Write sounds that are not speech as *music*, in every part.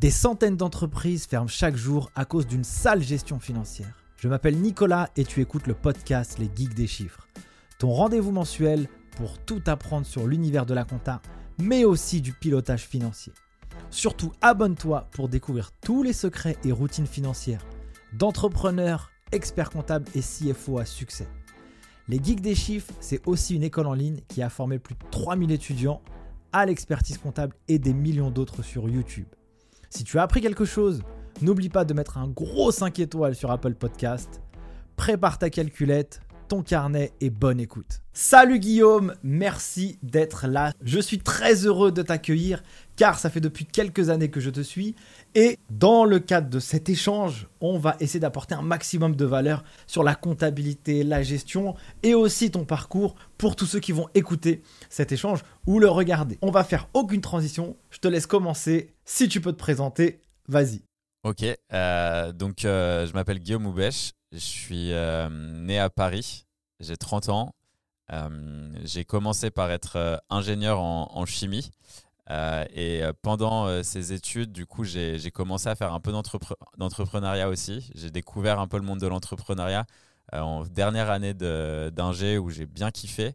Des centaines d'entreprises ferment chaque jour à cause d'une sale gestion financière. Je m'appelle Nicolas et tu écoutes le podcast Les Geeks des chiffres. Ton rendez-vous mensuel pour tout apprendre sur l'univers de la compta, mais aussi du pilotage financier. Surtout abonne-toi pour découvrir tous les secrets et routines financières d'entrepreneurs, experts comptables et CFO à succès. Les Geeks des chiffres, c'est aussi une école en ligne qui a formé plus de 3000 étudiants à l'expertise comptable et des millions d'autres sur YouTube. Si tu as appris quelque chose, n'oublie pas de mettre un gros 5 étoiles sur Apple Podcast. Prépare ta calculette, ton carnet et bonne écoute. Salut Guillaume, merci d'être là. Je suis très heureux de t'accueillir car ça fait depuis quelques années que je te suis et dans le cadre de cet échange, on va essayer d'apporter un maximum de valeur sur la comptabilité, la gestion et aussi ton parcours pour tous ceux qui vont écouter cet échange ou le regarder. On va faire aucune transition, je te laisse commencer. Si tu peux te présenter, vas-y. Ok, euh, donc euh, je m'appelle Guillaume Oubèche, je suis euh, né à Paris, j'ai 30 ans. j'ai commencé par être ingénieur en, chimie. et pendant ces études, du coup, j'ai commencé à faire un peu d'entrepreneuriat aussi. J'ai découvert un peu le monde de l'entrepreneuriat en dernière année d'ingé où j'ai bien kiffé.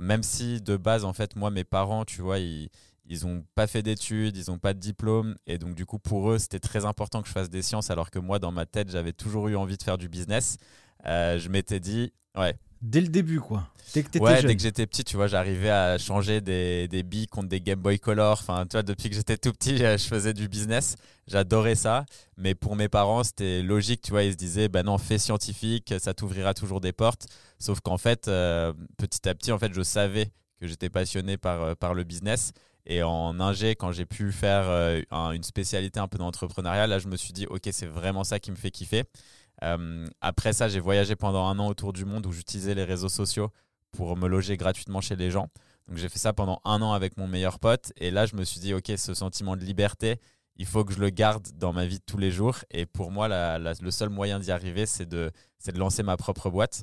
Même si de base, en fait, moi, mes parents, tu vois, ils, ils n'ont pas fait d'études, ils n'ont pas de diplôme. Et donc, du coup, pour eux, c'était très important que je fasse des sciences, alors que moi, dans ma tête, j'avais toujours eu envie de faire du business. Euh, je m'étais dit, ouais. Dès le début, quoi. Dès que ouais, dès que j'étais petit, tu vois, j'arrivais à changer des, des billes contre des Game Boy Color. Enfin, tu vois, depuis que j'étais tout petit, je faisais du business. J'adorais ça. Mais pour mes parents, c'était logique, tu vois. Ils se disaient, ben non, fais scientifique, ça t'ouvrira toujours des portes. Sauf qu'en fait, euh, petit à petit, en fait, je savais que j'étais passionné par, euh, par le business. Et en ingé, quand j'ai pu faire euh, une spécialité un peu d'entrepreneuriat, là, je me suis dit, OK, c'est vraiment ça qui me fait kiffer. Euh, après ça, j'ai voyagé pendant un an autour du monde où j'utilisais les réseaux sociaux pour me loger gratuitement chez les gens. Donc j'ai fait ça pendant un an avec mon meilleur pote. Et là, je me suis dit, OK, ce sentiment de liberté, il faut que je le garde dans ma vie de tous les jours. Et pour moi, le seul moyen d'y arriver, c'est de, de lancer ma propre boîte.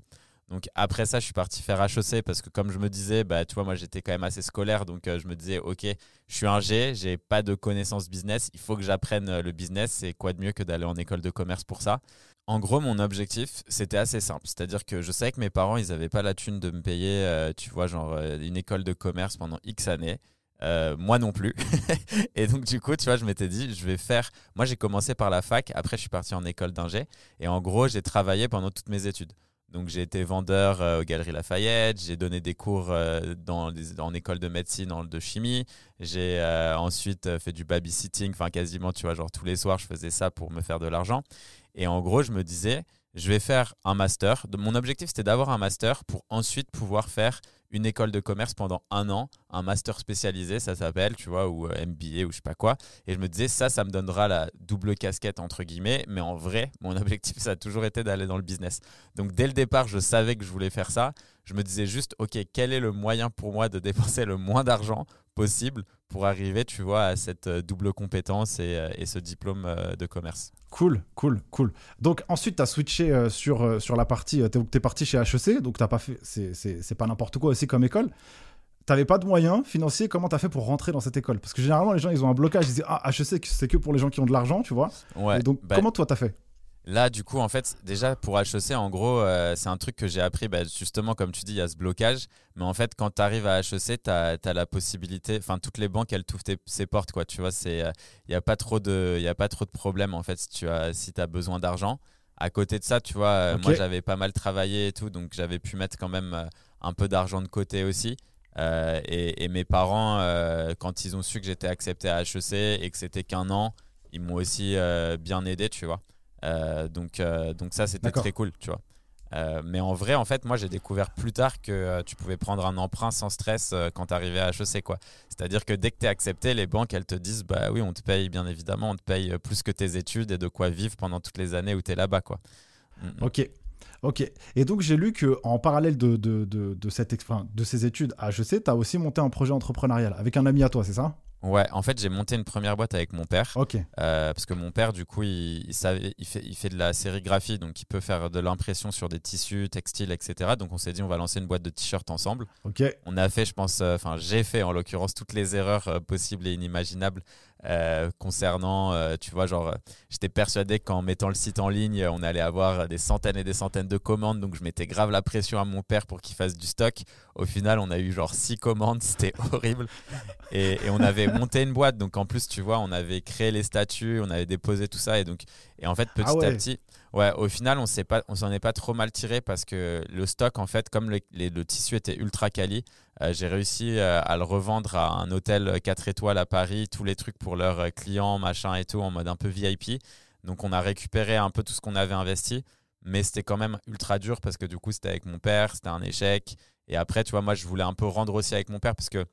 Donc après ça, je suis parti faire HEC parce que comme je me disais, bah, tu vois, moi j'étais quand même assez scolaire, donc euh, je me disais, ok, je suis un G, j'ai pas de connaissances business, il faut que j'apprenne euh, le business, c'est quoi de mieux que d'aller en école de commerce pour ça? En gros, mon objectif, c'était assez simple, c'est-à-dire que je savais que mes parents, ils n'avaient pas la thune de me payer, euh, tu vois, genre une école de commerce pendant X années. moi non plus. *laughs* et donc, du coup, tu vois, je m'étais dit, je vais faire. Moi, j'ai commencé par la fac. Après, je suis parti en école d'ingé. Et en gros, j'ai travaillé pendant toutes mes études. Donc j'ai été vendeur euh, aux Galeries Lafayette, j'ai donné des cours euh, dans en école de médecine, en, de chimie. J'ai euh, ensuite fait du babysitting, enfin quasiment, tu vois, genre tous les soirs, je faisais ça pour me faire de l'argent. Et en gros, je me disais, je vais faire un master. Mon objectif, c'était d'avoir un master pour ensuite pouvoir faire une école de commerce pendant un an, un master spécialisé, ça s'appelle, tu vois, ou euh, MBA ou je sais pas quoi. Et je me disais, ça, ça me donnera la double casquette, entre guillemets. Mais en vrai, mon *laughs* objectif, ça a toujours été d'aller dans le business. Donc dès le départ, je savais que je voulais faire ça. Je me disais juste, OK, quel est le moyen pour moi de dépenser le moins d'argent possible pour arriver, tu vois, à cette euh, double compétence et, euh, et ce diplôme de commerce? Cool, cool, cool. Donc ensuite, tu as switché euh, sur, euh, sur la partie, tu es, parti chez HEC, donc t'as pas fait, c'est pas n'importe quoi aussi comme école. T'avais pas de moyens financiers, comment tu as fait pour rentrer dans cette école? Parce que généralement, les gens, ils ont un blocage, ils disent Ah, HEC, c'est que pour les gens qui ont de l'argent, tu vois? Ouais, donc bah comment toi, tu as fait? Là, du coup, en fait, déjà pour HEC, en gros, euh, c'est un truc que j'ai appris, bah, justement, comme tu dis, il y a ce blocage. Mais en fait, quand tu arrives à HEC, tu as, la possibilité, enfin, toutes les banques, elles t'ouvrent ces portes, quoi. Tu vois, il n'y a, pas trop de, y a pas trop de problèmes, en fait, si tu as, si as besoin d'argent. À côté de ça, tu vois, euh, moi, j'avais pas mal travaillé et tout, donc j'avais pu mettre quand même euh, un peu d'argent de côté aussi. et, et, mes parents, quand ils ont su que j'étais accepté à HEC et que c'était qu'un an, ils m'ont aussi bien aidé, tu vois. Euh, donc, euh, donc ça, c'était très cool, tu vois. Euh, mais en vrai, en fait, moi, j'ai découvert plus tard que tu pouvais prendre un emprunt sans stress quand tu arrivais à HEC. Quoi. C'est-à-dire que dès que tu es accepté, les banques, elles te disent Bah oui, on te paye, bien évidemment, on te paye plus que tes études et de quoi vivre pendant toutes les années où tu es là-bas. Quoi. Mm, mm. Ok. Ok. Et donc, j'ai lu qu'en parallèle de, de, de, de, cette, de ces études à HEC, tu as aussi monté un projet entrepreneurial avec un ami à toi, c'est ça? Ouais, en fait, j'ai monté une première boîte avec mon père. Ok. Euh, parce que mon père, du coup, il, savait, il, fait, il fait de la sérigraphie, donc il peut faire de l'impression sur des tissus, textiles, etc. Donc on s'est dit, on va lancer une boîte de t-shirts ensemble. Ok. On a fait, je pense, euh, enfin, j'ai fait en l'occurrence toutes les erreurs euh, possibles et inimaginables euh, concernant, euh, tu vois, genre, j'étais persuadé qu'en mettant le site en ligne, on allait avoir des centaines et des centaines de commandes, donc je mettais grave la pression à mon père pour qu'il fasse du stock. Au final, on a eu genre six commandes, *laughs* c'était horrible. Et, on avait monté une boîte, donc en plus, tu vois, on avait créé les statuts, on avait déposé tout ça, et donc, et en fait, petit ah à petit, Ouais, au final, on s'est pas, on s'en est pas trop mal tiré parce que le stock, en fait, comme le, le tissu était ultra quali, euh, j'ai réussi euh, à le revendre à un hôtel 4 étoiles à Paris, tous les trucs pour leurs euh, clients, machin et tout, en mode un peu VIP. Donc, on a récupéré un peu tout ce qu'on avait investi, mais c'était quand même ultra dur parce que du coup, c'était avec mon père, c'était un échec. Et après, tu vois, moi, je voulais un peu rendre aussi avec mon père parce que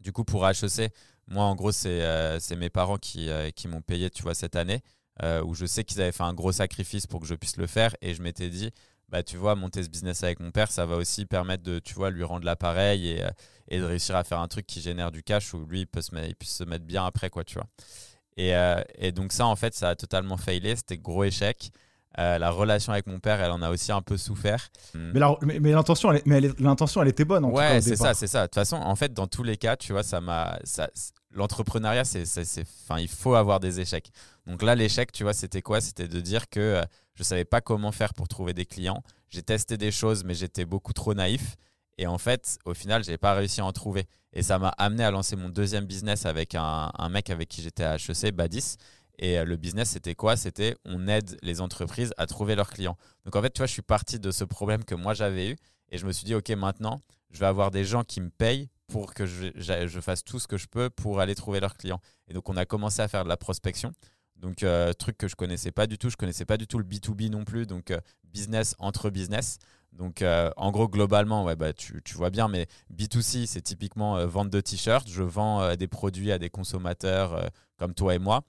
du coup, pour HEC, moi, en gros, c'est mes parents qui, qui m'ont payé, tu vois, cette année. Euh, où je sais qu'ils avaient fait un gros sacrifice pour que je puisse le faire. Et je m'étais dit, bah, tu vois, monter ce business avec mon père, ça va aussi permettre de, tu vois, lui rendre l'appareil et, euh, et, de réussir à faire un truc qui génère du cash où lui, il, peut se mettre, il puisse se mettre bien après, quoi, tu vois. Et, euh, et, donc ça, en fait, ça a totalement failé. C'était gros échec. La relation avec mon père, elle en a aussi un peu souffert. Mais, mais, l'intention, elle, mais l'intention, elle était bonne. En ouais, c'est ça, c'est ça. De toute façon, en fait, dans tous les cas, tu vois, ça m'a, l'entrepreneuriat, c'est, enfin, il faut avoir des échecs. Donc là, l'échec, tu vois, c'était quoi? C'était de dire que euh, je ne savais pas comment faire pour trouver des clients. J'ai testé des choses, mais j'étais beaucoup trop naïf. Et en fait, au final, je n'ai pas réussi à en trouver. Et ça m'a amené à lancer mon deuxième business avec un, mec avec qui j'étais à HEC, Badis. Et euh, le business, c'était quoi? C'était on aide les entreprises à trouver leurs clients. Donc en fait, tu vois, je suis parti de ce problème que moi j'avais eu. Et je me suis dit, OK, maintenant, je vais avoir des gens qui me payent pour que je, je, fasse tout ce que je peux pour aller trouver leurs clients. Et donc, on a commencé à faire de la prospection. Donc, euh, truc que je connaissais pas du tout. Je connaissais pas du tout le B2B non plus. Donc, euh, business entre business. Donc, en gros, globalement, ouais, bah, tu, tu, vois bien, mais B2C, c'est typiquement vente de t-shirts. Je vends des produits à des consommateurs comme toi et moi.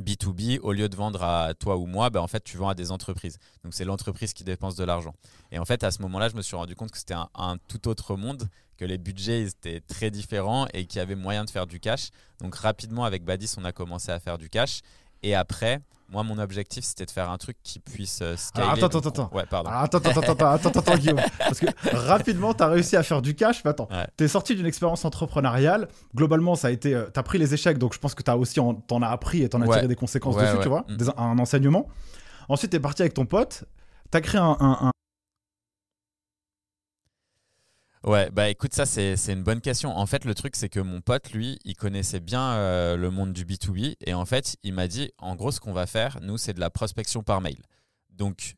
B2B, au lieu de vendre à toi ou moi, bah, en fait, tu vends à des entreprises. Donc, c'est l'entreprise qui dépense de l'argent. Et en fait, à ce moment-là, je me suis rendu compte que c'était un, tout autre monde, que les budgets étaient très différents et qu'il y avait moyen de faire du cash. Donc, rapidement, avec Badis, on a commencé à faire du cash. Et après, moi, mon objectif, c'était de faire un truc qui puisse euh, scaler. attends, attends, attends. Ouais, pardon. attends, attends, attends, attends, attends, Guillaume. Parce que rapidement, tu as réussi à faire du cash. Mais attends, tu es sorti d'une expérience entrepreneuriale. Globalement, ça a été. Euh, tu as pris les échecs, donc je pense que tu as aussi t'en as appris et t'en as tiré des conséquences dessus, tu vois, mm. un enseignement. Ensuite, tu es parti avec ton pote. Tu as créé un, Ouais, bah écoute, ça c'est une bonne question. En fait, le truc c'est que mon pote, lui, il connaissait bien euh, le monde du B2B et en fait, il m'a dit, en gros, ce qu'on va faire, nous, c'est de la prospection par mail. Donc,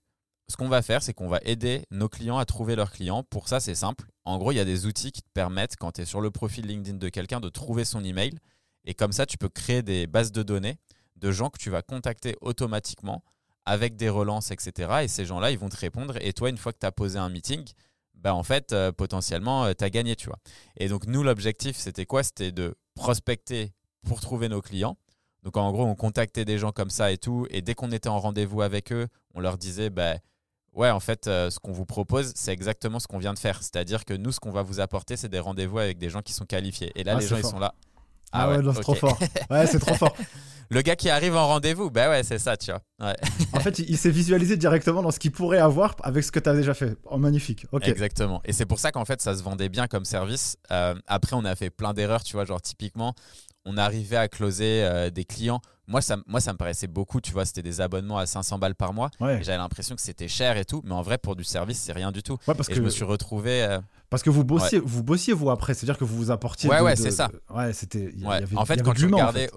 ce qu'on va faire, c'est qu'on va aider nos clients à trouver leurs clients. Pour ça, c'est simple. En gros, il y a des outils qui te permettent, quand tu es sur le profil LinkedIn de quelqu'un, de trouver son email. Et comme ça, tu peux créer des bases de données de gens que tu vas contacter automatiquement avec des relances, etc. Et ces gens-là, ils vont te répondre. Et toi, une fois que tu as posé un meeting, bah en fait, euh, potentiellement, euh, tu as gagné, tu vois. Et donc, nous, l'objectif, c'était quoi? C'était de prospecter pour trouver nos clients. Donc, en gros, on contactait des gens comme ça et tout. Et dès qu'on était en rendez-vous avec eux, on leur disait, bah, ouais, en fait, euh, ce qu'on vous propose, c'est exactement ce qu'on vient de faire. C'est-à-dire que nous, ce qu'on va vous apporter, c'est des rendez-vous avec des gens qui sont qualifiés. Et là, ah, les gens, ils sont là. Ah, ouais, c'est trop fort. Ouais, c'est trop fort. *laughs* Le gars qui arrive en rendez-vous, ben ouais, c'est ça, tu vois. en fait, il, s'est visualisé directement dans ce qu'il pourrait avoir avec ce que tu as déjà fait. Oh, magnifique. Ok. Exactement. Et c'est pour ça qu'en fait, ça se vendait bien comme service. Euh, après, on a fait plein d'erreurs, tu vois, genre typiquement, on arrivait à closer euh, des clients. Moi ça, moi, ça me paraissait beaucoup, tu vois, c'était des abonnements à 500 balles par mois. J'avais l'impression que c'était cher et tout, mais en vrai, pour du service, c'est rien du tout. parce et que je me suis retrouvé. Euh, parce que vous bossiez, vous bossiez vous après, c'est-à-dire que vous vous apportiez. Ouais, ouais, c'est ça. Ouais, c'était. En fait, quand tu regardais.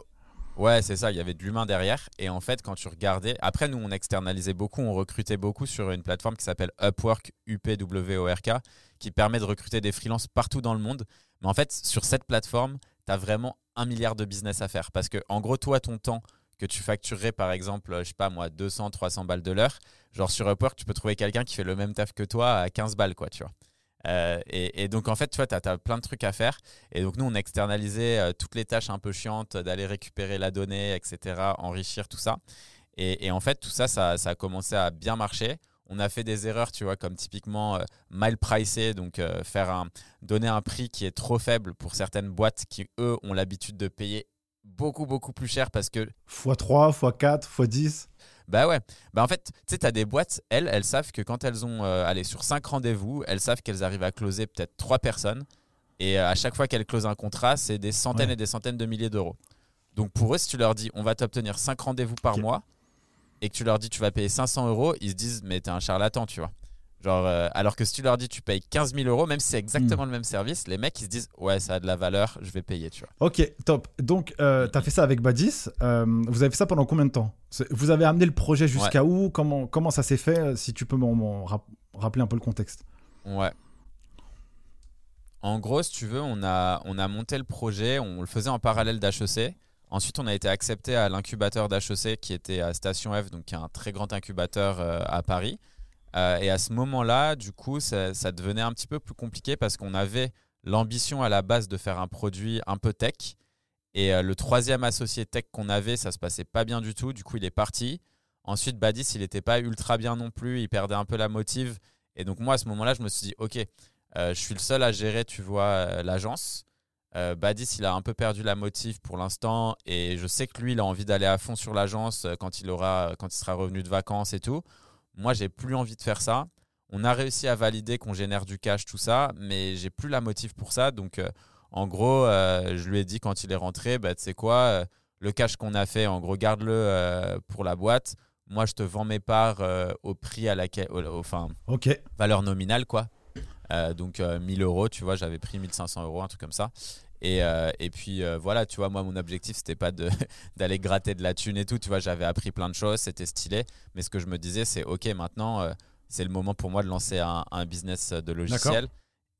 Ouais, c'est ça, il y avait de l'humain derrière. Et en fait, quand tu regardais, après, nous, on externalisait beaucoup, on recrutait beaucoup sur une plateforme qui s'appelle Upwork, UPWORK, qui permet de recruter des freelances partout dans le monde. Mais en fait, sur cette plateforme, tu as vraiment un milliard de business à faire. Parce que, en gros, toi, ton temps que tu facturerais, par exemple, je sais pas moi, 200, 300 balles de l'heure, genre sur Upwork, tu peux trouver quelqu'un qui fait le même taf que toi à 15 balles, quoi, tu vois. Euh, et, donc, en fait, tu vois, tu as, plein de trucs à faire. Et donc, nous, on externalisait euh, toutes les tâches un peu chiantes d'aller récupérer la donnée, etc., enrichir tout ça. Et, en fait, tout ça, ça, a commencé à bien marcher. On a fait des erreurs, tu vois, comme typiquement euh, mal pricer, donc faire un, donner un prix qui est trop faible pour certaines boîtes qui, eux, ont l'habitude de payer beaucoup, beaucoup plus cher parce que. x3, x4, x10 bah ouais. Bah en fait, tu sais, as des boîtes, elles, elles savent que quand elles ont euh, allé sur 5 rendez-vous, elles savent qu'elles arrivent à closer peut-être 3 personnes. Et euh, à chaque fois qu'elles closent un contrat, c'est des centaines et des centaines de milliers d'euros. Donc pour eux, si tu leur dis on va t'obtenir 5 rendez-vous par mois et que tu leur dis tu vas payer 500 euros, ils se disent mais t'es un charlatan, tu vois. Genre, euh, alors que si tu leur dis tu payes 15 000 euros, même si c'est exactement Hmm. le même service, les mecs ils se disent ouais ça a de la valeur, je vais payer, tu vois. Ok, top. Donc, euh, tu as fait ça avec Badis. Euh, vous avez fait ça pendant combien de temps? Vous avez amené le projet jusqu'à où? Comment, comment ça s'est fait? Si tu peux m'en- m'en rap- rappeler un peu le contexte. Ouais. En gros, si tu veux, on a, on a monté le projet, on le faisait en parallèle d'HEC. Ensuite, on a été accepté à l'incubateur d'HEC qui était à Station F, donc qui est un très grand incubateur euh, à Paris. Euh, et à ce moment-là, du coup, ça, devenait un petit peu plus compliqué parce qu'on avait l'ambition à la base de faire un produit un peu tech. Et euh, le troisième associé tech qu'on avait, ça se passait pas bien du tout. Du coup, il est parti. Ensuite, Badis, il n'était pas ultra bien non plus. Il perdait un peu la motive. Et donc, moi, à ce moment-là, je me suis dit, OK, je suis le seul à gérer, tu vois, l'agence. Euh, Badis, il a un peu perdu la motive pour l'instant. Et je sais que lui, il a envie d'aller à fond sur l'agence euh, quand, il aura, quand il sera revenu de vacances et tout. Moi, j'ai plus envie de faire ça. On a réussi à valider qu'on génère du cash, tout ça, mais j'ai plus la motive pour ça. Donc, euh, en gros, euh, je lui ai dit quand il est rentré, bah, tu sais quoi, le cash qu'on a fait, en gros, garde-le pour la boîte. Moi, je te vends mes parts au prix à laquelle, enfin, valeur nominale, quoi. Euh, donc, euh, 1000 euros, tu vois, j'avais pris 1500 euros, un truc comme ça. Et, euh, et puis euh, voilà, tu vois, moi, mon objectif, c'était pas *laughs* d'aller gratter de la thune et tout. Tu vois, j'avais appris plein de choses, c'était stylé. Mais ce que je me disais, c'est OK, maintenant, euh, c'est le moment pour moi de lancer un, un business de logiciel.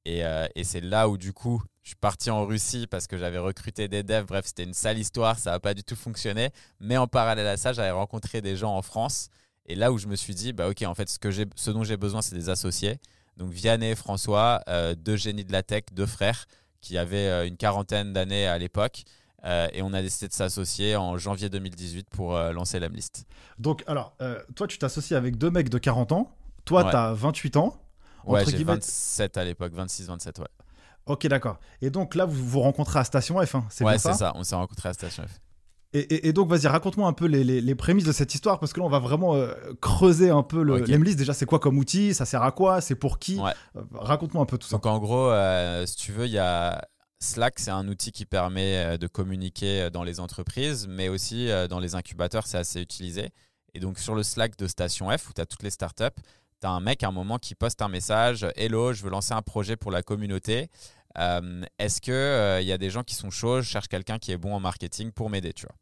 Et, et c'est là où, du coup, je suis parti en Russie parce que j'avais recruté des devs. Bref, c'était une sale histoire, ça n'a pas du tout fonctionné. Mais en parallèle à ça, j'avais rencontré des gens en France. Et là où je me suis dit, bah OK, en fait, ce, que ce dont j'ai besoin, c'est des associés. Donc, Vianney et François, deux génies de la tech, deux frères qui avaient euh, une quarantaine d'années à l'époque. Euh, et on a décidé de s'associer en janvier 2018 pour euh, lancer l'Amlist. Donc, alors, euh, toi, tu t'associes avec deux mecs de 40 ans. Toi, Ouais. tu as 28 ans. Ouais, j'ai guillemets- 27 à l'époque, 26-27, ouais. Ok, d'accord. Et donc là, vous vous rencontrez à Station F, hein, c'est Ouais, bien c'est ça, ça. On s'est rencontrés à Station F. Et, et- et donc, vas-y, raconte-moi un peu les, les- les prémices de cette histoire, parce que là, on va vraiment euh, creuser un peu le Ok. l'Emlist. Déjà, c'est quoi comme outil? Ça sert à quoi? C'est pour qui? Ouais. Euh, Raconte-moi un peu tout ça. Donc en gros, euh, si tu veux, il y a Slack, c'est un outil qui permet de communiquer dans les entreprises, mais aussi dans les incubateurs, c'est assez utilisé. Et donc sur le Slack de Station F, où tu as toutes les startups, tu as un mec à un moment qui poste un message Hello, je veux lancer un projet pour la communauté. Euh, Est-ce qu'il il y a des gens qui sont chauds Je cherche quelqu'un qui est bon en marketing pour m'aider, tu vois?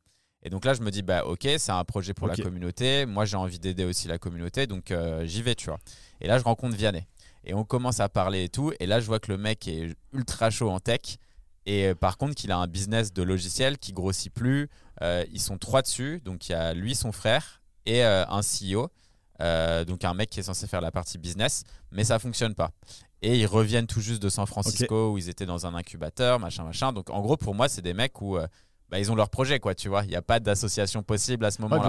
Et donc là, je me dis, bah ok, c'est un projet pour la communauté. Moi, j'ai envie d'aider aussi la communauté, donc euh, j'y vais, tu vois. Et là, je rencontre Vianney. Et on commence à parler et tout. Et là, je vois que le mec est ultra chaud en tech. Et euh, par contre, qu'il a un business de logiciel qui grossit plus. Euh, ils sont trois dessus. Donc, il y a lui, son frère et euh, un CEO. Euh, donc, un mec qui est censé faire la partie business. Mais ça fonctionne pas. Et ils reviennent tout juste de San Francisco où ils étaient dans un incubateur, machin, machin. Donc, en gros, pour moi, c'est des mecs où euh, bah, ils ont leur projet, quoi, tu vois. Il n'y a pas d'association possible à ce moment-là.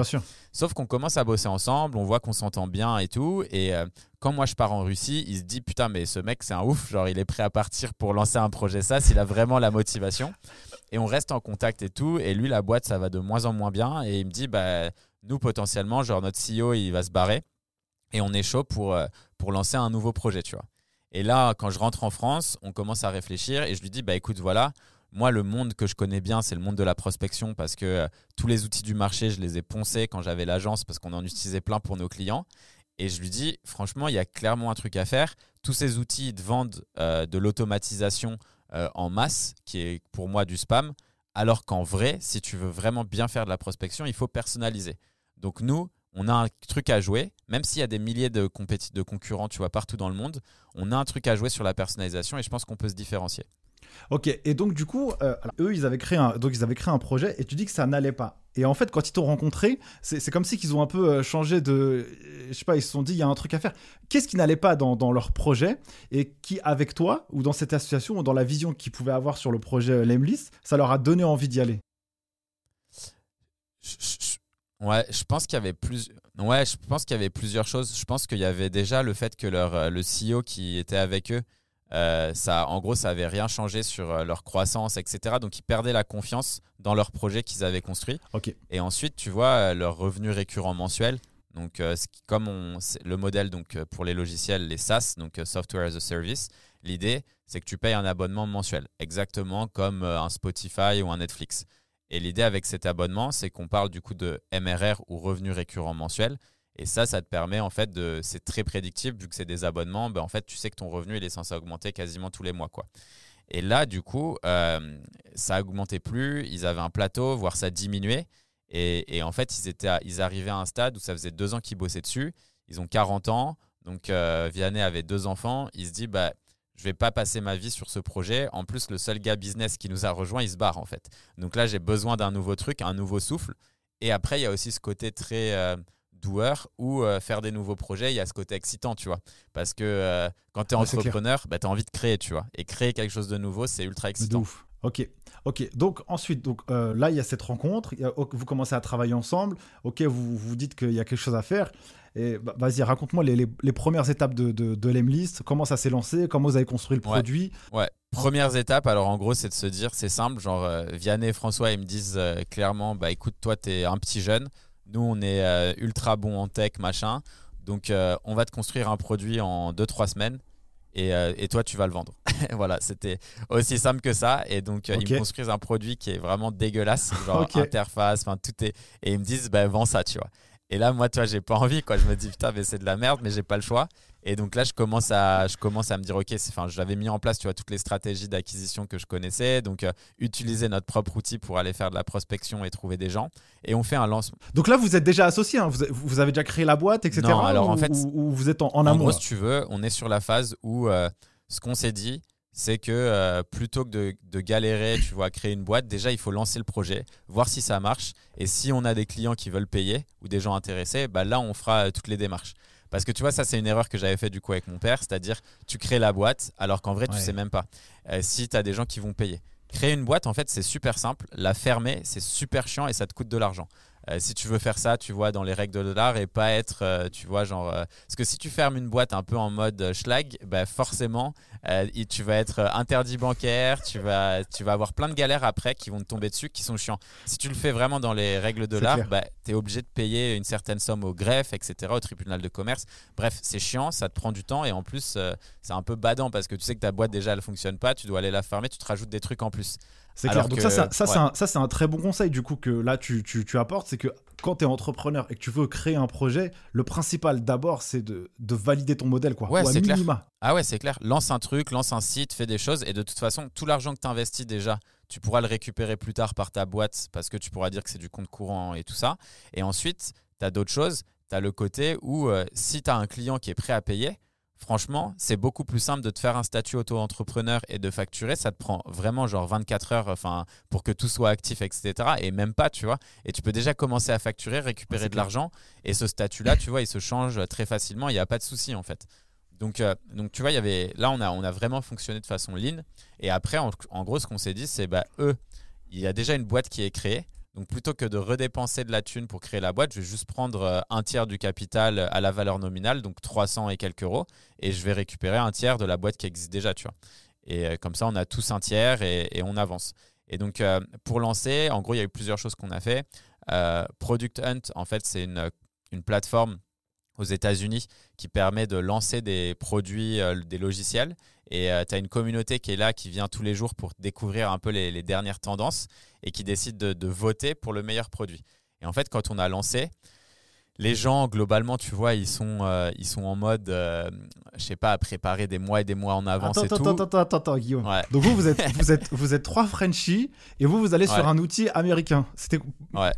Sauf qu'on commence à bosser ensemble, on voit qu'on s'entend bien et tout. Et euh, quand moi je pars en Russie, il se dit putain, mais ce mec c'est un ouf, genre il est prêt à partir pour lancer un projet ça, s'il a vraiment la motivation. Et on reste en contact et tout. Et lui, la boîte, ça va de moins en moins bien. Et il me dit bah nous potentiellement, genre notre CEO il va se barrer et on est chaud pour, euh, pour lancer un nouveau projet, tu vois. Et là, quand je rentre en France, on commence à réfléchir et je lui dis bah écoute, voilà. Moi, le monde que je connais bien, c'est le monde de la prospection parce que euh, tous les outils du marché, je les ai poncés quand j'avais l'agence parce qu'on en utilisait plein pour nos clients. Et je lui dis, franchement, il y a clairement un truc à faire. Tous ces outils ils te vendent euh, de l'automatisation euh, en masse, qui est pour moi du spam, alors qu'en vrai, si tu veux vraiment bien faire de la prospection, il faut personnaliser. Donc nous, on a un truc à jouer, même s'il y a des milliers de, concurrents, tu vois, partout dans le monde, on a un truc à jouer sur la personnalisation et je pense qu'on peut se différencier. Ok, et donc du coup, euh, alors, eux, ils avaient, créé un, donc, ils avaient créé un projet et tu dis que ça n'allait pas. Et en fait, quand ils t'ont rencontré, c'est comme si qu'ils ont un peu euh, changé de... euh, Je sais pas, ils se sont dit, il y a un truc à faire. Qu'est-ce qui n'allait pas dans, dans leur projet et qui, avec toi, ou dans cette association, ou dans la vision qu'ils pouvaient avoir sur le projet Lemlist, ça leur a donné envie d'y aller? Je- je- je- Ouais, je pense qu'il y avait plus. Ouais, je pense qu'il y avait plusieurs choses. Je pense qu'il y avait déjà le fait que leur euh, le CEO qui était avec eux, euh, ça, en gros, ça avait rien changé sur euh, leur croissance, etc. Donc ils perdaient la confiance dans leur projet qu'ils avaient construit. Ok. Et ensuite, tu vois, leur revenu récurrent mensuel. Donc, euh, ce qui- comme on, le modèle donc pour les logiciels, les SaaS, donc Software as a Service, l'idée c'est que tu payes un abonnement mensuel, exactement comme un Spotify ou un Netflix. Et l'idée avec cet abonnement, c'est qu'on parle du coup de MRR ou revenu récurrent mensuel. Et ça, ça te permet en fait de. C'est très prédictible vu que c'est des abonnements. Ben, en fait, tu sais que ton revenu il est censé augmenter quasiment tous les mois. Quoi. Et là, du coup, euh, ça augmentait plus. Ils avaient un plateau, voire ça diminuait. Et, et en fait, ils, étaient ils arrivaient à un stade où ça faisait deux ans qu'ils bossaient dessus. Ils ont 40 ans. Donc, euh, Vianney avait deux enfants. Il se dit, bah, je vais pas passer ma vie sur ce projet. En plus, le seul gars business qui nous a rejoint, il se barre en fait. Donc là, j'ai besoin d'un nouveau truc, un nouveau souffle. Et après, il y a aussi ce côté très euh, doueur ou euh, faire des nouveaux projets, il y a ce côté excitant, tu vois. Parce que euh, quand tu es entrepreneur, bah, tu as envie de créer, tu vois. Et créer quelque chose de nouveau, c'est ultra excitant. ouf. Ok, ok. Donc ensuite, donc là, il y a cette rencontre. vous commencez à travailler ensemble. Ok, vous vous dites qu'il y a quelque chose à faire. Et bah, vas-y, raconte-moi les, premières étapes de, de, de l'Emlist, comment ça s'est lancé, comment vous avez construit le produit? Ouais, premières étapes, alors en gros, c'est de se dire, c'est simple, genre euh, Vianney et François, ils me disent euh, clairement, bah écoute, toi, tu es un petit jeune, nous, on est euh, ultra bon en tech, machin, donc on va te construire un produit en 2-3 semaines. Et, et, toi, tu vas le vendre. *laughs* voilà, c'était aussi simple que ça. Et donc, ils me construisent un produit qui est vraiment dégueulasse, genre *laughs* interface, enfin tout est. Et ils me disent, bah, vends ça, tu vois. Et là, moi, toi, j'ai pas envie, quoi. Je me dis, putain, mais c'est de la merde, mais j'ai pas le choix. Et donc là, je commence à, je commence à me dire, ok, enfin, j'avais mis en place, tu vois, toutes les stratégies d'acquisition que je connaissais. Donc, euh, utiliser notre propre outil pour aller faire de la prospection et trouver des gens. Et on fait un lancement. Donc là, vous êtes déjà associé, hein. vous, avez déjà créé la boîte, etc. Non, alors en fait, ou, vous êtes en, en, en gros, si tu veux, on est sur la phase où euh, ce qu'on s'est dit, c'est que euh, plutôt que de, galérer, tu vois, créer une boîte, déjà il faut lancer le projet, voir si ça marche. Et si on a des clients qui veulent payer ou des gens intéressés, bah là on fera euh, toutes les démarches. Parce que tu vois, ça c'est une erreur que j'avais fait du coup avec mon père, c'est-à-dire tu crées la boîte alors qu'en vrai tu sais même pas euh, si tu as des gens qui vont payer. Créer une boîte en fait c'est super simple, la fermer c'est super chiant et ça te coûte de l'argent. Euh, si tu veux faire ça, tu vois, dans les règles de l'art et pas être, euh, tu vois, genre. Euh, parce que si tu fermes une boîte un peu en mode schlag, bah forcément, tu vas être interdit bancaire, tu vas, tu vas avoir plein de galères après qui vont te tomber dessus, qui sont chiants. Si tu le fais vraiment dans les règles de l'art, bah, tu es obligé de payer une certaine somme au greffe, etc., au tribunal de commerce. Bref, c'est chiant, ça te prend du temps et en plus, c'est un peu badant parce que tu sais que ta boîte déjà, elle fonctionne pas, tu dois aller la fermer, tu te rajoutes des trucs en plus. C'est clair. Donc, ça, ça, ça c'est un, très bon conseil du coup que là tu, tu, tu apportes. C'est que quand tu es entrepreneur et que tu veux créer un projet, le principal d'abord, c'est de, de, valider ton modèle. Quoi, ouais, c'est clair. Ah ouais, c'est clair. Lance un truc, lance un site, fais des choses. Et de toute façon, tout l'argent que tu investis déjà, tu pourras le récupérer plus tard par ta boîte parce que tu pourras dire que c'est du compte courant et tout ça. Et ensuite, tu as d'autres choses. Tu as le côté où euh, si tu as un client qui est prêt à payer, Franchement, c'est beaucoup plus simple de te faire un statut auto-entrepreneur et de facturer. Ça te prend vraiment genre 24 heures enfin, pour que tout soit actif, etc. Et même pas, tu vois. Et tu peux déjà commencer à facturer, récupérer de l'argent. Et ce statut-là, tu vois, il se change très facilement. Il n'y a pas de souci, en fait. Donc, euh, donc tu vois, il y avait, là, on a, on a vraiment fonctionné de façon lean. Et après, en, en gros, ce qu'on s'est dit, c'est bah, eux, il y a déjà une boîte qui est créée. Donc plutôt que de redépenser de la thune pour créer la boîte, je vais juste prendre euh, un tiers du capital à la valeur nominale, donc 300 et quelques euros, et je vais récupérer un tiers de la boîte qui existe déjà, tu vois. Et euh, comme ça, on a tous un tiers et, on avance. Et donc euh, pour lancer, en gros, il y a eu plusieurs choses qu'on a fait. Product Hunt, en fait, c'est une plateforme aux États-Unis qui permet de lancer des produits, des logiciels et euh, tu as une communauté qui est là, qui vient tous les jours pour découvrir un peu les, dernières tendances et qui décide de, voter pour le meilleur produit. Et en fait, quand on a lancé, les gens, globalement, tu vois, ils sont, euh, ils sont en mode, euh, je sais pas, à préparer des mois et des mois en avance attends, et attends, tout. Attends, attends, attends, Guillaume. Donc vous, vous êtes, *laughs* vous êtes, vous êtes trois Frenchies et vous, vous allez sur un outil américain. C'était. Ouais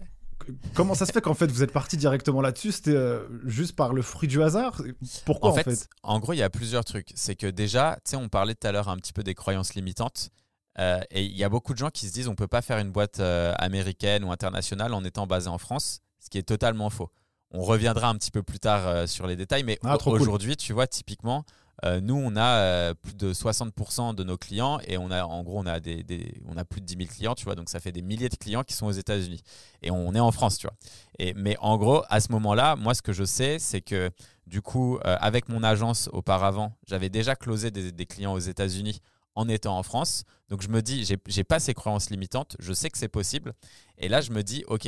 comment ça se fait qu'en fait vous êtes parti directement là-dessus? C'était euh, juste par le fruit du hasard? Pourquoi en, fait, en gros, il y a plusieurs trucs. C'est que déjà, tu sais, on parlait tout à l'heure un petit peu des croyances limitantes. Euh, et il y a beaucoup de gens qui se disent on peut pas faire une boîte euh, américaine ou internationale en étant basé en France, ce qui est totalement faux. On reviendra un petit peu plus tard sur les détails, mais ah, aujourd'hui, tu vois, typiquement, euh, nous, on a euh, plus de 60% de nos clients et on a, en gros, on a, plus de 10 000 clients, tu vois. Donc, ça fait des milliers de clients qui sont aux États-Unis. Et on est en France, tu vois. Mais en gros, à ce moment-là, moi, ce que je sais, c'est que du coup, euh, avec mon agence auparavant, j'avais déjà closé des, clients aux États-Unis en étant en France. Donc, je me dis, j'ai pas ces croyances limitantes. Je sais que c'est possible. Et là, je me dis, OK,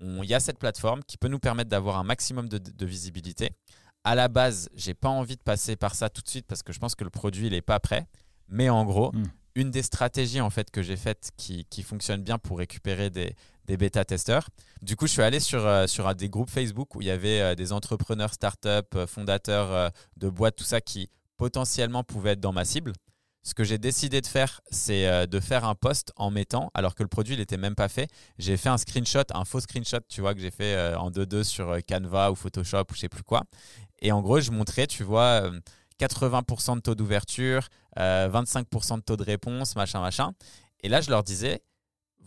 il y a cette plateforme qui peut nous permettre d'avoir un maximum de visibilité à la base, j'ai pas envie de passer par ça tout de suite parce que je pense que le produit il est pas prêt. Mais en gros, hmm. une des stratégies en fait que j'ai faites qui, qui, fonctionne bien pour récupérer des, des bêta-testeurs. Du coup, je suis allé sur, euh, sur des groupes Facebook où il y avait euh, des entrepreneurs, startups, euh, fondateurs de boîtes, tout ça qui potentiellement pouvaient être dans ma cible. Ce que j'ai décidé de faire, c'est de faire un post en mettant, alors que le produit n'était même pas fait, j'ai fait un screenshot, un faux screenshot, tu vois, que j'ai fait en 2-2 sur Canva ou Photoshop ou je sais plus quoi. Et en gros, je montrais, tu vois, 80% de taux d'ouverture, 25% de taux de réponse, machin, machin. Et là, je leur disais,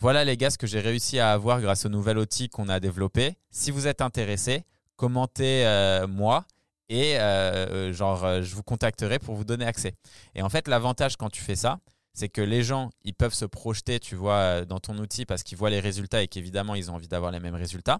voilà les gars ce que j'ai réussi à avoir grâce au nouvel outil qu'on a développé. Si vous êtes intéressés, commentez euh, moi et euh, genre euh, je vous contacterai pour vous donner accès. Et en fait l'avantage quand tu fais ça, c'est que les gens ils peuvent se projeter, tu vois, dans ton outil parce qu'ils voient les résultats et qu'évidemment ils ont envie d'avoir les mêmes résultats.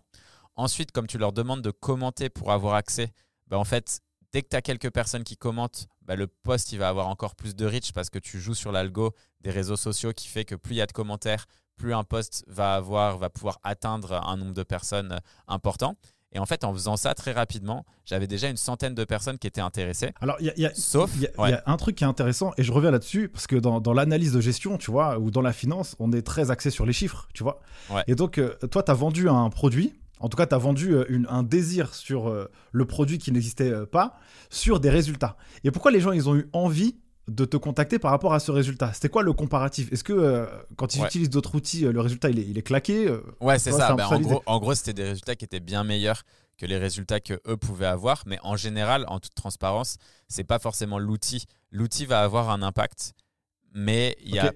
Ensuite, comme tu leur demandes de commenter pour avoir accès, ben, en fait dès que tu as quelques personnes qui commentent, ben, le post il va avoir encore plus de reach parce que tu joues sur l'algo des réseaux sociaux qui fait que plus il y a de commentaires, plus un poste va avoir, va pouvoir atteindre un nombre de personnes euh, important. Et en fait, en faisant ça très rapidement, j'avais déjà une centaine de personnes qui étaient intéressées. Alors, il y, a un truc qui est intéressant, et je reviens là-dessus, parce que dans, l'analyse de gestion, tu vois, ou dans la finance, on est très axé sur les chiffres, tu vois. Et donc, euh, toi, tu as vendu un produit, en tout cas, tu as vendu euh, un désir sur le produit qui n'existait pas, sur des résultats. Et pourquoi les gens, ils ont eu envie de te contacter par rapport à ce résultat? C'était quoi le comparatif? Est-ce que euh, quand ils utilisent d'autres outils, euh, le résultat il est, il est claqué euh, Ouais, c'est ça. Ben, en, gros, c'était des résultats qui étaient bien meilleurs que les résultats que eux pouvaient avoir. Mais en général, en toute transparence, c'est pas forcément l'outil. L'outil va avoir un impact, mais il y a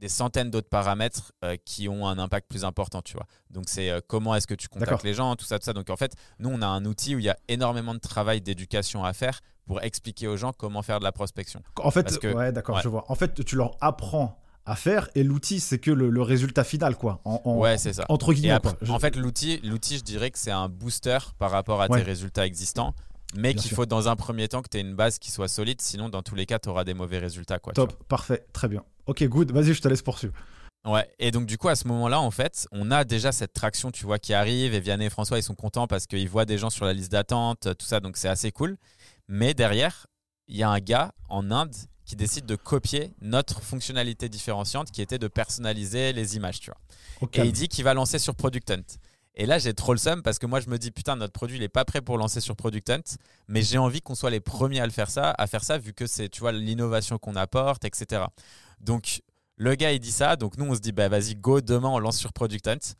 des centaines d'autres paramètres qui ont un impact plus important, tu vois. Donc c'est comment est-ce que tu contactes les gens, tout ça, tout ça. Donc en fait, nous on a un outil où il y a énormément de travail d'éducation à faire pour expliquer aux gens comment faire de la prospection. En fait, ouais, d'accord, je vois. En fait, tu leur apprends à faire et l'outil c'est que le, résultat final quoi en, ouais c'est ça entre guillemets en fait l'outil l'outil je dirais que c'est un booster par rapport à tes résultats existants mais qu'il faut dans un premier temps que tu aies une base qui soit solide. Sinon dans tous les cas tu auras des mauvais résultats quoi top. parfait. Très bien. Ok good. Vas-y je te laisse poursuivre. Ouais, et donc du coup à ce moment-là, en fait, on a déjà cette traction, tu vois, qui arrive, et Vianney et François, ils sont contents parce qu'ils voient des gens sur la liste d'attente, tout ça, donc c'est assez cool. Mais derrière, il y a un gars en Inde qui décide de copier notre fonctionnalité différenciante qui était de personnaliser les images, tu vois. Et il dit qu'il va lancer sur Product Hunt. Et là, j'ai trop le seum parce que moi, je me dis, putain, notre produit, il n'est pas prêt pour lancer sur Product Hunt, mais j'ai envie qu'on soit les premiers à le faire ça, à faire ça, vu que c'est, tu vois, l'innovation qu'on apporte, etc. Donc, le gars, il dit ça. Donc, nous, on se dit, bah, vas-y, go, demain, on lance sur Product Hunt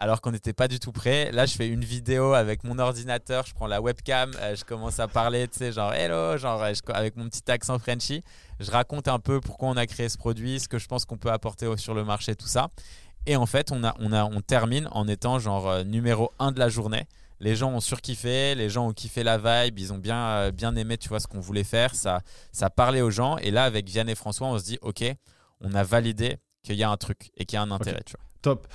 alors qu'on n'était pas du tout prêt. Là, je fais une vidéo avec mon ordinateur, je prends la webcam, euh, je commence à parler, tu sais, genre hello, genre avec mon petit accent Frenchy. Je raconte un peu pourquoi on a créé ce produit, ce que je pense qu'on peut apporter sur le marché, tout ça. Et en fait, on, a, on, a, on termine en étant genre euh, numéro 1 de la journée. Les gens ont surkiffé, les gens ont kiffé la vibe, ils ont bien, euh, bien aimé, tu vois, ce qu'on voulait faire. Ça, ça parlait aux gens. Et là, avec Vianney et François, on se dit, OK, on a validé qu'il y a un truc et qu'il y a un intérêt, tu vois. Top.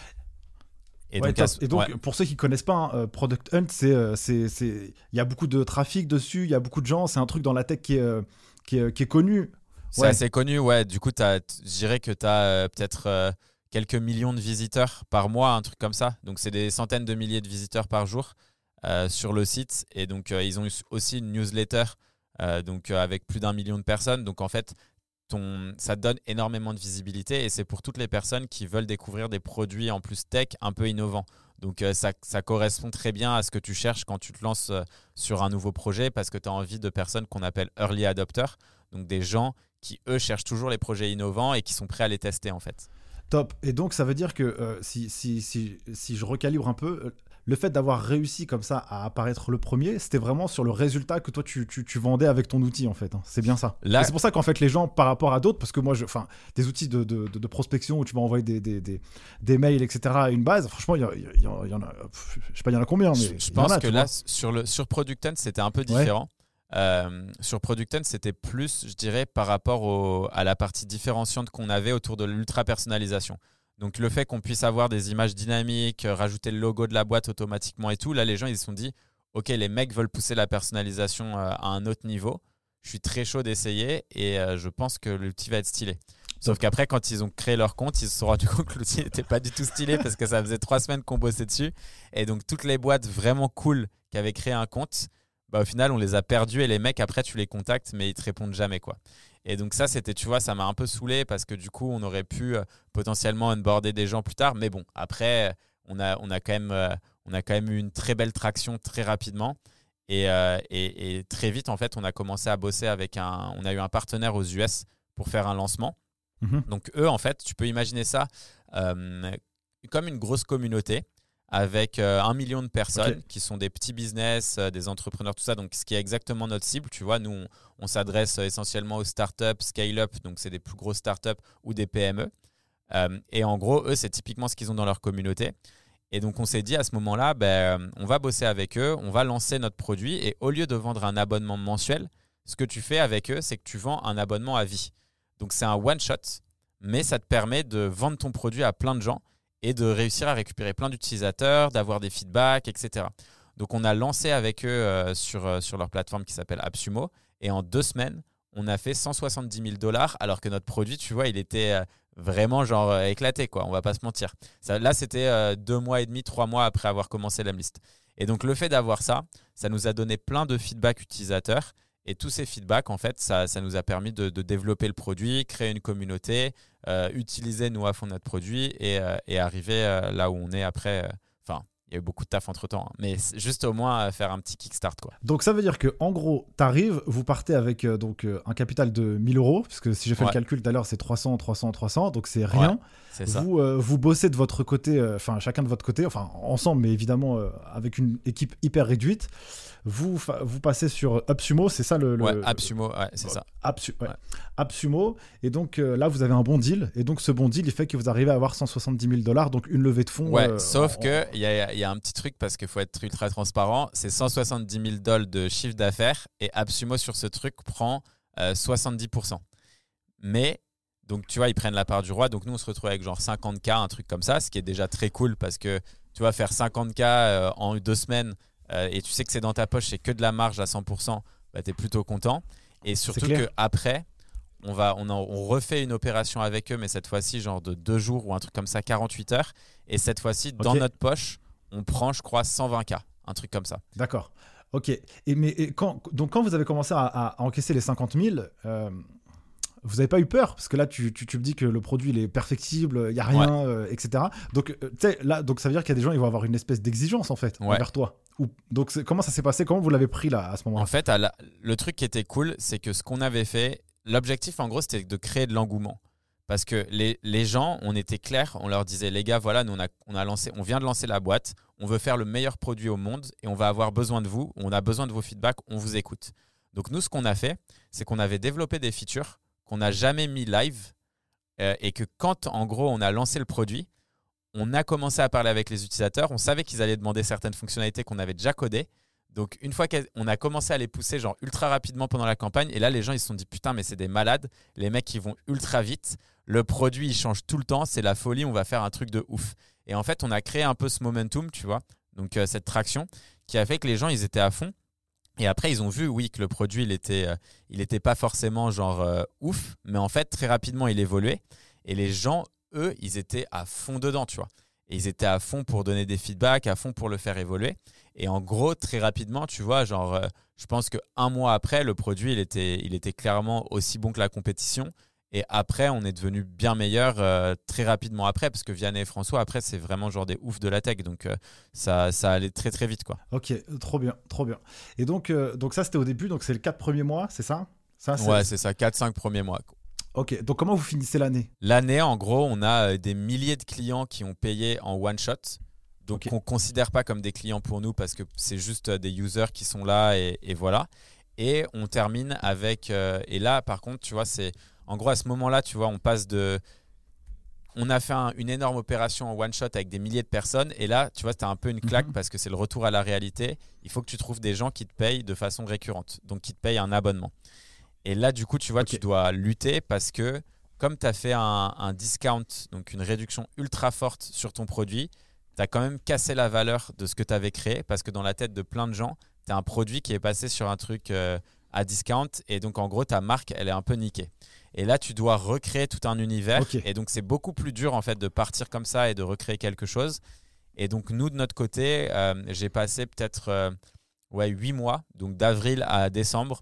Et donc, pour ceux qui connaissent pas, hein, euh, Product Hunt, c'est, c'est, il y a beaucoup de trafic dessus, il y a beaucoup de gens, c'est un truc dans la tech qui est, qui est, qui est connu. C'est assez connu, ouais. Du coup, je dirais que tu as peut-être quelques millions de visiteurs par mois, un truc comme ça. Donc, c'est des centaines de milliers de visiteurs par jour sur le site. Et donc, ils ont aussi une newsletter donc, avec plus d'un million de personnes. Donc, en fait, ça donne énormément de visibilité et c'est pour toutes les personnes qui veulent découvrir des produits en plus tech un peu innovants. Donc euh, ça, correspond très bien à ce que tu cherches quand tu te lances euh, sur un nouveau projet parce que tu as envie de personnes qu'on appelle early adopters, donc des gens qui, eux, cherchent toujours les projets innovants et qui sont prêts à les tester en fait. Top. Et donc ça veut dire que euh, si, si, si, si, je recalibre un peu, le fait d'avoir réussi comme ça à apparaître le premier, c'était vraiment sur le résultat que toi tu, vendais avec ton outil en fait. Hein. C'est bien ça. C'est pour ça qu'en fait les gens par rapport à d'autres, parce que moi, je, enfin, des outils de, prospection où tu vas envoyer des, des, des, mails, etc. à une base, franchement, il y, en a, je sais pas, il y en a combien, mais je, pense que là sur le sur Product c'était un peu différent. Euh, sur Product c'était plus, je dirais, par rapport à la partie différenciante qu'on avait autour de l'ultra personnalisation. Donc le fait qu'on puisse avoir des images dynamiques, euh, rajouter le logo de la boîte automatiquement et tout, là les gens ils se sont dit, ok les mecs veulent pousser la personnalisation euh, à un autre niveau. Je suis très chaud d'essayer et je pense que l'outil va être stylé. Sauf qu'après, quand ils ont créé leur compte, ils se sont rendus *laughs* compte que l'outil n'était pas du tout stylé parce que ça faisait trois semaines qu'on bossait dessus. Et donc, toutes les boîtes vraiment cool qui avaient créé un compte, bah, au final, on les a perdus et les mecs, après, tu les contactes, mais ils te répondent jamais. quoi. Et donc ça, c'était, tu vois, ça m'a un peu saoulé parce que du coup, on aurait pu euh, potentiellement onboarder des gens plus tard. Mais bon, après, on a, on a, quand, même, euh, on a quand même eu une très belle traction très rapidement. Et, euh, et, très vite, en fait, on a commencé à bosser avec un... On a eu un partenaire aux US pour faire un lancement. Mhm. Donc eux, en fait, tu peux imaginer ça comme une grosse communauté avec euh, un million de personnes qui sont des petits business, euh, des entrepreneurs, tout ça. Donc, ce qui est exactement notre cible, tu vois, nous, on, s'adresse euh, essentiellement aux startups, scale-up, donc c'est des plus grosses startups ou des PME. et en gros, eux, c'est typiquement ce qu'ils ont dans leur communauté. Et donc, on s'est dit à ce moment-là, ben, on va bosser avec eux, on va lancer notre produit. Et au lieu de vendre un abonnement mensuel, ce que tu fais avec eux, c'est que tu vends un abonnement à vie. Donc, c'est un one-shot, mais ça te permet de vendre ton produit à plein de gens et de réussir à récupérer plein d'utilisateurs, d'avoir des feedbacks, etc. Donc on a lancé avec eux euh, sur, euh, sur leur plateforme qui s'appelle AppSumo et en deux semaines, on a fait 170 000 dollars alors que notre produit, tu vois, il était euh, vraiment genre éclaté, quoi, on va pas se mentir. Là, c'était deux mois et demi, trois mois après avoir commencé la liste. Et donc le fait d'avoir ça, ça nous a donné plein de feedbacks utilisateurs et tous ces feedbacks, en fait, ça, ça nous a permis de, de, développer le produit, créer une communauté, euh, utiliser nous à fond notre produit et, euh, et arriver euh, là où on est après. Enfin, il y a eu beaucoup de taf entre temps, hein. mais juste au moins faire un petit kickstart. Quoi. Donc ça veut dire que en gros, tu arrives, vous partez avec donc, un capital de 1000 euros, puisque si j'ai fait le calcul tout à l'heure, c'est 300, 300, 300, donc c'est rien. c'est ça. Vous, vous bossez de votre côté, enfin chacun de votre côté, enfin ensemble, mais évidemment avec une équipe hyper réduite. Vous, vous passez sur AppSumo, c'est ça le, le... Ouais, AppSumo, ouais, c'est ça. AppSumo. Et donc euh, là, vous avez un bon deal. Et donc ce bon deal, il fait que vous arrivez à avoir 170 000 dollars, donc une levée de fonds. Ouais, euh, sauf qu'il y a, y a, un petit truc parce qu'il faut être ultra transparent. C'est 170 000 dollars de chiffre d'affaires et AppSumo sur ce truc prend 70%. Euh, Mais donc, tu vois, ils prennent la part du roi. Donc, nous, on se retrouve avec genre 50K, un truc comme ça, ce qui est déjà très cool parce que tu vas faire 50K en deux semaines, euh, et tu sais que c'est dans ta poche, c'est que de la marge à 100%, bah, tu es plutôt content. Et surtout qu'après, on, va, on, on, refait une opération avec eux, mais cette fois-ci, genre de deux jours ou un truc comme ça, 48 heures. Et cette fois-ci, dans notre poche, on prend, je crois, 120K, un truc comme ça. D'accord. Ok. Et, mais, quand, donc, quand vous avez commencé à, encaisser les 50 000, euh, vous n'avez pas eu peur Parce que là, tu, tu, me dis que le produit il est perfectible, il n'y a rien, euh, etc. Donc, là, donc, ça veut dire qu'il y a des gens, ils vont avoir une espèce d'exigence, en fait, envers toi donc comment ça s'est passé? Comment vous l'avez pris là à ce moment-là? En fait, le truc qui était cool, c'est que ce qu'on avait fait, l'objectif en gros, c'était de créer de l'engouement. Parce que les, les, gens, on était clairs, on leur disait, les gars, voilà, nous on a, on a lancé, on vient de lancer la boîte, on veut faire le meilleur produit au monde et on va avoir besoin de vous, on a besoin de vos feedbacks, on vous écoute. Donc nous, ce qu'on a fait, c'est qu'on avait développé des features qu'on n'a jamais mis live euh, et que quand en gros on a lancé le produit, on a commencé à parler avec les utilisateurs. On savait qu'ils allaient demander certaines fonctionnalités qu'on avait déjà codées. Donc, une fois qu'on a commencé à les pousser genre ultra rapidement pendant la campagne, et là, les gens ils se sont dit putain, mais c'est des malades. Les mecs ils vont ultra vite. Le produit il change tout le temps. C'est la folie. On va faire un truc de ouf. Et en fait, on a créé un peu ce momentum, tu vois. Donc, euh, cette traction qui a fait que les gens ils étaient à fond. Et après, ils ont vu, oui, que le produit, il était, euh, pas forcément genre euh, ouf, mais en fait, très rapidement, il évoluait. Et les gens, eux, ils étaient à fond dedans, tu vois. Et ils étaient à fond pour donner des feedbacks, à fond pour le faire évoluer. Et en gros, très rapidement, tu vois, genre, euh, je pense qu'un mois après, le produit, il était clairement aussi bon que la compétition. Et après, on est devenu bien meilleur euh, très rapidement après, parce que Vianney et François, après, c'est vraiment genre des oufs de la tech. Donc, euh, ça, ça allait très, très vite, quoi. Ok, trop bien, trop bien. Et donc, donc ça, c'était au début, donc c'est le 4 premiers mois, c'est ça, ça Ouais, c'est ça, 4-5 premiers mois. Ok, donc comment vous finissez l'année? L'année, en gros, on a euh, des milliers de clients qui ont payé en one shot. Donc on ne considère pas comme des clients pour nous parce que c'est juste euh, des users qui sont là et, voilà. Et on termine avec. Euh, et là, par contre, tu vois, c'est. En gros, à ce moment-là, tu vois, on passe de. On a fait une énorme opération en one shot avec des milliers de personnes. Et là, tu vois, c'était un peu une claque mhm. parce que c'est le retour à la réalité. Il faut que tu trouves des gens qui te payent de façon récurrente. Donc, qui te payent un abonnement. Et là, du coup, tu vois, tu dois lutter parce que comme tu as fait un, discount, donc une réduction ultra forte sur ton produit, tu as quand même cassé la valeur de ce que tu avais créé parce que dans la tête de plein de gens, tu as un produit qui est passé sur un truc euh, à discount et donc en gros, ta marque, elle est un peu niquée. Et là, tu dois recréer tout un univers. Et donc, c'est beaucoup plus dur en fait de partir comme ça et de recréer quelque chose. Et donc, nous, de notre côté, euh, j'ai passé peut-être euh, ouais, 8 mois, donc d'avril à décembre,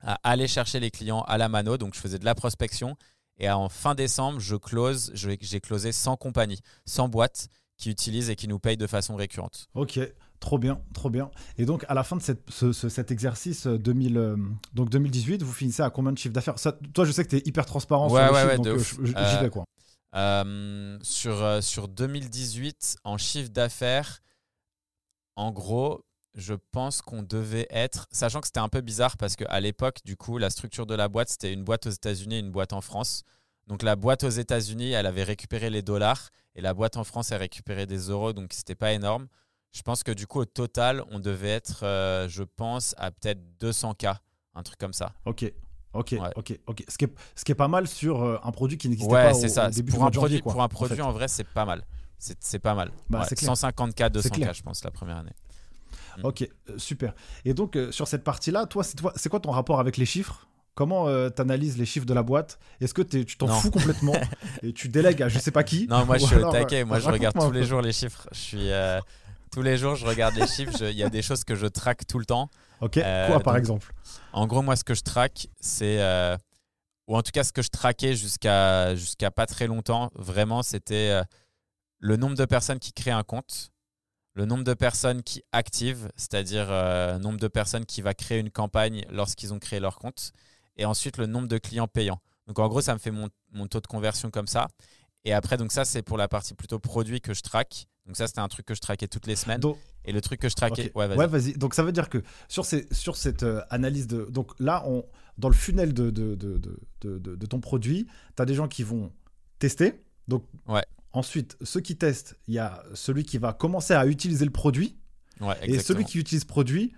à aller chercher les clients à la mano. Donc, je faisais de la prospection. Et en fin décembre, je close, j'ai closé 100 compagnies, 100 boîtes qui utilisent et qui nous payent de façon récurrente. Ok, trop bien, trop bien. Et donc, à la fin de cette, cet exercice 2000, euh, donc 2018, vous finissez à combien de chiffre d'affaires? Toi, je sais que tu es hyper transparent sur les chiffres, donc euh, j'y vais quoi. sur, sur 2018, en chiffre d'affaires, en gros, je pense qu'on devait être, sachant que c'était un peu bizarre parce qu'à l'époque, du coup, la structure de la boîte, c'était une boîte aux États-Unis et une boîte en France. Donc la boîte aux États-Unis, elle avait récupéré les dollars et la boîte en France, elle récupéré des euros, donc c'était pas énorme. Je pense que du coup, au total, on devait être, euh, je pense, à peut-être 200K, un truc comme ça. Ok. Ok, ok, ok. Ce qui, est, ce qui est pas mal sur euh, un produit qui n'existait pas au, ça. début pour un produit, Pour un produit, en, vrai, c'est pas mal. C'est pas mal. Bah, 150K, 200K, je pense, la première année. Mm. Ok, euh, super. Et donc, euh, sur cette partie-là, toi, c'est quoi ton rapport avec les chiffres? Comment euh, tu analyses les chiffres de la boîte? Est-ce que tu t'en fous complètement *laughs* et tu délègues à je sais pas qui? Non, moi je suis au taquet. Moi je regarde tous les jours les chiffres. Je suis tous les jours je regarde les chiffres. Il y a des choses que je traque tout le temps. Ok. Quoi par exemple En gros, moi ce que je traque, c'est ou en tout cas ce que je traquais jusqu'à jusqu'à pas très longtemps. Vraiment, c'était le nombre de personnes qui créent un compte le nombre de personnes qui activent, c'est-à-dire le euh, nombre de personnes qui va créer une campagne lorsqu'ils ont créé leur compte, et ensuite le nombre de clients payants. Donc en gros, ça me fait mon, taux de conversion comme ça. Et après, donc ça, c'est pour la partie plutôt produit que je traque. Donc ça, c'était un truc que je traquais toutes les semaines. et le truc que je traquais... Ouais, vas-y. donc ça veut dire que sur, ces, sur cette euh, analyse de... Donc là, on, dans le funnel de, de, de, de ton produit, tu as des gens qui vont tester. Donc ouais. Ensuite, ceux qui testent, il y a celui qui va commencer à utiliser le produit. et celui qui utilise le produit,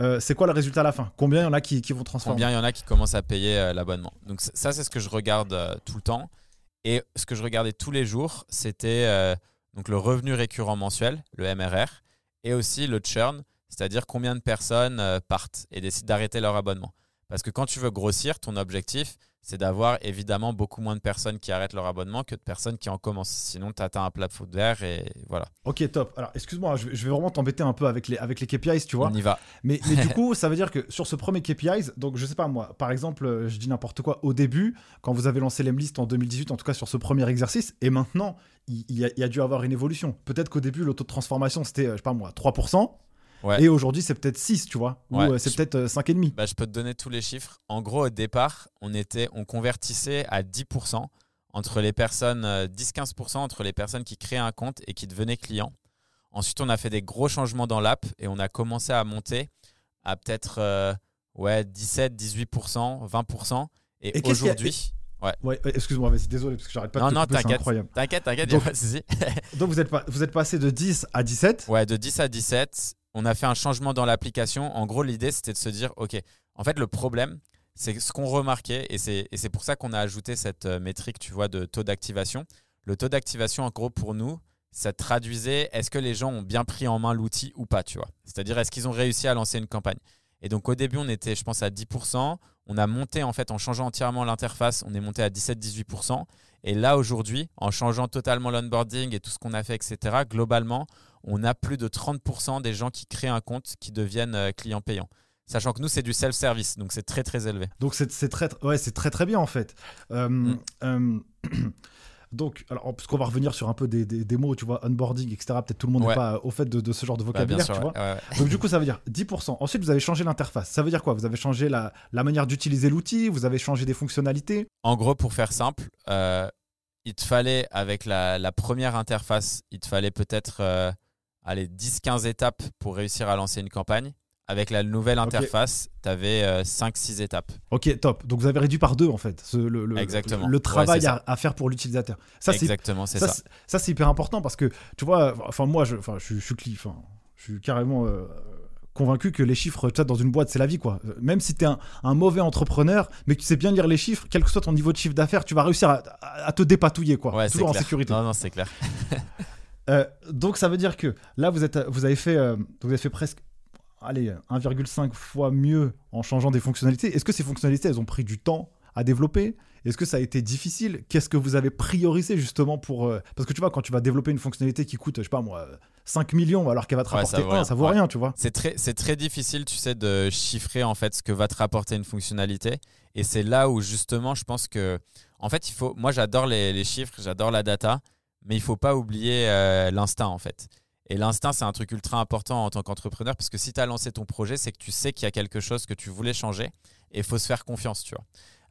euh, c'est quoi le résultat à la fin? Combien il y en a qui, vont transformer? Combien il y en a qui commencent à payer euh, l'abonnement? Donc ça, c'est ce que je regarde tout le temps. Et ce que je regardais tous les jours, c'était donc le revenu récurrent mensuel, le MRR, et aussi le churn, c'est-à-dire combien de personnes partent et décident d'arrêter leur abonnement. Parce que quand tu veux grossir, ton objectif, c'est d'avoir évidemment beaucoup moins de personnes qui arrêtent leur abonnement que de personnes qui en commencent. Sinon, tu atteins un plafond d'air et voilà. Ok, top. Alors, excuse-moi, je, vais vraiment t'embêter un peu avec les, avec les KPIs, tu vois. On y va. Mais, mais du *laughs* coup, ça veut dire que sur ce premier KPIs, donc je sais pas moi, par exemple, euh, je dis n'importe quoi, au début, quand vous avez lancé l'Emlist en 2018, en tout cas sur ce premier exercice, et maintenant, il, y, a, il y a dû avoir une évolution. Peut-être qu'au début, le taux de transformation, c'était, euh, je sais pas moi, 3%. Et aujourd'hui, c'est peut-être 6, tu vois. Ou euh, c'est peut-être 5,5. Euh, bah, je peux te donner tous les chiffres. En gros, au départ, on, était, on convertissait à 10% entre les personnes, 10-15% euh, entre les personnes qui créaient un compte et qui devenaient clients. Ensuite, on a fait des gros changements dans l'app et on a commencé à monter à peut-être ouais, 17, 18%, 20%. Et, aujourd'hui. Ouais. ouais excuse-moi, vas désolé parce que j'arrête pas non, de te Non, t'inquiète. T'inquiète, t'inquiète, donc, *laughs* donc vous êtes, pas, vous êtes passé de 10 à 17 Ouais, de 10 à 17 on a fait un changement dans l'application. En gros, l'idée, c'était de se dire, OK, en fait, le problème, c'est ce qu'on remarquait, et c'est pour ça qu'on a ajouté cette euh, métrique, tu vois, de taux d'activation. Le taux d'activation, en gros, pour nous, ça traduisait est-ce que les gens ont bien pris en main l'outil ou pas, tu vois. C'est-à-dire, est-ce qu'ils ont réussi à lancer une campagne Et donc, au début, on était, je pense, à 10%. On a monté, en fait, en changeant entièrement l'interface, on est monté à 17-18%. Et là, aujourd'hui, en changeant totalement l'onboarding et tout ce qu'on a fait, etc., globalement, on a plus de 30% des gens qui créent un compte qui deviennent euh, clients payants. Sachant que nous, c'est du self-service, donc c'est très très élevé. Donc c'est très, ouais, très très bien en fait. Euh, mm. euh, *clears throat* donc, alors, puisqu'on va revenir sur un peu des, des, mots, tu vois, onboarding, etc. Peut-être tout le monde n'est pas au fait de, ce genre de vocabulaire, tu vois. donc du coup, ça veut dire 10%. Ensuite, vous avez changé l'interface. Ça veut dire quoi? Vous avez changé la, la manière d'utiliser l'outil, vous avez changé des fonctionnalités? En gros, pour faire simple, il te fallait, avec la, la, première interface, il te fallait peut-être allez, 10-15 étapes pour réussir à lancer une campagne. Avec la nouvelle interface, tu avais 5-6 étapes. Ok, top. Donc vous avez réduit par deux en fait le, le, Exactement. le travail à, faire pour l'utilisateur. Ça, Exactement, c'est ça. Ça, c'est hyper important parce que tu vois, enfin moi, je, enfin, je, suis cliff, je suis carrément euh, convaincu que les chiffres, tu dans une boîte, c'est la vie quoi. Même si tu es un, mauvais entrepreneur, mais que tu sais bien lire les chiffres, quel que soit ton niveau de chiffre d'affaires, tu vas réussir à, te dépatouiller quoi. Ouais, Toujours en sécurité. Non, non, c'est clair. *laughs* Euh, donc ça veut dire que là, vous, êtes, vous, avez, fait, euh, vous avez fait presque allez, 1,5 fois mieux en changeant des fonctionnalités. Est-ce que ces fonctionnalités, elles ont pris du temps à développer? Est-ce que ça a été difficile? Qu'est-ce que vous avez priorisé justement pour... Euh, parce que tu vois, quand tu vas développer une fonctionnalité qui coûte, je sais pas moi, 5 millions alors qu'elle va te rapporter 1, ça vaut rien, tu vois. C'est très, très difficile, tu sais, de chiffrer en fait ce que va te rapporter une fonctionnalité. Et c'est là où justement, je pense que, en fait, il faut. Moi, j'adore les, chiffres, j'adore la data, mais il faut pas oublier euh, l'instinct en fait. Et l'instinct, c'est un truc ultra important en tant qu'entrepreneur parce que si tu as lancé ton projet, c'est que tu sais qu'il y a quelque chose que tu voulais changer et il faut se faire confiance, tu vois.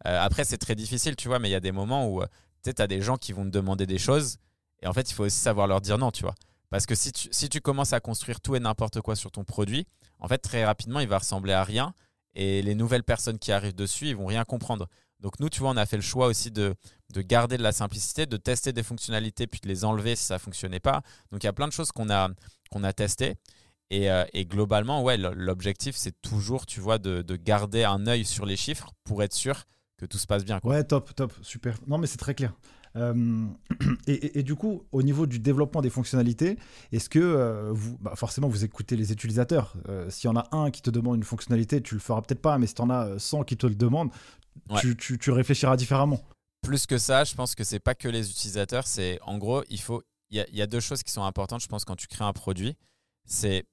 Euh, après, c'est très difficile, tu vois, mais il y a des moments où tu as des gens qui vont te demander des choses et en fait, il faut aussi savoir leur dire non, tu vois. Parce que si tu, si tu commences à construire tout et n'importe quoi sur ton produit, en fait, très rapidement, il va ressembler à rien et les nouvelles personnes qui arrivent dessus, ils vont rien comprendre. Donc nous, tu vois, on a fait le choix aussi de, de garder de la simplicité, de tester des fonctionnalités, puis de les enlever si ça ne fonctionnait pas. Donc il y a plein de choses qu'on a, a testées. Et, euh, et, globalement, ouais, l'objectif, c'est toujours, tu vois, de, de, garder un œil sur les chiffres pour être sûr que tout se passe bien. Ouais, top, top, super. Non, mais c'est très clair. Euh, *clears throat* et, du coup, au niveau du développement des fonctionnalités, est-ce que euh, vous, bah, forcément, vous écoutez les utilisateurs euh, S'il y en a un qui te demande une fonctionnalité, tu le feras peut-être pas, mais si tu en as 100 qui te le demandent, tu, réfléchiras différemment. Plus que ça, je pense que c'est pas que les utilisateurs. C'est en gros, il faut, il y, a deux choses qui sont importantes. Je pense quand tu crées un produit, c'est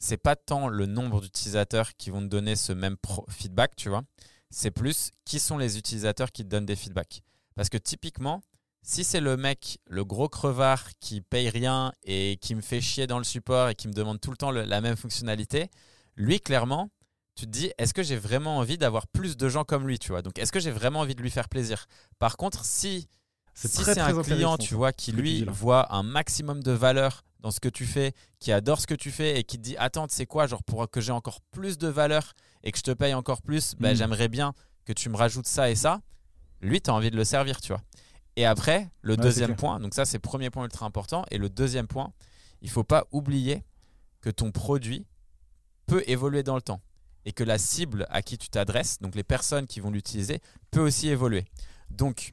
c'est pas tant le nombre d'utilisateurs qui vont te donner ce même feedback, tu vois. C'est plus qui sont les utilisateurs qui te donnent des feedbacks. Parce que typiquement, si c'est le mec, le gros crevard qui paye rien et qui me fait chier dans le support et qui me demande tout le temps la même fonctionnalité, lui, clairement, tu te dis, est-ce que j'ai vraiment envie d'avoir plus de gens comme lui, tu vois? Donc, est-ce que j'ai vraiment envie de lui faire plaisir? Par contre, si c'est un client, tu vois, qui lui voit un maximum de valeur dans ce que tu fais, qui adore ce que tu fais et qui te dit, attends, c'est quoi, genre pour que j'ai encore plus de valeur et que je te paye encore plus, ben, j'aimerais bien que tu me rajoutes ça et ça lui, tu as envie de le servir, tu vois. Et après, le deuxième point, donc ça c'est le premier point ultra important, et le deuxième point, il faut pas oublier que ton produit peut évoluer dans le temps et que la cible à qui tu t'adresses, donc les personnes qui vont l'utiliser, peut aussi évoluer. Donc,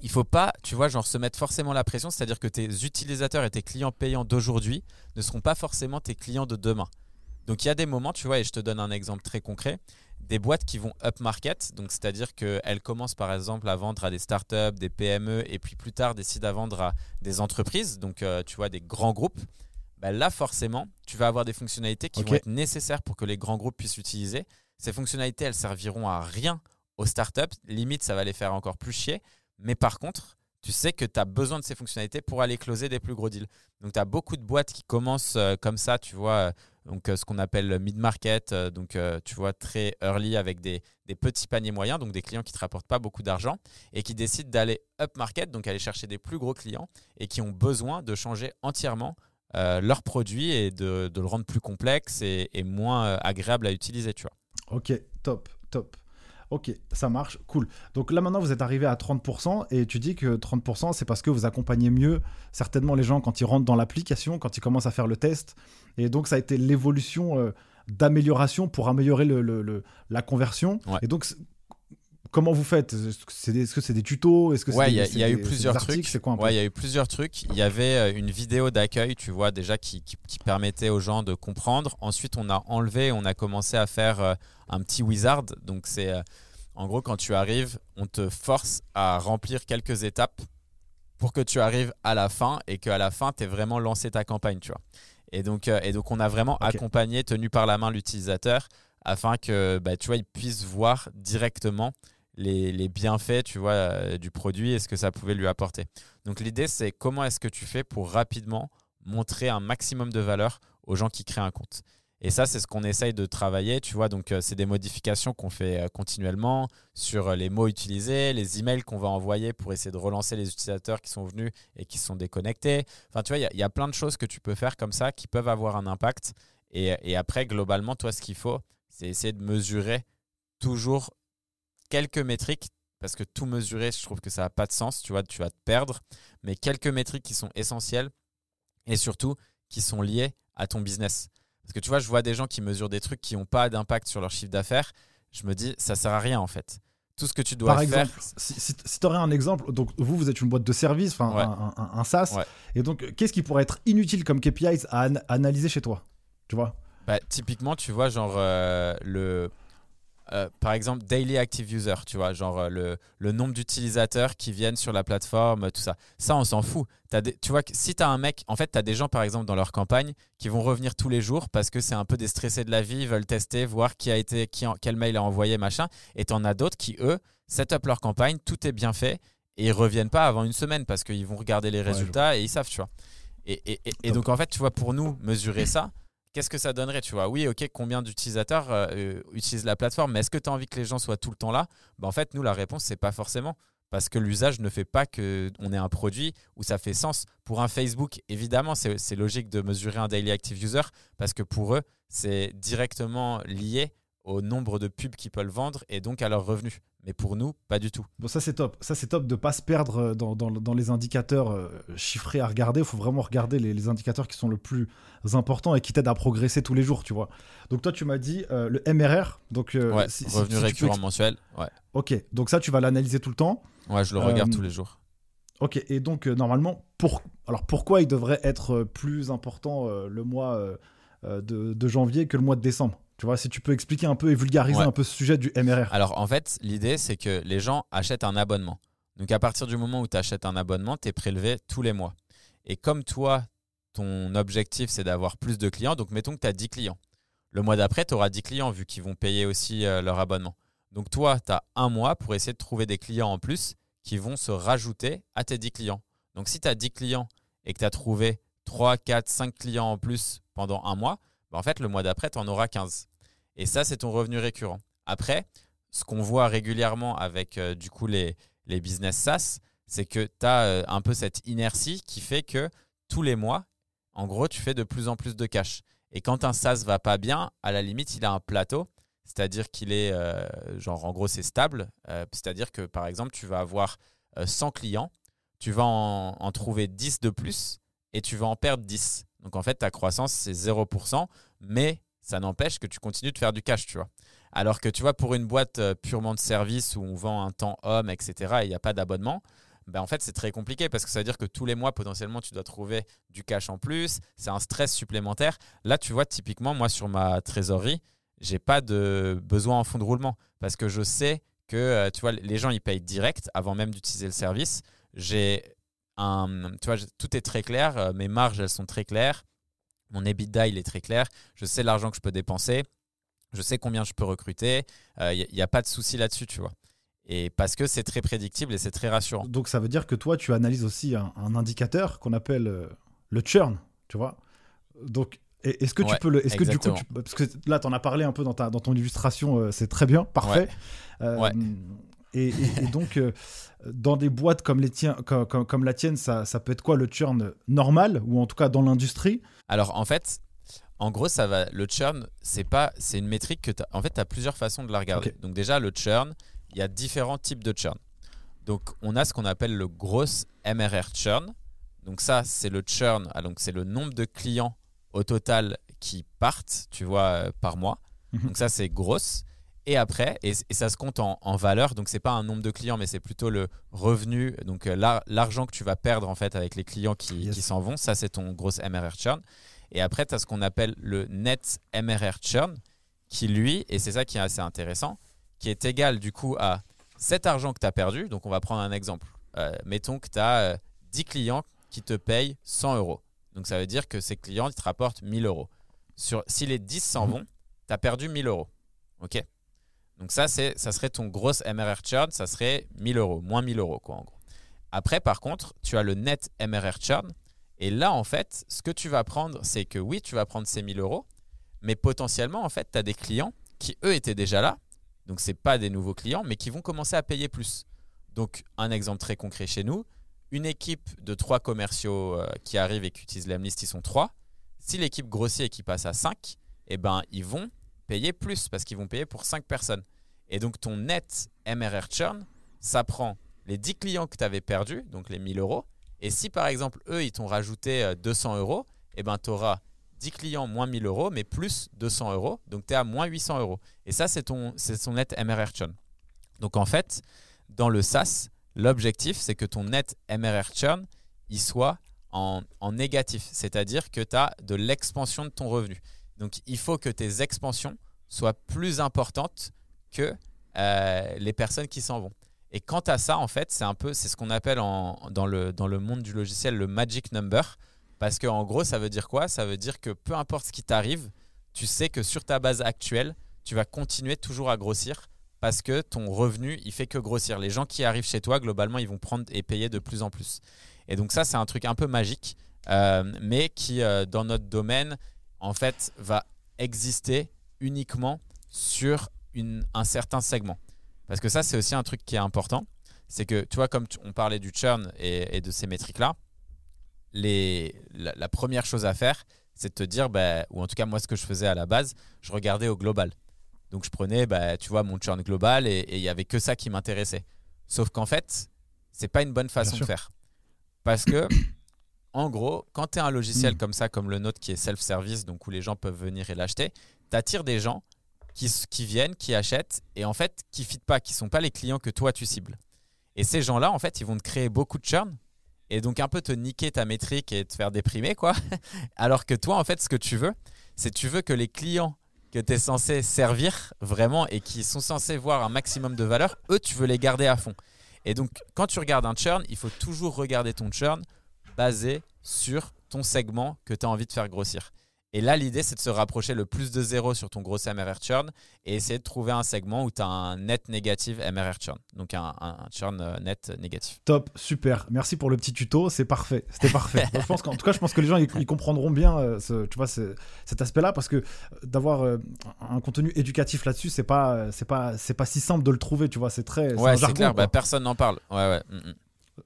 il faut pas, tu vois, genre se mettre forcément la pression, c'est-à-dire que tes utilisateurs et tes clients payants d'aujourd'hui ne seront pas forcément tes clients de demain. Donc il y a des moments, tu vois, et je te donne un exemple très concret, des boîtes qui vont up market, donc c'est-à-dire qu'elles commencent par exemple à vendre à des startups, des PME, et puis plus tard décident à vendre à des entreprises, donc euh, tu vois des grands groupes. Bah, là forcément, tu vas avoir des fonctionnalités qui vont être nécessaires pour que les grands groupes puissent l'utiliser. Ces fonctionnalités, elles serviront à rien aux startups, limite ça va les faire encore plus chier, mais par contre, tu sais que tu as besoin de ces fonctionnalités pour aller closer des plus gros deals. Donc tu as beaucoup de boîtes qui commencent euh, comme ça, tu vois, euh, donc euh, ce qu'on appelle mid-market, donc tu vois très early avec des, petits paniers moyens, donc des clients qui ne te rapportent pas beaucoup d'argent et qui décident d'aller up-market, donc aller chercher des plus gros clients et qui ont besoin de changer entièrement leur produit et de, le rendre plus complexe et, et moins agréable à utiliser, tu vois. Ok, top, top. Ok, ça marche, cool. Donc là maintenant vous êtes arrivé à 30% et tu dis que 30% c'est parce que vous accompagnez mieux certainement les gens quand ils rentrent dans l'application, quand ils commencent à faire le test. Et donc ça a été l'évolution euh, d'amélioration pour améliorer le, la conversion. Et donc comment vous faites? Est-ce que c'est des tutos? Est-ce que ouais, il y, a eu plusieurs trucs. Quoi Ouais, il y a eu plusieurs trucs. Il y avait euh, une vidéo d'accueil, tu vois, déjà qui, qui, permettait aux gens de comprendre. Ensuite, on a enlevé, on a commencé à faire euh, un petit wizard. Donc c'est euh, en gros quand tu arrives, on te force à remplir quelques étapes pour que tu arrives à la fin et qu'à la fin, tu aies vraiment lancé ta campagne, tu vois. Et donc, et donc on a vraiment accompagné, tenu par la main l'utilisateur afin que bah, tu vois, il puisse voir directement les, bienfaits tu vois, euh, du produit et ce que ça pouvait lui apporter. Donc l'idée, c'est comment est-ce que tu fais pour rapidement montrer un maximum de valeur aux gens qui créent un compte. Et ça, c'est ce qu'on essaye de travailler, tu vois. Donc, euh, c'est des modifications qu'on fait euh, continuellement sur les mots utilisés, les emails qu'on va envoyer pour essayer de relancer les utilisateurs qui sont venus et qui sont déconnectés. Enfin, tu vois, il y, a plein de choses que tu peux faire comme ça qui peuvent avoir un impact. Et, et après, globalement, toi, ce qu'il faut, c'est essayer de mesurer toujours quelques métriques, parce que tout mesurer, je trouve que ça n'a pas de sens, tu vois, tu vas te perdre, mais quelques métriques qui sont essentielles et surtout qui sont liées à ton business. Parce que tu vois, je vois des gens qui mesurent des trucs qui n'ont pas d'impact sur leur chiffre d'affaires, je me dis, ça sert à rien en fait. Tout ce que tu dois Par faire. Exemple, si, tu aurais un exemple, donc vous, vous êtes une boîte de service, enfin un, SaaS, et donc qu'est-ce qui pourrait être inutile comme KPIs à analyser chez toi Tu vois? Bah, Typiquement, tu vois, genre euh, le euh, par exemple, daily active user, tu vois, genre euh, le, le nombre d'utilisateurs qui viennent sur la plateforme, tout ça. Ça, on s'en fout. As tu vois, si tu as un mec, en fait, tu as des gens, par exemple, dans leur campagne qui vont revenir tous les jours parce que c'est un peu des stressés de la vie, veulent tester, voir qui a été, qui quel mail a envoyé, machin. Et tu en as d'autres qui, eux, set up leur campagne, tout est bien fait et ils reviennent pas avant une semaine parce qu'ils vont regarder les résultats et ils savent, tu vois. Et, et, et, donc, en fait, tu vois, pour nous, mesurer *clears throat* ça, qu'est-ce que ça donnerait Tu vois, oui, ok, combien d'utilisateurs euh, euh, utilisent la plateforme, mais est-ce que tu as envie que les gens soient tout le temps là? Ben, En fait, nous, la réponse, c'est pas forcément. Parce que l'usage ne fait pas qu'on ait un produit où ça fait sens. Pour un Facebook, évidemment, c'est logique de mesurer un daily active user parce que pour eux, c'est directement lié au nombre de pubs qu'ils peuvent vendre et donc à leurs revenus. Mais pour nous, pas du tout. Bon, ça c'est top. Ça c'est top de pas se perdre euh, dans, dans, dans les indicateurs euh, chiffrés à regarder. Il faut vraiment regarder les, les, indicateurs qui sont le plus importants et qui t'aident à progresser tous les jours, tu vois. Donc toi, tu m'as dit euh, le MRR. Donc, ouais, revenu récurrent mensuel. Ouais. Ok, donc ça, tu vas l'analyser tout le temps. Ouais, je le regarde tous les jours. Ok, et donc normalement, pour... alors pourquoi il devrait être plus important le mois de, de janvier que le mois de décembre? Tu vois, si tu peux expliquer un peu et vulgariser un peu ce sujet du MRR. Alors en fait, l'idée c'est que les gens achètent un abonnement. Donc à partir du moment où tu achètes un abonnement, tu es prélevé tous les mois. Et comme toi, ton objectif c'est d'avoir plus de clients, donc mettons que tu as 10 clients. Le mois d'après, tu auras 10 clients vu qu'ils vont payer aussi euh, leur abonnement. Donc toi, tu as un mois pour essayer de trouver des clients en plus qui vont se rajouter à tes 10 clients. Donc si tu as 10 clients et que tu as trouvé 3, 4, 5 clients en plus pendant un mois, en fait, le mois d'après, tu en auras 15. Et ça, c'est ton revenu récurrent. Après, ce qu'on voit régulièrement avec euh, du coup les, business SaaS, c'est que tu as euh, un peu cette inertie qui fait que tous les mois, en gros, tu fais de plus en plus de cash. Et quand un SaaS va pas bien, à la limite, il a un plateau, c'est-à-dire qu'il est, euh, genre, en gros, c'est stable. c'est-à-dire que, par exemple, tu vas avoir 100 clients, tu vas en, en, trouver 10 de plus et tu vas en perdre 10. Donc en fait, ta croissance, c'est 0%, mais ça n'empêche que tu continues de faire du cash, tu vois. Alors que tu vois, pour une boîte euh, purement de service où on vend un temps homme, etc., et il n'y a pas d'abonnement, ben en fait, c'est très compliqué parce que ça veut dire que tous les mois, potentiellement, tu dois trouver du cash en plus. C'est un stress supplémentaire. Là, tu vois, typiquement, moi, sur ma trésorerie, j'ai pas de besoin en fonds de roulement parce que je sais que, euh, tu vois, les gens, ils payent direct avant même d'utiliser le service. J'ai tu vois, tout est très clair, euh, mes marges, elles sont très claires, mon EBITDA, il est très clair, je sais l'argent que je peux dépenser, je sais combien je peux recruter, il euh, n'y a, pas de souci là-dessus, tu vois. Et parce que c'est très prédictible et c'est très rassurant. Donc ça veut dire que toi, tu analyses aussi un, indicateur qu'on appelle euh, le churn, tu vois. Donc est-ce que tu peux le. Est-ce que du coup. parce que là, tu en as parlé un peu dans, ta, dans ton illustration, c'est très bien, parfait. Ouais. Et, *laughs* donc, euh, dans des boîtes comme, les tiens, comme, la tienne, ça, ça, peut être quoi le churn normal ou en tout cas dans l'industrie? Alors en fait, en gros, ça va. Le churn, c'est pas, c'est une métrique que en fait, tu as plusieurs façons de la regarder. Donc déjà, le churn, il y a différents types de churn. Donc on a ce qu'on appelle le gros MRR churn. Donc ça, c'est le churn. Ah, donc c'est le nombre de clients au total qui partent, tu vois, euh, par mois. Mhm. Donc ça, c'est grosse. Et après, et, ça se compte en, valeur, donc c'est pas un nombre de clients, mais c'est plutôt le revenu, donc euh, l'argent que tu vas perdre en fait avec les clients qui, s'en vont. Ça, c'est ton gros MRR churn. Et après, tu as ce qu'on appelle le net MRR churn, qui lui, et c'est ça qui est assez intéressant, qui est égal du coup à cet argent que tu as perdu. Donc on va prendre un exemple. Euh, mettons que tu as 10 clients qui te payent 100 euros. Donc ça veut dire que ces clients ils te rapportent 1000 euros. Sur, si les 10 s'en mhm. vont, tu as perdu 1000 euros. OK? Donc ça, c'est, ça serait ton gros MRR churn, ça serait 1000 euros, moins 1000 euros quoi en gros. Après, par contre, tu as le net MRR churn. Et là, en fait, ce que tu vas prendre, c'est que oui, tu vas prendre ces 1000 euros, mais potentiellement, en fait, tu as des clients qui, eux, étaient déjà là. Donc, ce pas des nouveaux clients, mais qui vont commencer à payer plus. Donc, un exemple très concret chez nous, une équipe de trois commerciaux euh, qui arrivent et qui utilisent l'Amlist, ils sont trois. Si l'équipe grossit et qui passe à 5, eh ben, ils vont payer plus parce qu'ils vont payer pour 5 personnes. Et donc ton net MRR churn, ça prend les 10 clients que tu avais perdus, donc les 1000 euros. Et si par exemple, eux, ils t'ont rajouté 200 euh, euros, eh ben, tu auras 10 clients moins 1000 euros, mais plus 200 euros. Donc tu es à moins 800 euros. Et ça, c'est ton, net MRR churn. Donc en fait, dans le SaaS, l'objectif, c'est que ton net MRR churn, il soit en, en négatif. C'est-à-dire que tu as de l'expansion de ton revenu. Donc il faut que tes expansions soient plus importantes que les personnes qui s'en vont. Et quant à ça, en fait, c'est un peu, c'est ce qu'on appelle dans, le, monde du logiciel le magic number. Parce qu'en gros, ça veut dire quoi? Ça veut dire que peu importe ce qui t'arrive, tu sais que sur ta base actuelle, tu vas continuer toujours à grossir parce que ton revenu, il fait que grossir. Les gens qui arrivent chez toi, globalement, ils vont prendre et payer de plus en plus. Et donc ça, c'est un truc un peu magique, euh, mais qui, euh, dans notre domaine, en fait, va exister uniquement sur un certain segment. Parce que ça, c'est aussi un truc qui est important. C'est que, tu vois, comme on parlait du churn et, de ces métriques-là, la, première chose à faire, c'est de te dire, bah, ou en tout cas, moi, ce que je faisais à la base, je regardais au global. Donc, je prenais, bah, tu vois, mon churn global et il n'y avait que ça qui m'intéressait. Sauf qu'en fait, c'est pas une bonne façon de faire. Parce que, en gros, quand tu as un logiciel hmm. comme ça, comme le nôtre qui est self-service, donc où les gens peuvent venir et l'acheter, tu attires des gens qui, viennent, qui achètent et en fait qui ne fit pas, qui ne sont pas les clients que toi tu cibles. Et ces gens-là, en fait, ils vont te créer beaucoup de churn et donc un peu te niquer ta métrique et te faire déprimer, quoi. *laughs* Alors que toi, en fait, ce que tu veux, c'est tu veux que les clients que tu es censé servir vraiment et qui sont censés voir un maximum de valeur, eux, tu veux les garder à fond. Et donc, quand tu regardes un churn, il faut toujours regarder ton churn basé sur ton segment que tu as envie de faire grossir. Et là, l'idée, c'est de se rapprocher le plus de zéro sur ton gros MRR churn et essayer de trouver un segment où tu as un net négatif MRR churn. Donc un, churn euh, net négatif. Top, super. Merci pour le petit tuto. C'est parfait. C'était parfait. *laughs* je pense en tout cas, je pense que les gens ils, comprendront bien euh, ce, tu vois, cet aspect-là parce que euh, d'avoir un contenu éducatif là-dessus, c'est pas, c'est pas, c'est pas si simple de le trouver. Tu vois, c'est très. Ouais, c'est clair. Bah, personne n'en parle. Ouais, ouais. Mm, mm.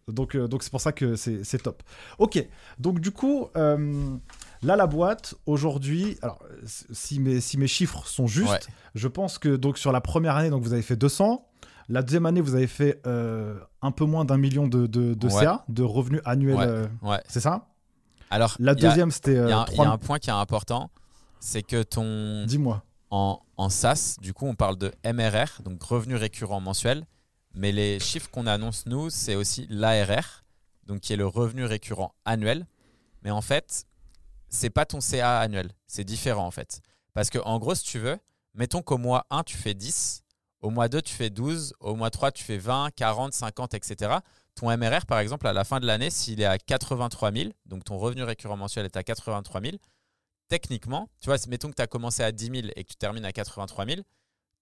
Donc, donc c'est pour ça que c'est top. Ok. Donc du coup. Là, la boîte, aujourd'hui, alors si mes, si mes chiffres sont justes, je pense que donc sur la première année, donc vous avez fait 200. La deuxième année, vous avez fait euh, un peu moins d'un million de, de, CA, de revenus annuels. Euh, c'est ça? Alors, la deuxième, c'était. Il y, a euh, un point qui est important, c'est que ton. Dis-moi. En, en SaaS, du coup, on parle de MRR, donc revenu récurrent mensuel. Mais les chiffres qu'on annonce, nous, c'est aussi l'ARR, donc qui est le revenu récurrent annuel. Mais en fait, c'est pas ton CA annuel. C'est différent en fait. Parce que en gros, si tu veux, mettons qu'au mois 1, tu fais 10, au mois 2, tu fais 12, au mois 3, tu fais 20, 40, 50, etc. Ton MRR, par exemple, à la fin de l'année, s'il est à 83 000, donc ton revenu récurrent mensuel est à 83 000, techniquement, tu vois, mettons que tu as commencé à 10 000 et que tu termines à 83 000,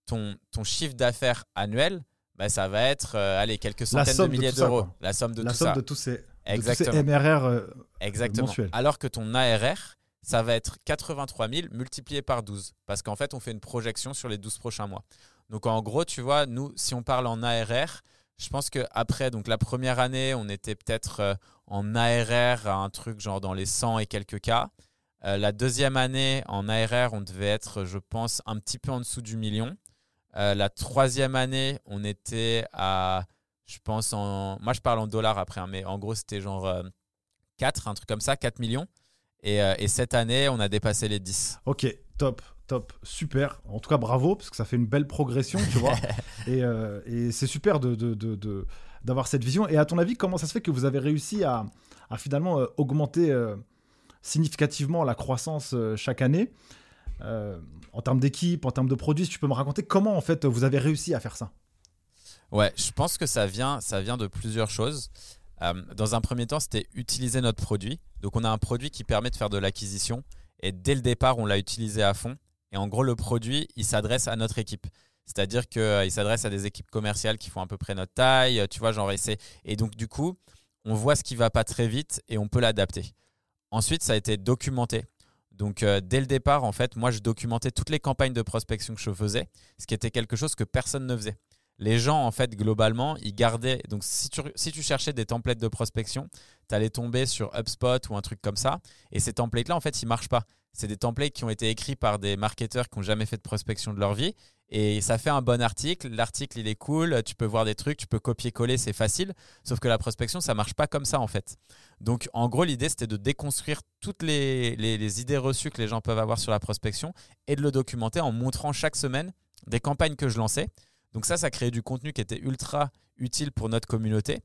ton, ton chiffre d'affaires annuel, bah, ça va être euh, allez, quelques centaines de milliers d'euros. La somme de la tout somme ça. de tous ces Exactement. MRR euh, Exactement. Alors que ton ARR, ça va être 83 000 multiplié par 12. Parce qu'en fait, on fait une projection sur les 12 prochains mois. Donc en gros, tu vois, nous, si on parle en ARR, je pense qu'après, donc la première année, on était peut-être euh, en ARR à un truc genre dans les 100 et quelques cas. Euh, la deuxième année, en ARR, on devait être, je pense, un petit peu en dessous du million. La troisième année, on était à je pense en. Moi, je parle en dollars après, hein, mais en gros, c'était genre 4, euh, un truc comme ça, 4 millions. Et, euh, et, cette année, on a dépassé les 10. Ok, top, top, super. En tout cas, bravo, parce que ça fait une belle progression, tu vois. *laughs* et, euh, et c'est super de, de, de, d'avoir cette vision. Et à ton avis, comment ça se fait que vous avez réussi à, à finalement augmenter significativement la croissance chaque année? En termes d'équipe, en termes de produits, si tu peux me raconter comment en fait vous avez réussi à faire ça? Ouais, je pense que ça vient, de plusieurs choses. Euh, dans un premier temps, c'était utiliser notre produit. Donc, on a un produit qui permet de faire de l'acquisition. Et dès le départ, on l'a utilisé à fond. Et en gros, le produit, il s'adresse à notre équipe. C'est-à-dire qu'il euh, s'adresse à des équipes commerciales qui font à peu près notre taille. Tu vois, genre, et, et donc, du coup, on voit ce qui va pas très vite et on peut l'adapter. Ensuite, ça a été documenté. Donc, euh, dès le départ, en fait, moi, je documentais toutes les campagnes de prospection que je faisais, ce qui était quelque chose que personne ne faisait les gens, en fait, globalement, ils gardaient. Donc, si tu, si tu cherchais des templates de prospection, tu allais tomber sur HubSpot ou un truc comme ça. Et ces templates-là, en fait, ils ne marchent pas. C'est des templates qui ont été écrits par des marketeurs qui n'ont jamais fait de prospection de leur vie. Et ça fait un bon article. L'article, il est cool. Tu peux voir des trucs, tu peux copier-coller, c'est facile. Sauf que la prospection, ça marche pas comme ça, en fait. Donc, en gros, l'idée, c'était de déconstruire toutes les, les idées reçues que les gens peuvent avoir sur la prospection et de le documenter en montrant chaque semaine des campagnes que je lançais donc ça, ça créait du contenu qui était ultra utile pour notre communauté.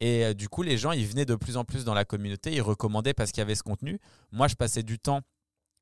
Et euh, du coup, les gens, ils venaient de plus en plus dans la communauté, ils recommandaient parce qu'il y avait ce contenu. Moi, je passais du temps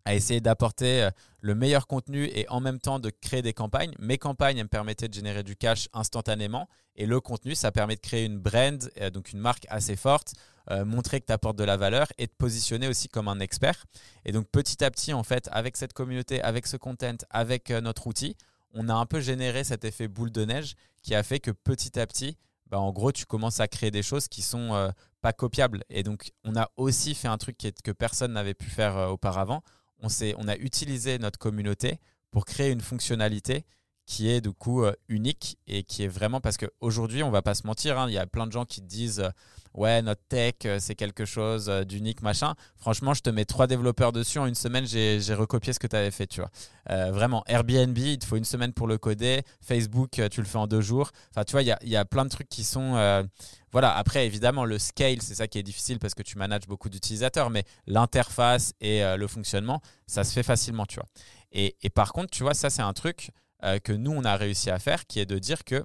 à essayer d'apporter euh, le meilleur contenu et en même temps de créer des campagnes. Mes campagnes elles me permettaient de générer du cash instantanément et le contenu, ça permet de créer une brand, euh, donc une marque assez forte, euh, montrer que tu apportes de la valeur et de positionner aussi comme un expert. Et donc petit à petit, en fait, avec cette communauté, avec ce content, avec notre outil, on a un peu généré cet effet boule de neige qui a fait que petit à petit, bah, en gros, tu commences à créer des choses qui sont pas copiables. Et donc, on a aussi fait un truc que personne n'avait pu faire auparavant on, a utilisé notre communauté pour créer une fonctionnalité qui est du coup euh, unique et qui est vraiment parce qu'aujourd'hui, on va pas se mentir, hein, il y a plein de gens qui disent euh, ouais, notre tech, euh, c'est quelque chose d'unique, machin. Franchement, je te mets trois développeurs dessus. En une semaine, j'ai recopié ce que tu avais fait, tu vois. vraiment, Airbnb, il te faut une semaine pour le coder. Facebook, tu le fais en deux jours. Enfin, tu vois, il y a, y a, plein de trucs qui sont voilà, après, évidemment, le scale, c'est ça qui est difficile parce que tu manages beaucoup d'utilisateurs, mais l'interface et le fonctionnement, ça se fait facilement, tu vois. Et, par contre, tu vois, ça, c'est un truc euh, que nous, on a réussi à faire, qui est de dire que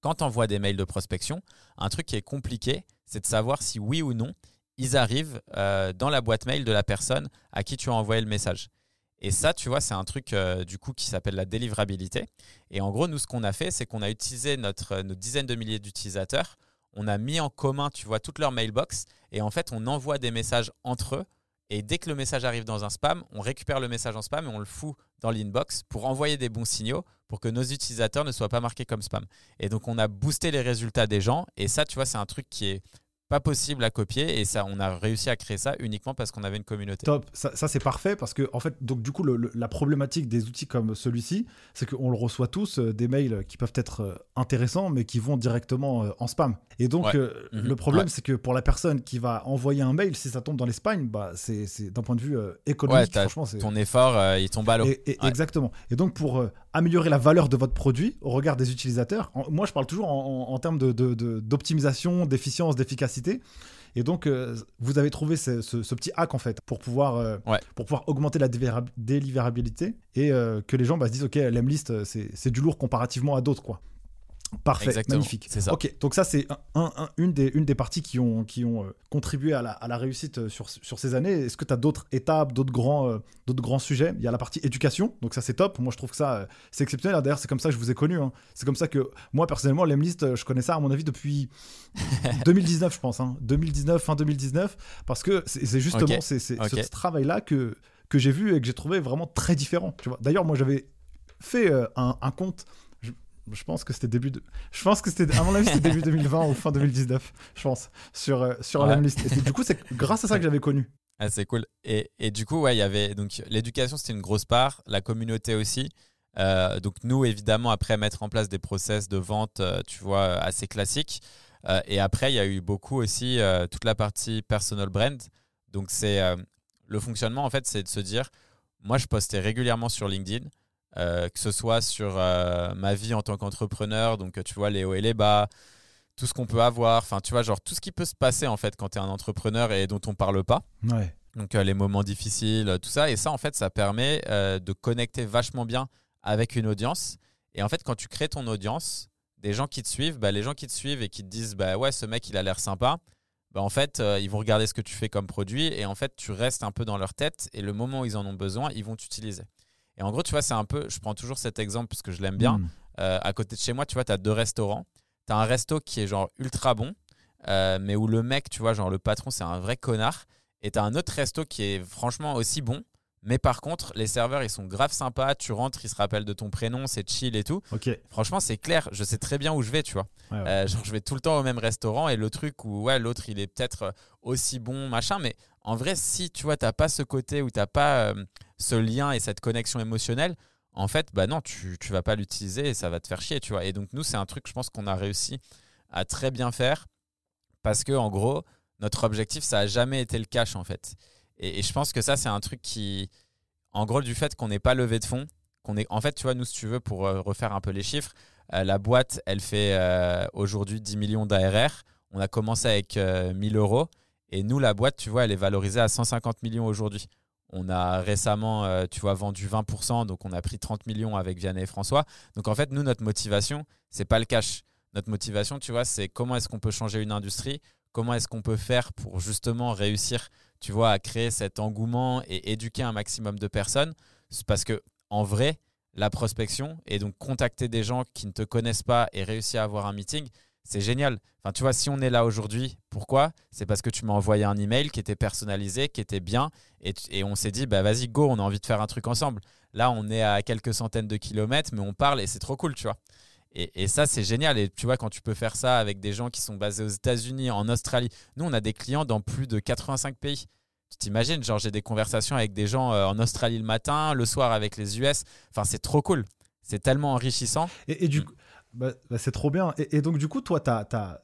quand on envoie des mails de prospection, un truc qui est compliqué, c'est de savoir si oui ou non, ils arrivent euh, dans la boîte mail de la personne à qui tu as envoyé le message. Et ça, tu vois, c'est un truc du coup qui s'appelle la délivrabilité. Et en gros, nous, ce qu'on a fait, c'est qu'on a utilisé nos dizaines de milliers d'utilisateurs on a mis en commun, tu vois, toutes leurs mailbox et en fait, on envoie des messages entre eux. Et dès que le message arrive dans un spam, on récupère le message en spam et on le fout dans l'inbox pour envoyer des bons signaux pour que nos utilisateurs ne soient pas marqués comme spam. Et donc, on a boosté les résultats des gens. Et ça, tu vois, c'est un truc qui est pas possible à copier et ça on a réussi à créer ça uniquement parce qu'on avait une communauté. Top, ça, c'est parfait parce que en fait donc du coup la problématique des outils comme celui-ci c'est qu'on le reçoit tous euh, des mails qui peuvent être euh, intéressants mais qui vont directement euh, en spam et donc mhm. le problème c'est que pour la personne qui va envoyer un mail si ça tombe dans les spams bah c'est d'un point de vue économique franchement ton effort il tombe à l'eau. Exactement et donc pour améliorer la valeur de votre produit au regard des utilisateurs moi je parle toujours en, termes d'optimisation de, d'efficience d'efficacité et donc, euh, vous avez trouvé ce, petit hack en fait pour pouvoir, euh, pour pouvoir augmenter la délivrabilité et euh, que les gens bah, se disent ok, l'Emlist c'est du lourd comparativement à d'autres quoi. Parfait, magnifique. Ça. Ok, donc ça c'est une, des, une des parties qui ont, qui ont euh, contribué à la, à la réussite euh, sur, sur, ces années. Est-ce que tu as d'autres étapes, d'autres grands, euh, d'autres grands sujets? Il y a la partie éducation, donc ça c'est top. Moi je trouve que ça c'est exceptionnel. D'ailleurs c'est comme ça que je vous ai connu. Hein. C'est comme ça que moi personnellement l'Emlist, je connais ça à mon avis depuis *laughs* 2019 je pense. Hein. 2019, fin 2019, parce que c'est justement c'est ce travail-là que, que j'ai vu et que j'ai trouvé vraiment très différent. D'ailleurs moi j'avais fait un, un compte je pense que c'était début de... je pense que c'était à mon avis c'était début *laughs* 2020 ou fin 2019 je pense sur euh, sur la liste. Et du coup c'est grâce à ça que j'avais connu. Ah, c'est cool. Et, et, du coup ouais il y avait donc l'éducation c'était une grosse part la communauté aussi. Euh, donc nous évidemment après mettre en place des process de vente euh, tu vois assez classiques et après il y a eu beaucoup aussi toute la partie personal brand. Donc c'est le fonctionnement en fait c'est de se dire moi je postais régulièrement sur LinkedIn euh, que ce soit sur euh, ma vie en tant qu'entrepreneur, donc tu vois les hauts et les bas, tout ce qu'on peut avoir, enfin tu vois genre tout ce qui peut se passer en fait quand tu es un entrepreneur et dont on parle pas. Ouais. Donc euh, les moments difficiles, tout ça et ça en fait ça permet de connecter vachement bien avec une audience et en fait quand tu crées ton audience, des gens qui te suivent, bah, les gens qui te suivent et qui te disent bah ouais ce mec il a l'air sympa, bah, en fait ils vont regarder ce que tu fais comme produit et en fait tu restes un peu dans leur tête et le moment où ils en ont besoin, ils vont t'utiliser. Et en gros, tu vois, c'est un peu, je prends toujours cet exemple parce que je l'aime bien. Hmm. Euh, à côté de chez moi, tu vois, tu as deux restaurants. Tu as un resto qui est genre ultra bon, euh, mais où le mec, tu vois, genre le patron, c'est un vrai connard. Et tu as un autre resto qui est franchement aussi bon, mais par contre, les serveurs, ils sont grave sympas. Tu rentres, ils se rappellent de ton prénom, c'est chill et tout. Franchement, c'est clair. Je sais très bien où je vais, tu vois. Euh, genre, je vais tout le temps au même restaurant et le truc où, ouais, l'autre, il est peut-être aussi bon, machin. Mais en vrai, si tu vois, t'as pas ce côté où t'as pas ce lien et cette connexion émotionnelle, en fait, bah non, tu, tu vas pas l'utiliser et ça va te faire chier, tu vois. Et donc, nous, c'est un truc, je pense qu'on a réussi à très bien faire parce que, en gros, notre objectif, ça a jamais été le cash, en fait. Et, je pense que ça, c'est un truc qui, en gros, du fait qu'on n'ait pas levé de fonds, qu'on est, en fait, tu vois, nous, si tu veux, pour euh, refaire un peu les chiffres, euh, la boîte, elle fait euh, aujourd'hui 10 millions d'ARR. On a commencé avec 1000 euros. Et nous, la boîte, tu vois, elle est valorisée à 150 millions aujourd'hui. On a récemment, euh, tu vois, vendu 20%, donc on a pris 30 millions avec Vianney et François. Donc en fait, nous, notre motivation, c'est pas le cash. Notre motivation, tu vois, c'est comment est-ce qu'on peut changer une industrie, comment est-ce qu'on peut faire pour justement réussir, tu vois, à créer cet engouement et éduquer un maximum de personnes? Parce que en vrai, la prospection et donc contacter des gens qui ne te connaissent pas et réussir à avoir un meeting, c'est génial. Enfin, tu vois, si on est là aujourd'hui, pourquoi? C'est parce que tu m'as envoyé un email qui était personnalisé, qui était bien, et, et on s'est dit, bah vas-y, go, on a envie de faire un truc ensemble. Là, on est à quelques centaines de kilomètres, mais on parle et c'est trop cool, tu vois. Et, et ça, c'est génial. Et tu vois, quand tu peux faire ça avec des gens qui sont basés aux États-Unis, en Australie, nous, on a des clients dans plus de 85 pays. Tu t'imagines, genre, j'ai des conversations avec des gens euh, en Australie le matin, le soir avec les US. Enfin, c'est trop cool. C'est tellement enrichissant. Et, et du coup, bah, bah, c'est trop bien. Et, donc, du coup, toi, tu as, ta,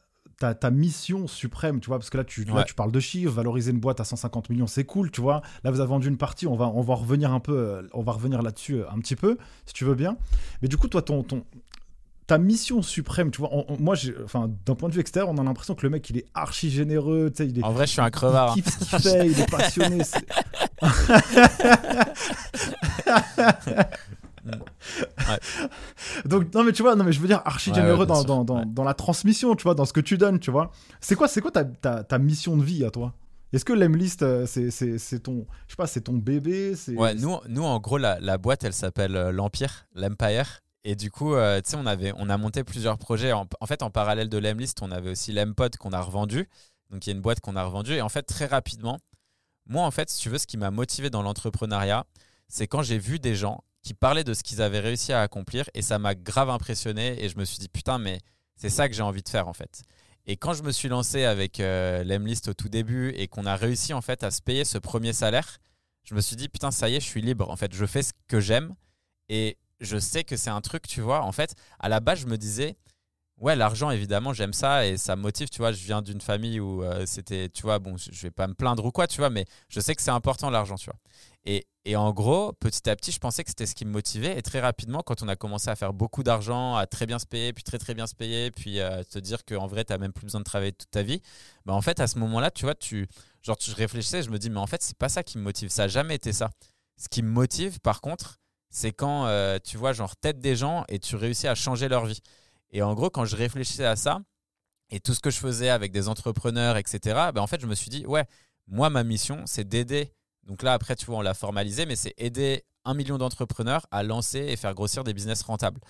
ta, mission suprême, tu vois, parce que là tu, tu parles de chiffres, valoriser une boîte à 150 millions, c'est cool, tu vois. Là, vous avez vendu une partie, on va, on va revenir un peu, euh, on va revenir là-dessus euh, un petit peu, si tu veux bien. Mais du coup, toi, ton, ton, ta mission suprême, tu vois, moi, enfin, d'un point de vue extérieur, on a l'impression que le mec, il est archi généreux, tu sais, il est. En vrai, je suis un crevard. Il kiffe ce qu'il fait, il est passionné. *laughs* *laughs* Donc, non, mais tu vois, non, mais je veux dire, archi généreux dans, dans, dans, la transmission, tu vois, dans ce que tu donnes, tu vois. C'est quoi, c'est quoi ta, ta, ta, mission de vie à toi? Est-ce que l'Emlist, euh, c'est ton, je sais pas, c'est ton bébé Ouais, nous, nous, en gros, la, la boîte, elle s'appelle euh, l'Empire, l'Empire. Et du coup, euh, tu sais, on, avait, on a monté plusieurs projets. En, en fait, en parallèle de l'Emlist, on avait aussi l'Empod qu'on a revendu. Donc, il y a une boîte qu'on a revendue. Et en fait, très rapidement, moi, en fait, si tu veux, ce qui m'a motivé dans l'entrepreneuriat, c'est quand j'ai vu des gens qui parlaient de ce qu'ils avaient réussi à accomplir et ça m'a grave impressionné et je me suis dit putain mais c'est ça que j'ai envie de faire en fait. Et quand je me suis lancé avec euh, l'Emlist au tout début et qu'on a réussi en fait à se payer ce premier salaire, je me suis dit putain ça y est, je suis libre en fait, je fais ce que j'aime et je sais que c'est un truc, tu vois, en fait, à la base je me disais ouais, l'argent, évidemment, j'aime ça et ça me motive. Tu vois, je viens d'une famille où euh, c'était, tu vois, bon, je vais pas me plaindre ou quoi, tu vois, mais je sais que c'est important l'argent, tu vois. Et, et, en gros, petit à petit, je pensais que c'était ce qui me motivait. Et très rapidement, quand on a commencé à faire beaucoup d'argent, à très bien se payer, puis très très bien se payer, puis euh, te dire qu'en vrai, tu n'as même plus besoin de travailler toute ta vie, bah, en fait, à ce moment-là, tu vois, tu, genre, tu réfléchissais, je me dis, mais en fait, c'est pas ça qui me motive. Ça n'a jamais été ça. Ce qui me motive, par contre, c'est quand, euh, tu vois, genre, tête des gens et tu réussis à changer leur vie. Et en gros, quand je réfléchissais à ça, et tout ce que je faisais avec des entrepreneurs, etc., ben en fait, je me suis dit, ouais, moi, ma mission, c'est d'aider. Donc là, après, tu vois, on l'a formalisé, mais c'est aider un million d'entrepreneurs à lancer et faire grossir des business rentables.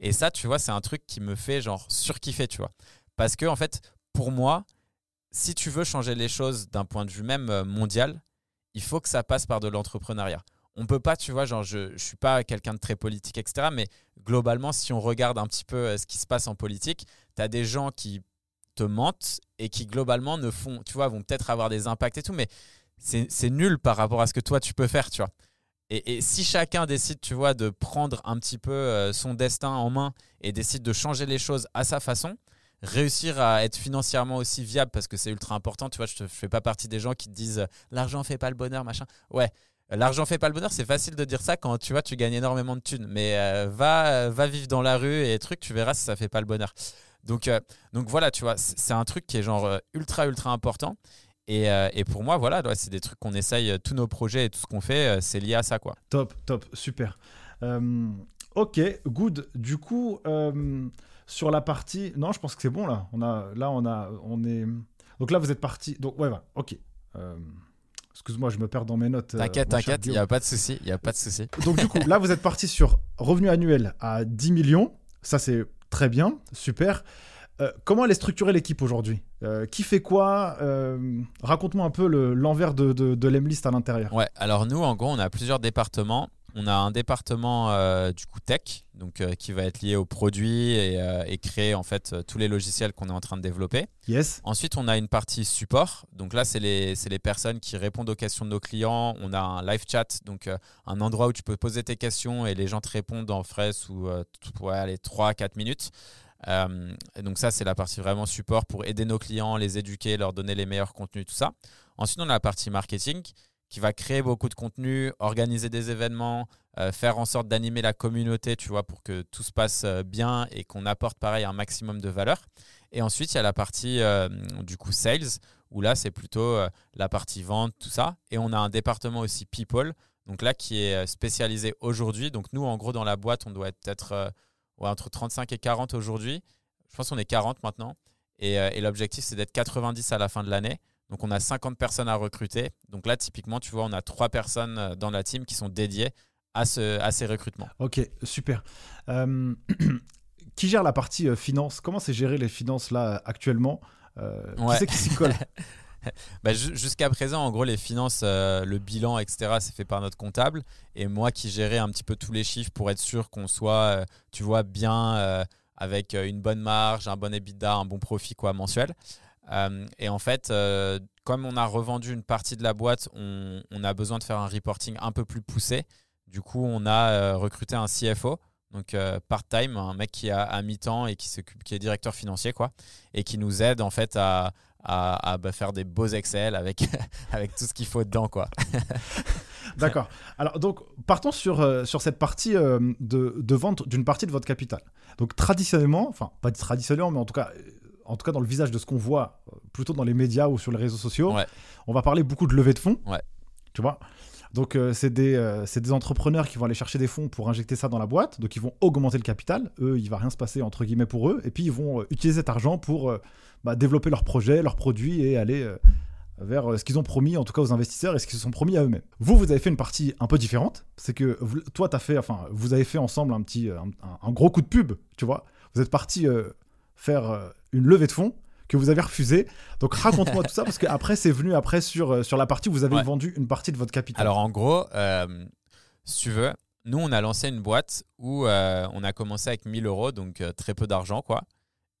Et ça, tu vois, c'est un truc qui me fait genre surkiffer, tu vois. Parce que, en fait, pour moi, si tu veux changer les choses d'un point de vue même euh, mondial, il faut que ça passe par de l'entrepreneuriat on peut pas, tu vois, genre, je, je suis pas quelqu'un de très politique, etc. Mais globalement, si on regarde un petit peu euh, ce qui se passe en politique, tu as des gens qui te mentent et qui globalement ne font, tu vois, vont peut-être avoir des impacts et tout, mais c'est nul par rapport à ce que toi tu peux faire, tu vois. Et, si chacun décide, tu vois, de prendre un petit peu euh, son destin en main et décide de changer les choses à sa façon, réussir à être financièrement aussi viable parce que c'est ultra important, tu vois, je ne fais pas partie des gens qui te disent l'argent fait pas le bonheur, machin. Ouais, L'argent fait pas le bonheur, c'est facile de dire ça quand tu vois, tu gagnes énormément de thunes. Mais euh, va, va vivre dans la rue et truc, tu verras si ça fait pas le bonheur. Donc, euh, donc voilà, tu vois, c'est un truc qui est genre euh, ultra, ultra important. Et, et pour moi, voilà, c'est des trucs qu'on essaye, tous nos projets et tout ce qu'on fait, c'est lié à ça, quoi. Top, top, super. ok, good. Du coup, sur la partie, non, je pense que c'est bon là. On a, là, on a, on est. Donc là, vous êtes parti. Donc ouais, voilà. Ok. Excuse-moi, je me perds dans mes notes. Euh, t'inquiète, t'inquiète, il n'y a pas de souci, il a pas de souci. Donc du coup, là, vous êtes parti sur revenu annuel à 10 millions. Ça, c'est très bien, super. Euh, comment elle est structurée l'équipe aujourd'hui? Euh, Qui fait quoi? Raconte-moi un peu l'envers de, de, de l'Emlist à l'intérieur. Ouais, alors nous, en gros, on a plusieurs départements on a un département euh, du coup tech, donc euh, qui va être lié aux produits et, euh, créer en fait tous les logiciels qu'on est en train de développer. Yes. Ensuite, on a une partie support. Donc là, c'est les, les, personnes qui répondent aux questions de nos clients. On a un live chat, donc un endroit où tu peux poser tes questions et les gens te répondent en frais sous ouais, les 3-4 minutes. donc ça, c'est la partie vraiment support pour aider nos clients, les éduquer, leur donner les meilleurs contenus, tout ça. Ensuite, on a la partie marketing qui va créer beaucoup de contenu, organiser des événements, euh, faire en sorte d'animer la communauté, tu vois, pour que tout se passe euh, bien et qu'on apporte pareil un maximum de valeur. Et ensuite, il y a la partie euh, du coup sales, où là, c'est plutôt la partie vente, tout ça. Et on a un département aussi people, donc là, qui est spécialisé aujourd'hui. Donc nous, en gros, dans la boîte, on doit être peut-être entre 35 et 40 aujourd'hui. Je pense qu'on est 40 maintenant. Et, l'objectif, c'est d'être 90 à la fin de l'année. Donc, on a 50 personnes à recruter. Donc là, typiquement, tu vois, on a trois personnes dans la team qui sont dédiées à, ce, à ces recrutements. Ok, super. *clears throat* qui gère la partie finance? Comment c'est gérer les finances là actuellement? Qui c'est qui s'y colle? *laughs* Bah, Jusqu'à présent, en gros, les finances, euh, le bilan, etc., c'est fait par notre comptable. Et moi qui gérais un petit peu tous les chiffres pour être sûr qu'on soit, euh, tu vois, bien euh, avec une bonne marge, un bon EBITDA, un bon profit quoi, mensuel. Et en fait, comme on a revendu une partie de la boîte, on, a besoin de faire un reporting un peu plus poussé. Du coup, on a recruté un CFO donc part-time, un mec qui a à mi-temps et qui s'occupe, qui est directeur financier, quoi, et qui nous aide en fait à, bah, faire des beaux Excel *laughs* avec, tout ce qu'il faut dedans. quoi. *laughs* D'accord. Alors, donc, partons sur, euh, sur cette partie euh, de, vente d'une partie de votre capital. Donc, traditionnellement, enfin, pas traditionnellement, mais en tout cas, en tout cas dans le visage de ce qu'on voit euh, plutôt dans les médias ou sur les réseaux sociaux, on va parler beaucoup de levée de fonds. Ouais. Tu vois? Donc, c'est des, des, entrepreneurs qui vont aller chercher des fonds pour injecter ça dans la boîte. Donc, ils vont augmenter le capital. Eux, il va rien se passer, entre guillemets, pour eux. Et puis, ils vont utiliser cet argent pour bah, développer leurs projets, leurs produits et aller euh, vers euh, ce qu'ils ont promis, en tout cas aux investisseurs, et ce qu'ils se sont promis à eux-mêmes. Vous, vous avez fait une partie un peu différente. C'est que toi, as fait, enfin, vous avez fait ensemble un petit, un, gros coup de pub, tu vois? Vous êtes parti euh, faire une levée de fonds que vous avez refusé. Donc raconte-moi tout ça parce qu'après c'est venu après sur, sur la partie où vous avez vendu une partie de votre capital. Alors en gros, si tu veux, nous on a lancé une boîte où on a commencé avec 1000 euros, donc très peu d'argent quoi.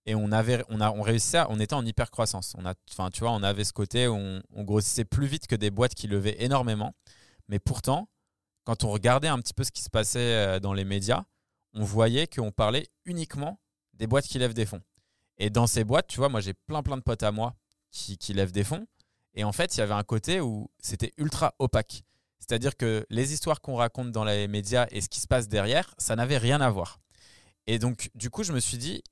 Et on avait on a on réussissait on était en hyper croissance on a enfin tu vois on avait ce côté où on, grossissait plus vite que des boîtes qui levaient énormément. Mais pourtant quand on regardait un petit peu ce qui se passait euh, dans les médias on voyait qu'on parlait uniquement des boîtes qui lèvent des fonds et dans ces boîtes tu vois moi j'ai plein plein de potes à moi qui, qui lèvent des fonds. Et en fait il y avait un côté où c'était ultra opaque. C'est-à-dire que les histoires qu'on raconte dans les médias et ce qui se passe derrière ça n'avait rien à voir. Et donc du coup je me suis dit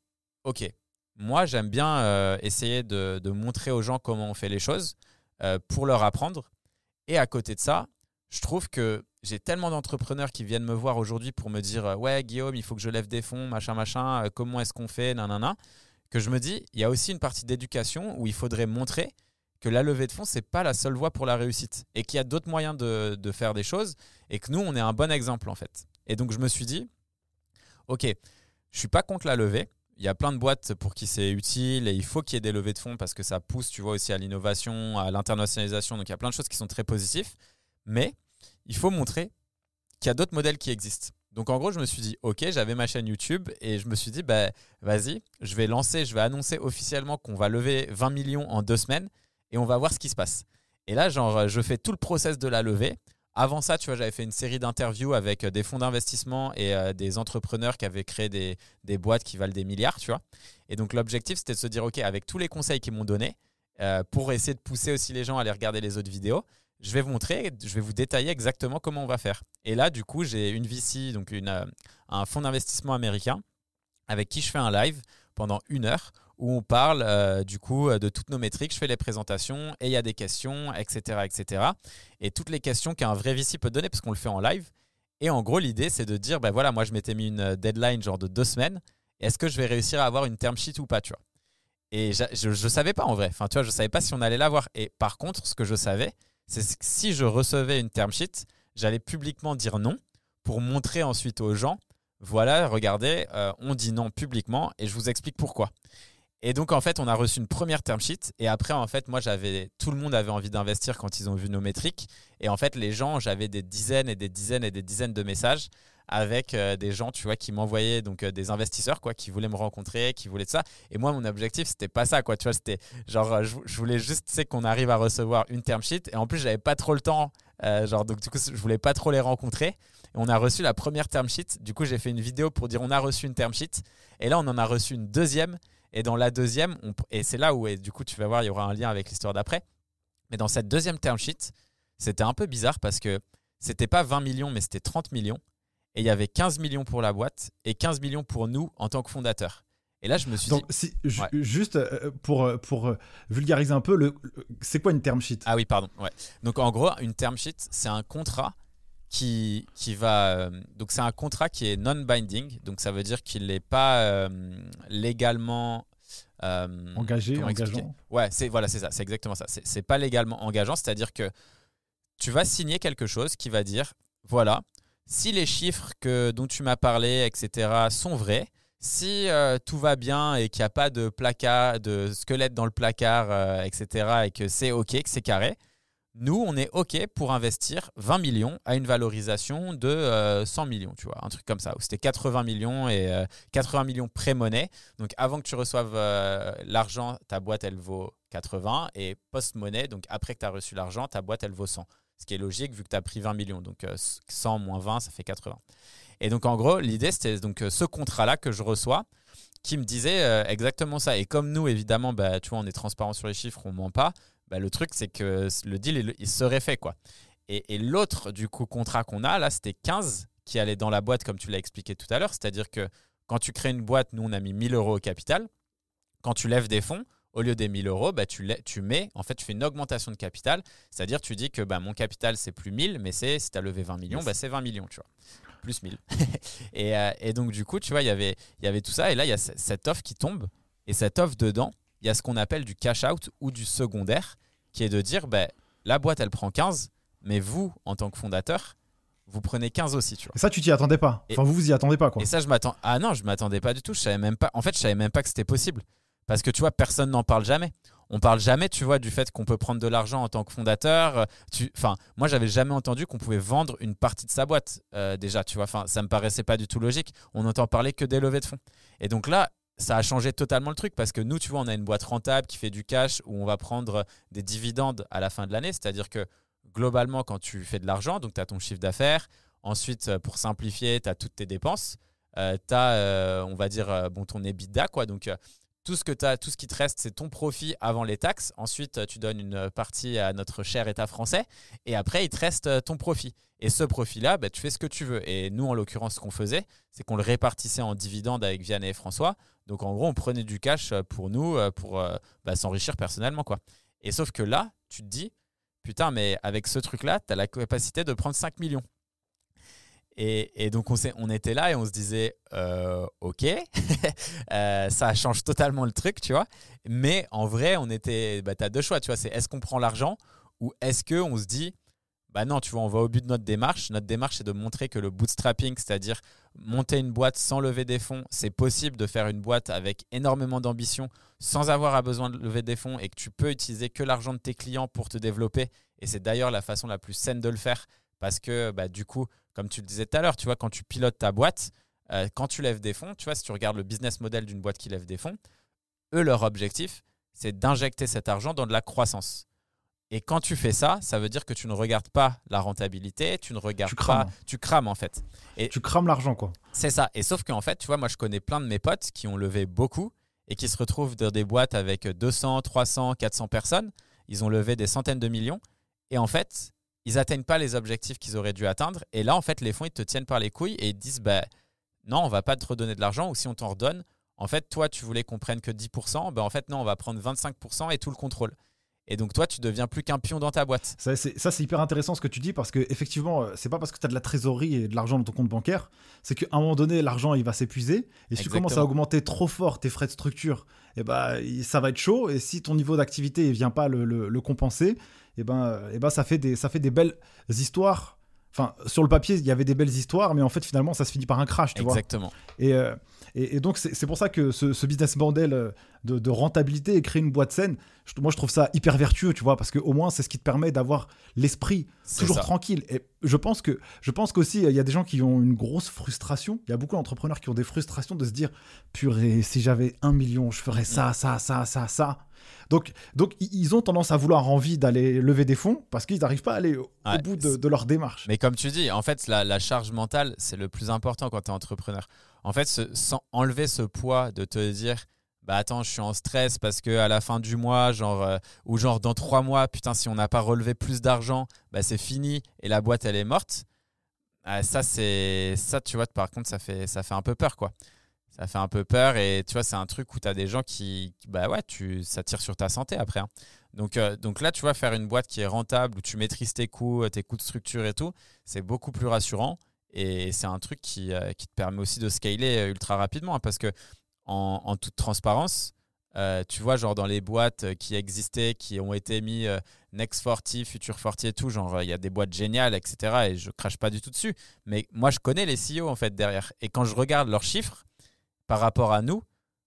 ok, moi j'aime bien euh, essayer de, montrer aux gens comment on fait les choses euh, pour leur apprendre. Et à côté de ça, je trouve que j'ai tellement d'entrepreneurs qui viennent me voir aujourd'hui pour me dire euh, ouais Guillaume, il faut que je lève des fonds, machin machin, comment est-ce qu'on fait, nanana, que je me dis il y a aussi une partie d'éducation où il faudrait montrer que la levée de fonds c'est pas la seule voie pour la réussite et qu'il y a d'autres moyens de, faire des choses et que nous on est un bon exemple en fait. Et donc je me suis dit ok, je suis pas contre la levée il y a plein de boîtes pour qui c'est utile et il faut qu'il y ait des levées de fonds parce que ça pousse, tu vois, aussi à l'innovation, à l'internationalisation. Donc il y a plein de choses qui sont très positifs. Mais il faut montrer qu'il y a d'autres modèles qui existent. Donc en gros, je me suis dit, ok, j'avais ma chaîne YouTube et je me suis dit, bah, vas-y, je vais lancer, je vais annoncer officiellement qu'on va lever 20 millions en deux semaines et on va voir ce qui se passe. Et là, genre, je fais tout le process de la levée. Avant ça, tu vois, j'avais fait une série d'interviews avec euh, des fonds d'investissement et euh, des entrepreneurs qui avaient créé des, boîtes qui valent des milliards, tu vois. Et donc l'objectif, c'était de se dire, OK, avec tous les conseils qu'ils m'ont donnés, euh, pour essayer de pousser aussi les gens à aller regarder les autres vidéos, je vais vous montrer, je vais vous détailler exactement comment on va faire. Et là, du coup, j'ai une VC, donc une, un fonds d'investissement américain, avec qui je fais un live pendant une heure où on parle euh, du coup euh, de toutes nos métriques. Je fais les présentations et il y a des questions, etc., etc. Et toutes les questions qu'un vrai VC peut donner parce qu'on le fait en live. Et en gros, l'idée, c'est de dire, ben voilà, moi, je m'étais mis une euh, deadline genre de deux semaines. Est-ce que je vais réussir à avoir une term sheet ou pas, tu vois? Et je ne savais pas en vrai. Enfin, tu vois, je savais pas si on allait l'avoir. Et par contre, ce que je savais, c'est si je recevais une term sheet, j'allais publiquement dire non pour montrer ensuite aux gens, voilà, regardez, on dit non publiquement et je vous explique pourquoi. Et donc, en fait, on a reçu une première term sheet. Et après, en fait, moi, tout le monde avait envie d'investir quand ils ont vu nos métriques. Et en fait, les gens, j'avais des dizaines et des dizaines et des dizaines de messages avec euh, des gens, tu vois, qui m'envoyaient donc euh, des investisseurs, quoi, qui voulaient me rencontrer, qui voulaient de ça. Et moi, mon objectif, c'était pas ça, quoi. Tu vois, c'était genre, euh, je, voulais juste, tu sais, qu'on arrive à recevoir une term sheet. Et en plus, j'avais pas trop le temps. genre, donc, du coup, je voulais pas trop les rencontrer. Et on a reçu la première term sheet. Du coup, j'ai fait une vidéo pour dire on a reçu une term sheet. Et là, on en a reçu une deuxième. Et dans la deuxième, et c'est là où, du coup, tu vas voir, il y aura un lien avec l'histoire d'après. Mais dans cette deuxième term sheet, c'était un peu bizarre parce que c'était pas 20 millions, mais c'était 30 millions. Et il y avait 15 millions pour la boîte et 15 millions pour nous en tant que fondateurs. Et là, je me suis Donc, dit. Si, Juste euh, pour, euh, pour euh, vulgariser un peu, le, c'est quoi une term sheet? Ah oui, pardon. Ouais. Donc en gros, une term sheet, c'est un contrat qui, qui va. Donc, c'est un contrat qui est non-binding. Donc, ça veut dire qu'il n'est pas euh, légalement engagé, engageant. Ouais, c'est voilà, c'est ça, c'est exactement ça. C'est pas légalement engageant, c'est-à-dire que tu vas signer quelque chose qui va dire voilà, si les chiffres que, dont tu m'as parlé, etc., sont vrais, si euh, tout va bien et qu'il n'y a pas de placard, de squelette dans le placard, euh, etc., et que c'est OK, que c'est carré, nous, on est OK pour investir 20 millions à une valorisation de 100 euh, millions, tu vois, un truc comme ça, où c'était 80 millions et 80 millions pré-monnaie. Donc avant que tu reçoives l'argent, ta boîte, elle vaut 80 et post-monnaie, donc après que tu as reçu l'argent, ta boîte, elle vaut 100. Ce qui est logique vu que tu as pris 20 millions. Donc 100 moins 20, ça fait 80. Et donc, en gros, l'idée, c'était donc euh, ce contrat-là que je reçois qui me disait euh, exactement ça. Et comme nous, évidemment, bah, tu vois, on est transparent sur les chiffres, on ment pas. Bah, le truc, c'est que le deal, il, serait fait, quoi. Et, l'autre, du coup, contrat qu'on a, là, c'était 15 qui allait dans la boîte, comme tu l'as expliqué tout à l'heure. C'est-à-dire que quand tu crées une boîte, nous, on a mis 1000 euros au capital. Quand tu lèves des fonds, au lieu des 1000 euros, bah, tu, tu mets, en fait, tu fais une augmentation de capital. C'est-à-dire, tu dis que bah, mon capital, c'est plus 1000, mais c'est si tu as levé 20 millions, bah, c'est 20 millions, tu vois plus 1000. *laughs* Euh, et, donc, du coup, tu vois, y il y avait tout ça. Et là, il y a cette offre qui tombe. Et cette offre dedans, il y a ce qu'on appelle du cash out ou du secondaire, qui est de dire, ben, la boîte, elle prend 15, mais vous, en tant que fondateur, vous prenez 15 aussi, tu vois. Et ça, tu t'y attendais pas. Enfin, vous vous y attendez pas, quoi. Et ça, je m'attends. Ah non, je m'attendais pas du tout. Je savais même pas. En fait, je savais même pas que c'était possible. Parce que tu vois, personne n'en parle jamais on parle jamais, tu vois, du fait qu'on peut prendre de l'argent en tant que fondateur. Tu, enfin, moi, j'avais jamais entendu qu'on pouvait vendre une partie de sa boîte euh, déjà, tu vois. Enfin, ça me paraissait pas du tout logique. On n'entend parler que des levées de fonds. Et donc là, ça a changé totalement le truc parce que nous, tu vois, on a une boîte rentable qui fait du cash où on va prendre des dividendes à la fin de l'année. C'est-à-dire que globalement, quand tu fais de l'argent, donc tu as ton chiffre d'affaires. Ensuite, euh, pour simplifier, tu as toutes tes dépenses. Euh, tu as, on va dire, bon, ton EBITDA, quoi. Donc, tout ce, que as, tout ce qui te reste, c'est ton profit avant les taxes. Ensuite, tu donnes une partie à notre cher État français. Et après, il te reste euh, ton profit. Et ce profit-là, bah, tu fais ce que tu veux. Et nous, en l'occurrence, ce qu'on faisait, c'est qu'on le répartissait en dividendes avec Vianney et François. Donc, en gros, on prenait du cash euh, pour nous, euh, pour bah, s'enrichir personnellement. quoi. Et sauf que là, tu te dis, putain, mais avec ce truc-là, tu as la capacité de prendre 5 millions. Et, donc on, était là et on se disait, euh, ok, *laughs* euh, ça change totalement le truc, tu vois. Mais en vrai, on était, bah, tu as deux choix, tu vois. C'est est-ce qu'on prend l'argent ou est-ce qu'on se dit, bah non, tu vois, on va au but de notre démarche. Notre démarche, c'est de montrer que le bootstrapping, c'est-à-dire monter une boîte sans lever des fonds, c'est possible de faire une boîte avec énormément d'ambition sans avoir à besoin de lever des fonds et que tu peux utiliser que l'argent de tes clients pour te développer. Et c'est d'ailleurs la façon la plus saine de le faire parce que bah, du coup, comme tu le disais tout à l'heure, tu vois, quand tu pilotes ta boîte, euh, quand tu lèves des fonds, tu vois, si tu regardes le business model d'une boîte qui lève des fonds, eux, leur objectif, c'est d'injecter cet argent dans de la croissance. Et quand tu fais ça, ça veut dire que tu ne regardes pas la rentabilité, tu ne regardes pas, tu crames en fait. Et tu crames l'argent quoi. C'est ça. Et sauf qu'en fait, tu vois, moi je connais plein de mes potes qui ont levé beaucoup et qui se retrouvent dans des boîtes avec 200, 300, 400 personnes. Ils ont levé des centaines de millions. Et en fait, ils n'atteignent pas les objectifs qu'ils auraient dû atteindre. Et là, en fait, les fonds, ils te tiennent par les couilles et ils disent bah, non, on va pas te redonner de l'argent, ou si on t'en redonne, en fait, toi, tu voulais qu'on prenne que 10%, ben, en fait, non, on va prendre 25% et tout le contrôle. Et donc toi, tu deviens plus qu'un pion dans ta boîte. Ça, c'est hyper intéressant ce que tu dis parce que effectivement, euh, c'est pas parce que tu as de la trésorerie et de l'argent dans ton compte bancaire, c'est qu'à un moment donné, l'argent il va s'épuiser. Et si tu commences à augmenter trop fort tes frais de structure, et eh ben, ça va être chaud. Et si ton niveau d'activité ne vient pas le, compenser, et eh ben, et eh ben, ça, fait des, ça fait des belles histoires. Enfin, sur le papier, il y avait des belles histoires, mais en fait, finalement, ça se finit par un crash. Tu Exactement. et, euh, et, donc, c'est pour ça que ce, business model euh, de, rentabilité et créer une boîte saine, moi, je trouve ça hyper vertueux, tu vois, parce qu'au moins, c'est ce qui te permet d'avoir l'esprit toujours tranquille. Et je pense que je pense qu'aussi, il y a des gens qui ont une grosse frustration. Il y a beaucoup d'entrepreneurs qui ont des frustrations de se dire, purée, si j'avais un million, je ferais ça, ça, ça, ça, ça. Donc, donc, ils ont tendance à vouloir envie d'aller lever des fonds parce qu'ils n'arrivent pas à aller au, bout de, leur démarche. Mais comme tu dis, en fait, la, la charge mentale, c'est le plus important quand tu es entrepreneur en fait, sans enlever ce poids de te dire, bah attends, je suis en stress parce que à la fin du mois, genre, euh, ou genre dans trois mois, putain, si on n'a pas relevé plus d'argent, bah c'est fini et la boîte elle est morte. Ah, ça, c'est ça, tu vois, par contre, ça fait, ça fait un peu peur, quoi. Ça fait un peu peur et tu vois, c'est un truc où tu as des gens qui, bah ouais, tu, ça tire sur ta santé après. Hein. Donc, euh, donc là, tu vois, faire une boîte qui est rentable, où tu maîtrises tes coûts, tes coûts de structure et tout, c'est beaucoup plus rassurant. Et c'est un truc qui, euh, qui, te permet aussi de scaler euh, ultra rapidement hein, parce que, en, toute transparence, tu vois, genre dans les boîtes qui existaient, qui ont été mis Next 40, Future 40 et tout, genre il y a des boîtes géniales, etc. Et je crache pas du tout dessus. Mais moi, je connais les CEO en fait derrière. Et quand je regarde leurs chiffres par rapport à nous,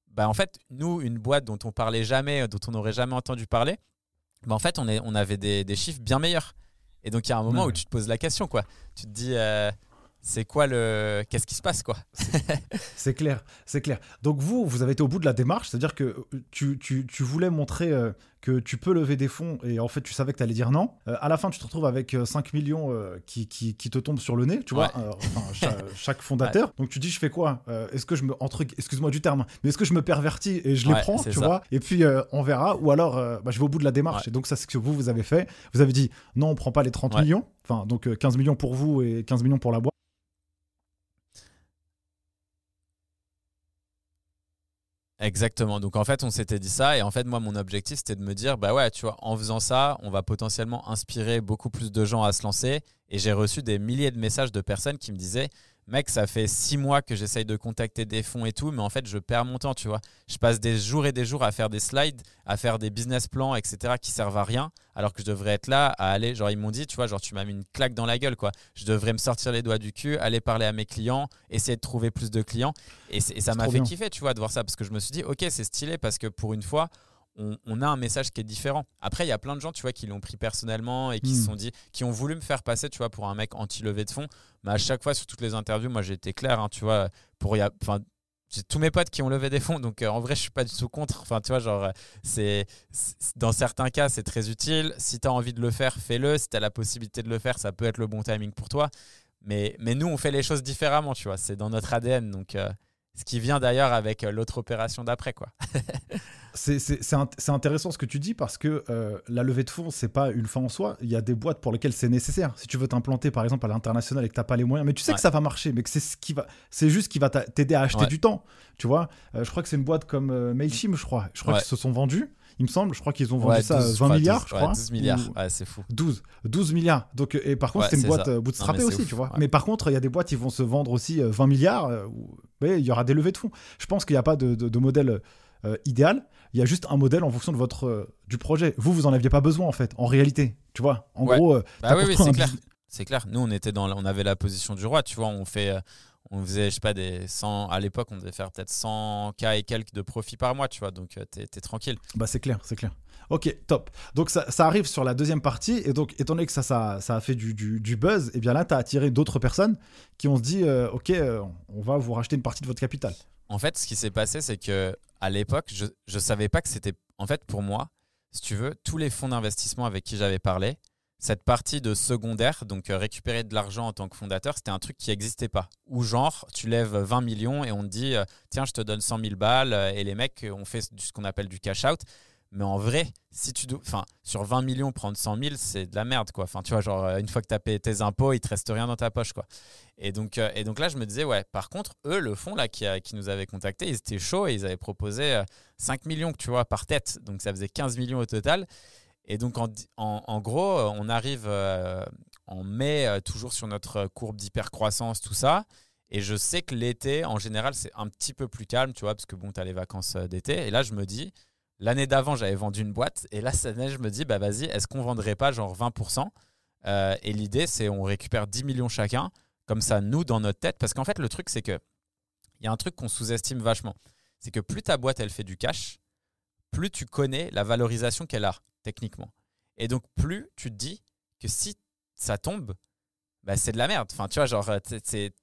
bah en fait, nous, une boîte dont on parlait jamais, dont on n'aurait jamais entendu parler, bah en fait, on, est, on avait des, des chiffres bien meilleurs. Et donc, il y a un moment où tu te poses la question, quoi. Tu te dis, euh, c'est quoi le. Qu'est-ce qui se passe, quoi? C'est clair, c'est clair. Donc, vous, vous avez été au bout de la démarche, c'est-à-dire que euh, tu, tu, tu, voulais montrer euh, que tu peux lever des fonds et en fait, tu savais que tu allais dire non. à la fin, tu te retrouves avec 5 millions qui, qui, qui, te tombent sur le nez, tu vois, *laughs* chaque, fondateur. Donc, tu dis, je fais quoi Est-ce que je me. Entre, excuse-moi du terme, mais est-ce que je me pervertis et je les prends, tu vois? Et puis, on verra. Ou alors, bah, je vais au bout de la démarche. Et donc, ça, c'est ce que vous, vous avez fait. Vous avez dit, non, on prend pas les 30 millions. Enfin, donc 15 millions pour vous et 15 millions pour la boîte. Exactement. Donc en fait, on s'était dit ça. Et en fait, moi, mon objectif, c'était de me dire, bah ouais, tu vois, en faisant ça, on va potentiellement inspirer beaucoup plus de gens à se lancer. Et j'ai reçu des milliers de messages de personnes qui me disaient, mec, ça fait six mois que j'essaye de contacter des fonds et tout, mais en fait, je perds mon temps, tu vois. Je passe des jours et des jours à faire des slides, à faire des business plans, etc., qui servent à rien, alors que je devrais être là à aller, genre, ils m'ont dit, tu vois, genre, tu m'as mis une claque dans la gueule, quoi. Je devrais me sortir les doigts du cul, aller parler à mes clients, essayer de trouver plus de clients. Et, et ça m'a fait kiffer, tu vois, de voir ça, parce que je me suis dit, ok, c'est stylé, parce que pour une fois, on, a un message qui est différent. Après, il y a plein de gens, tu vois, qui l'ont pris personnellement et qui se hmm. sont dit, qui ont voulu me faire passer, tu vois, pour un mec anti-levé de fond. Mais à chaque fois, sur toutes les interviews, moi, j'ai été clair, hein, tu vois, pour y enfin, j'ai tous mes potes qui ont levé des fonds, donc euh, en vrai, je suis pas du tout contre. Enfin, tu vois, genre, euh, c'est dans certains cas, c'est très utile. Si tu as envie de le faire, fais-le. Si tu as la possibilité de le faire, ça peut être le bon timing pour toi. Mais, mais nous, on fait les choses différemment, tu vois. C'est dans notre ADN, donc. Euh, ce qui vient d'ailleurs avec euh, l'autre opération d'après. quoi. *laughs* c'est intéressant ce que tu dis parce que euh, la levée de fonds, c'est pas une fin en soi. Il y a des boîtes pour lesquelles c'est nécessaire. Si tu veux t'implanter par exemple à l'international et que tu n'as pas les moyens, mais tu sais que ça va marcher, mais que c'est ce qui va, c'est juste qui va t'aider à acheter du temps. Tu vois, euh, je crois que c'est une boîte comme Mailchimp, je crois. Je crois qu'ils se sont vendus il me semble. Je crois qu'ils ont vendu ça 20 milliards, je crois. 12 milliards, c'est fou. 12, 12 milliards. Donc, et par contre, c'est une boîte bootstrapée aussi, tu vois. Mais par contre, il y a des boîtes qui vont se vendre aussi 20 milliards il y aura des levées de fonds. Je pense qu'il n'y a pas de, modèle euh, idéal. Il y a juste un modèle en fonction de votre euh, du projet. Vous, vous en aviez pas besoin en fait, en réalité. Tu vois, en gros. Euh, bah oui, c'est clair. C'est clair. Nous, on était dans, on avait la position du roi. Tu vois, on fait, on faisait, je sais pas, des 100. À l'époque, on devait faire peut-être 100 k et quelques de profit par mois. Tu vois, donc t'es es tranquille. Bah c'est clair, c'est clair. Ok, top. Donc ça, arrive sur la deuxième partie, et donc étant donné que ça, ça, ça a fait du, du, buzz, et eh bien là, tu as attiré d'autres personnes qui ont se dit, euh, ok, euh, on va vous racheter une partie de votre capital. En fait, ce qui s'est passé, c'est que à l'époque, je ne savais pas que c'était, en fait, pour moi, si tu veux, tous les fonds d'investissement avec qui j'avais parlé, cette partie de secondaire, donc euh, récupérer de l'argent en tant que fondateur, c'était un truc qui n'existait pas. Ou genre, tu lèves 20 millions et on te dit, tiens, je te donne 100 000 balles, et les mecs, on fait ce qu'on appelle du cash out. Mais en vrai, si tu enfin, sur 20 millions, prendre 100 000, c'est de la merde, quoi. Enfin, tu vois, genre, euh, une fois que tu as payé tes impôts, il te reste rien dans ta poche, quoi. Et donc, euh, et donc là, je me disais, ouais, par contre, eux, le fonds, là, qui, nous avait contacté, ils étaient chauds et ils avaient proposé 5 euh, millions, tu vois, par tête. Donc, ça faisait 15 millions au total. Et donc, en, gros, on arrive en mai, toujours sur notre courbe d'hypercroissance, tout ça. Et je sais que l'été, en général, c'est un petit peu plus calme, tu vois, parce que bon, tu as les vacances d'été. Et là, je me dis, L'année d'avant, j'avais vendu une boîte. Et là, cette année, je me dis, bah vas-y, est-ce qu'on vendrait pas genre 20% euh, Et l'idée, c'est on récupère 10 millions chacun. Comme ça, nous, dans notre tête. Parce qu'en fait, le truc, c'est que il y a un truc qu'on sous-estime vachement. C'est que plus ta boîte, elle fait du cash, plus tu connais la valorisation qu'elle a, techniquement. Et donc, plus tu te dis que si ça tombe, bah, c'est de la merde. Enfin, tu vois, genre,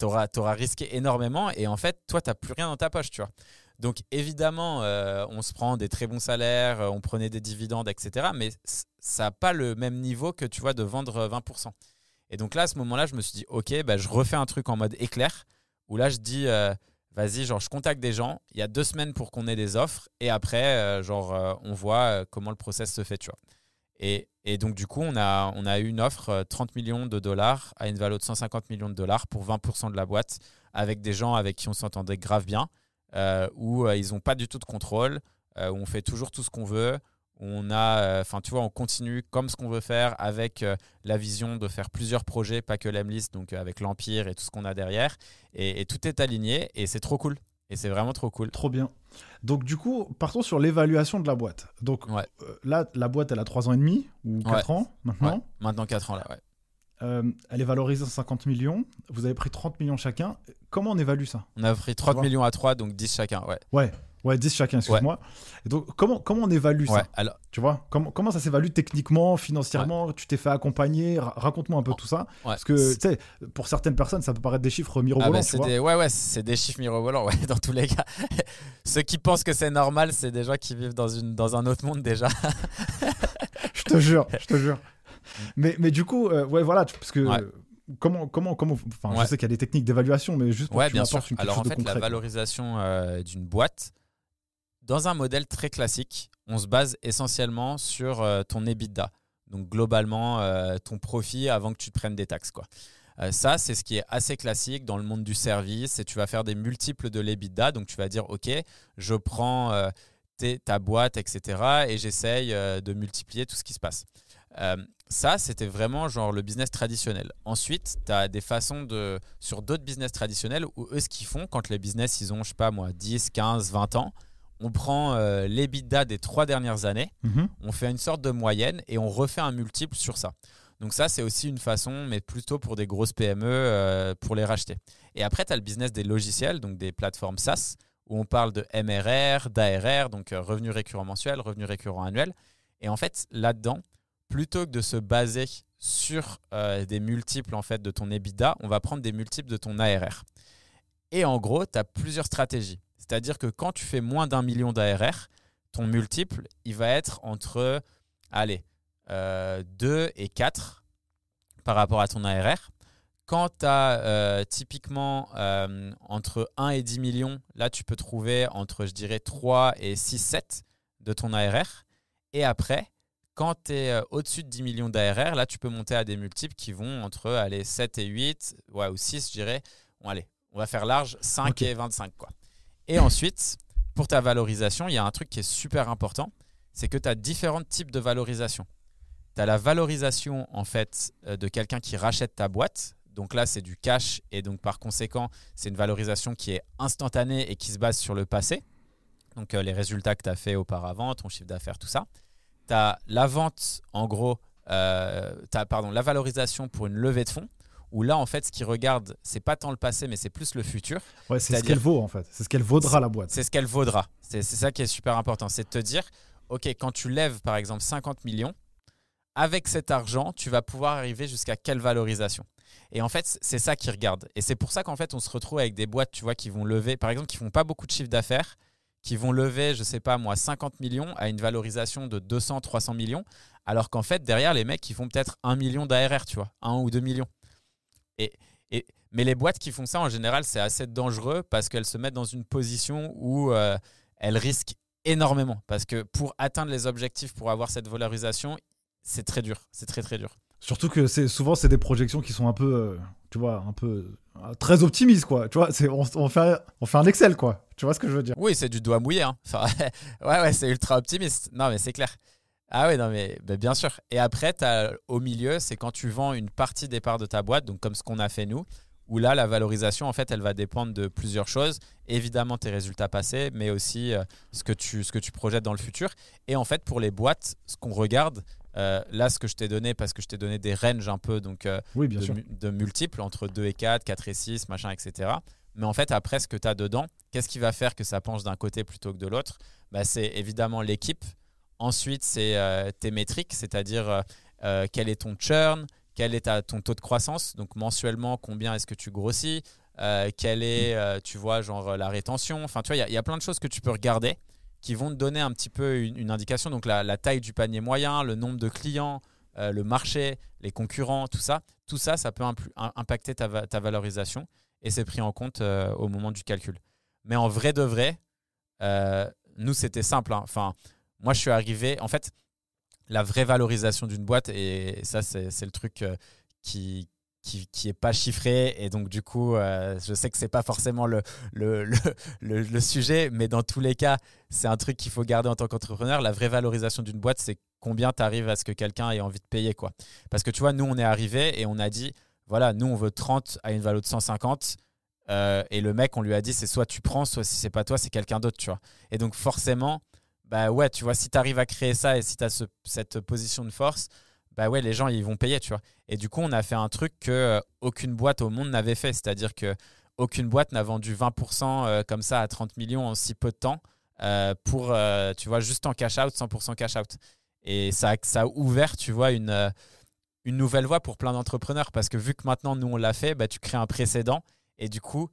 auras, risqué énormément et en fait, toi, tu n'as plus rien dans ta poche, tu vois. Donc évidemment, euh, on se prend des très bons salaires, euh, on prenait des dividendes, etc. Mais ça n'a pas le même niveau que tu vois de vendre 20%. Et donc là, à ce moment-là, je me suis dit, ok, bah, je refais un truc en mode éclair, où là, je dis, euh, vas-y, genre, je contacte des gens, il y a deux semaines pour qu'on ait des offres, et après, genre, on voit comment le process se fait, tu vois. Et, et, donc, du coup, on a, on a eu une offre 30 millions de dollars à une valeur de 150 millions de dollars pour 20% de la boîte, avec des gens avec qui on s'entendait grave bien. Euh, où euh, ils n'ont pas du tout de contrôle, euh, où on fait toujours tout ce qu'on veut, on a, enfin tu vois, on continue comme ce qu'on veut faire avec la vision de faire plusieurs projets, pas que l'Emlist, donc avec l'Empire et tout ce qu'on a derrière, et, tout est aligné et c'est trop cool. Et c'est vraiment trop cool. Trop bien. Donc, du coup, partons sur l'évaluation de la boîte. Donc, euh, là, la boîte, elle a 3 ans et demi ou 4 ans maintenant. Maintenant 4 ans, là, ouais. Euh, elle est valorisée à 50 millions. Vous avez pris 30 millions chacun. Comment on évalue ça? On a pris 30 millions à 3, donc 10 chacun, ouais. Ouais, Ouais, 10 chacun, excuse-moi. Et donc, comment, comment on évalue ça alors... Tu vois comment, comment ça s'évalue techniquement, financièrement Tu t'es fait accompagner Raconte-moi un peu tout ça. Parce que, tu sais, pour certaines personnes, ça peut paraître des chiffres mirobolants. Ah bah, Ouais, ouais, c'est des chiffres mirobolants, ouais, *laughs* dans tous les cas. *laughs* Ceux qui pensent que c'est normal, c'est des gens qui vivent dans, une, dans un autre monde déjà. *laughs* je te jure, je te jure. Mais, mais du coup, euh, ouais, voilà, parce que comment, comment, comment, enfin, je sais qu'il y a des techniques d'évaluation, mais juste pour ouais, que bien sûr. Alors en fait, la valorisation euh, d'une boîte, dans un modèle très classique, on se base essentiellement sur euh, ton EBITDA. Donc globalement, euh, ton profit avant que tu te prennes des taxes. Euh, ça, c'est ce qui est assez classique dans le monde du service. Et tu vas faire des multiples de l'EBITDA. Donc tu vas dire, OK, je prends ta boîte, etc. Et j'essaye de multiplier tout ce qui se passe. ça, c'était vraiment genre le business traditionnel. Ensuite, tu as des façons de. Sur d'autres business traditionnels où eux, ce qu'ils font, quand les business, ils ont, je sais pas moi, 10, 15, 20 ans, on prend euh, l'EBITDA des trois dernières années, mhm. on fait une sorte de moyenne et on refait un multiple sur ça. Donc ça, c'est aussi une façon, mais plutôt pour des grosses PME, euh, pour les racheter. Et après, tu as le business des logiciels, donc des plateformes SaaS, où on parle de MRR, d'ARR, donc euh, revenu récurrent mensuel, revenu récurrent annuel. Et en fait, là-dedans, plutôt que de se baser sur des multiples en fait, de ton EBITDA, on va prendre des multiples de ton ARR. Et en gros, tu as plusieurs stratégies. C'est-à-dire que quand tu fais moins d'un million d'ARR, ton multiple, il va être entre, allez, 2 euh, et 4 par rapport à ton ARR. Quand tu as euh, typiquement euh, entre 1 et 10 millions, là, tu peux trouver entre, je dirais, 3 et 6, 7 de ton ARR. Et après, quand tu es au-dessus de 10 millions d'ARR, là, tu peux monter à des multiples qui vont entre allez, 7 et 8, ouais, ou 6, je dirais. Bon, allez, on va faire large, 5 et 25. Quoi. Et ensuite, pour ta valorisation, il y a un truc qui est super important, c'est que tu as différents types de valorisation. Tu as la valorisation en fait euh, de quelqu'un qui rachète ta boîte. Donc là, c'est du cash et donc par conséquent, c'est une valorisation qui est instantanée et qui se base sur le passé. Donc euh, les résultats que tu as fait auparavant, ton chiffre d'affaires, tout ça. Tu as la vente, en gros, euh, la valorisation pour une levée de fonds où là, en fait, ce qu'ils regardent, c'est pas tant le passé, mais c'est plus le futur. Ouais, c'est ce qu'elle vaut, en fait. C'est ce qu'elle vaudra, la boîte. C'est ce qu'elle vaudra. C'est ça qui est super important. C'est de te dire, OK, quand tu lèves, par exemple, 50 millions, avec cet argent, tu vas pouvoir arriver jusqu'à quelle valorisation? Et en fait, c'est ça qu'ils regardent. Et c'est pour ça qu'en fait, on se retrouve avec des boîtes, tu vois, qui vont lever, par exemple, qui font pas beaucoup de chiffre d'affaires, qui vont lever, je sais pas moi, 50 millions à une valorisation de 200, 300 millions, alors qu'en fait, derrière, les mecs, ils font peut-être 1 million d'ARR, tu vois, 1 ou 2 millions. Et, et, mais les boîtes qui font ça, en général, c'est assez dangereux parce qu'elles se mettent dans une position où euh, elles risquent énormément. Parce que pour atteindre les objectifs, pour avoir cette valorisation, c'est très dur. C'est très, très dur. Surtout que c'est souvent c'est des projections qui sont un peu, euh, tu vois, un peu euh, très optimistes quoi. Tu vois, c'est on, on, fait on fait un Excel quoi. Tu vois ce que je veux dire? Oui, c'est du doigt mouillé. Hein. *laughs* ouais, ouais, c'est ultra optimiste. Non, mais c'est clair. Ah oui, non, mais bien sûr. Et après, as, au milieu, c'est quand tu vends une partie des parts de ta boîte, donc comme ce qu'on a fait nous, où là, la valorisation, en fait, elle va dépendre de plusieurs choses. Évidemment, tes résultats passés, mais aussi euh, ce, que tu, ce que tu projettes dans le futur. Et en fait, pour les boîtes, ce qu'on regarde, euh, là, ce que je t'ai donné, parce que je t'ai donné des ranges un peu donc, euh, de, de, multiples, entre 2 et 4, 4 et 6, machin, etc. Mais en fait, après, ce que tu as dedans, qu'est-ce qui va faire que ça penche d'un côté plutôt que de l'autre? Bah, C'est évidemment l'équipe Ensuite, c'est euh, tes métriques, c'est-à-dire euh, euh, quel est ton churn, quel est ton taux de croissance, donc mensuellement, combien est-ce que tu grossis, quelle est, tu vois, genre la rétention. Enfin, tu vois, il y, a plein de choses que tu peux regarder qui vont te donner un petit peu une, indication. Donc, la, taille du panier moyen, le nombre de clients, le marché, les concurrents, tout ça. Tout ça, ça peut impacter ta, ta, valorisation et c'est pris en compte au moment du calcul. Mais en vrai de vrai, nous, c'était simple. Hein. Enfin, moi, je suis arrivé. En fait, la vraie valorisation d'une boîte, et ça, c'est le truc euh, qui, qui, qui pas chiffré et donc du coup euh, je sais que c'est pas forcément le le, le, le, sujet mais dans tous les cas c'est un truc qu'il faut garder en tant qu'entrepreneur la vraie valorisation d'une boîte c'est combien tu arrives à ce que quelqu'un ait envie de payer quoi parce que tu vois nous on est arrivé et on a dit voilà nous on veut 30 à une valeur de 150 et le mec, on lui a dit, c'est soit tu prends, soit si c'est pas toi, c'est quelqu'un d'autre, tu vois. Et donc forcément, bah ouais, tu vois, si tu arrives à créer ça et si tu as cette position de force, bah ouais, les gens, ils vont payer, tu vois. Et du coup, on a fait un truc que euh, aucune boîte au monde n'avait fait, c'est-à-dire que aucune boîte n'a vendu 20% euh, comme ça à 30 millions en si peu de temps euh, pour, tu vois, juste en cash out, 100% cash out. Et ça, ça a ouvert, tu vois, une, une nouvelle voie pour plein d'entrepreneurs parce que vu que maintenant, nous, on l'a fait, bah, tu crées un précédent et du coup,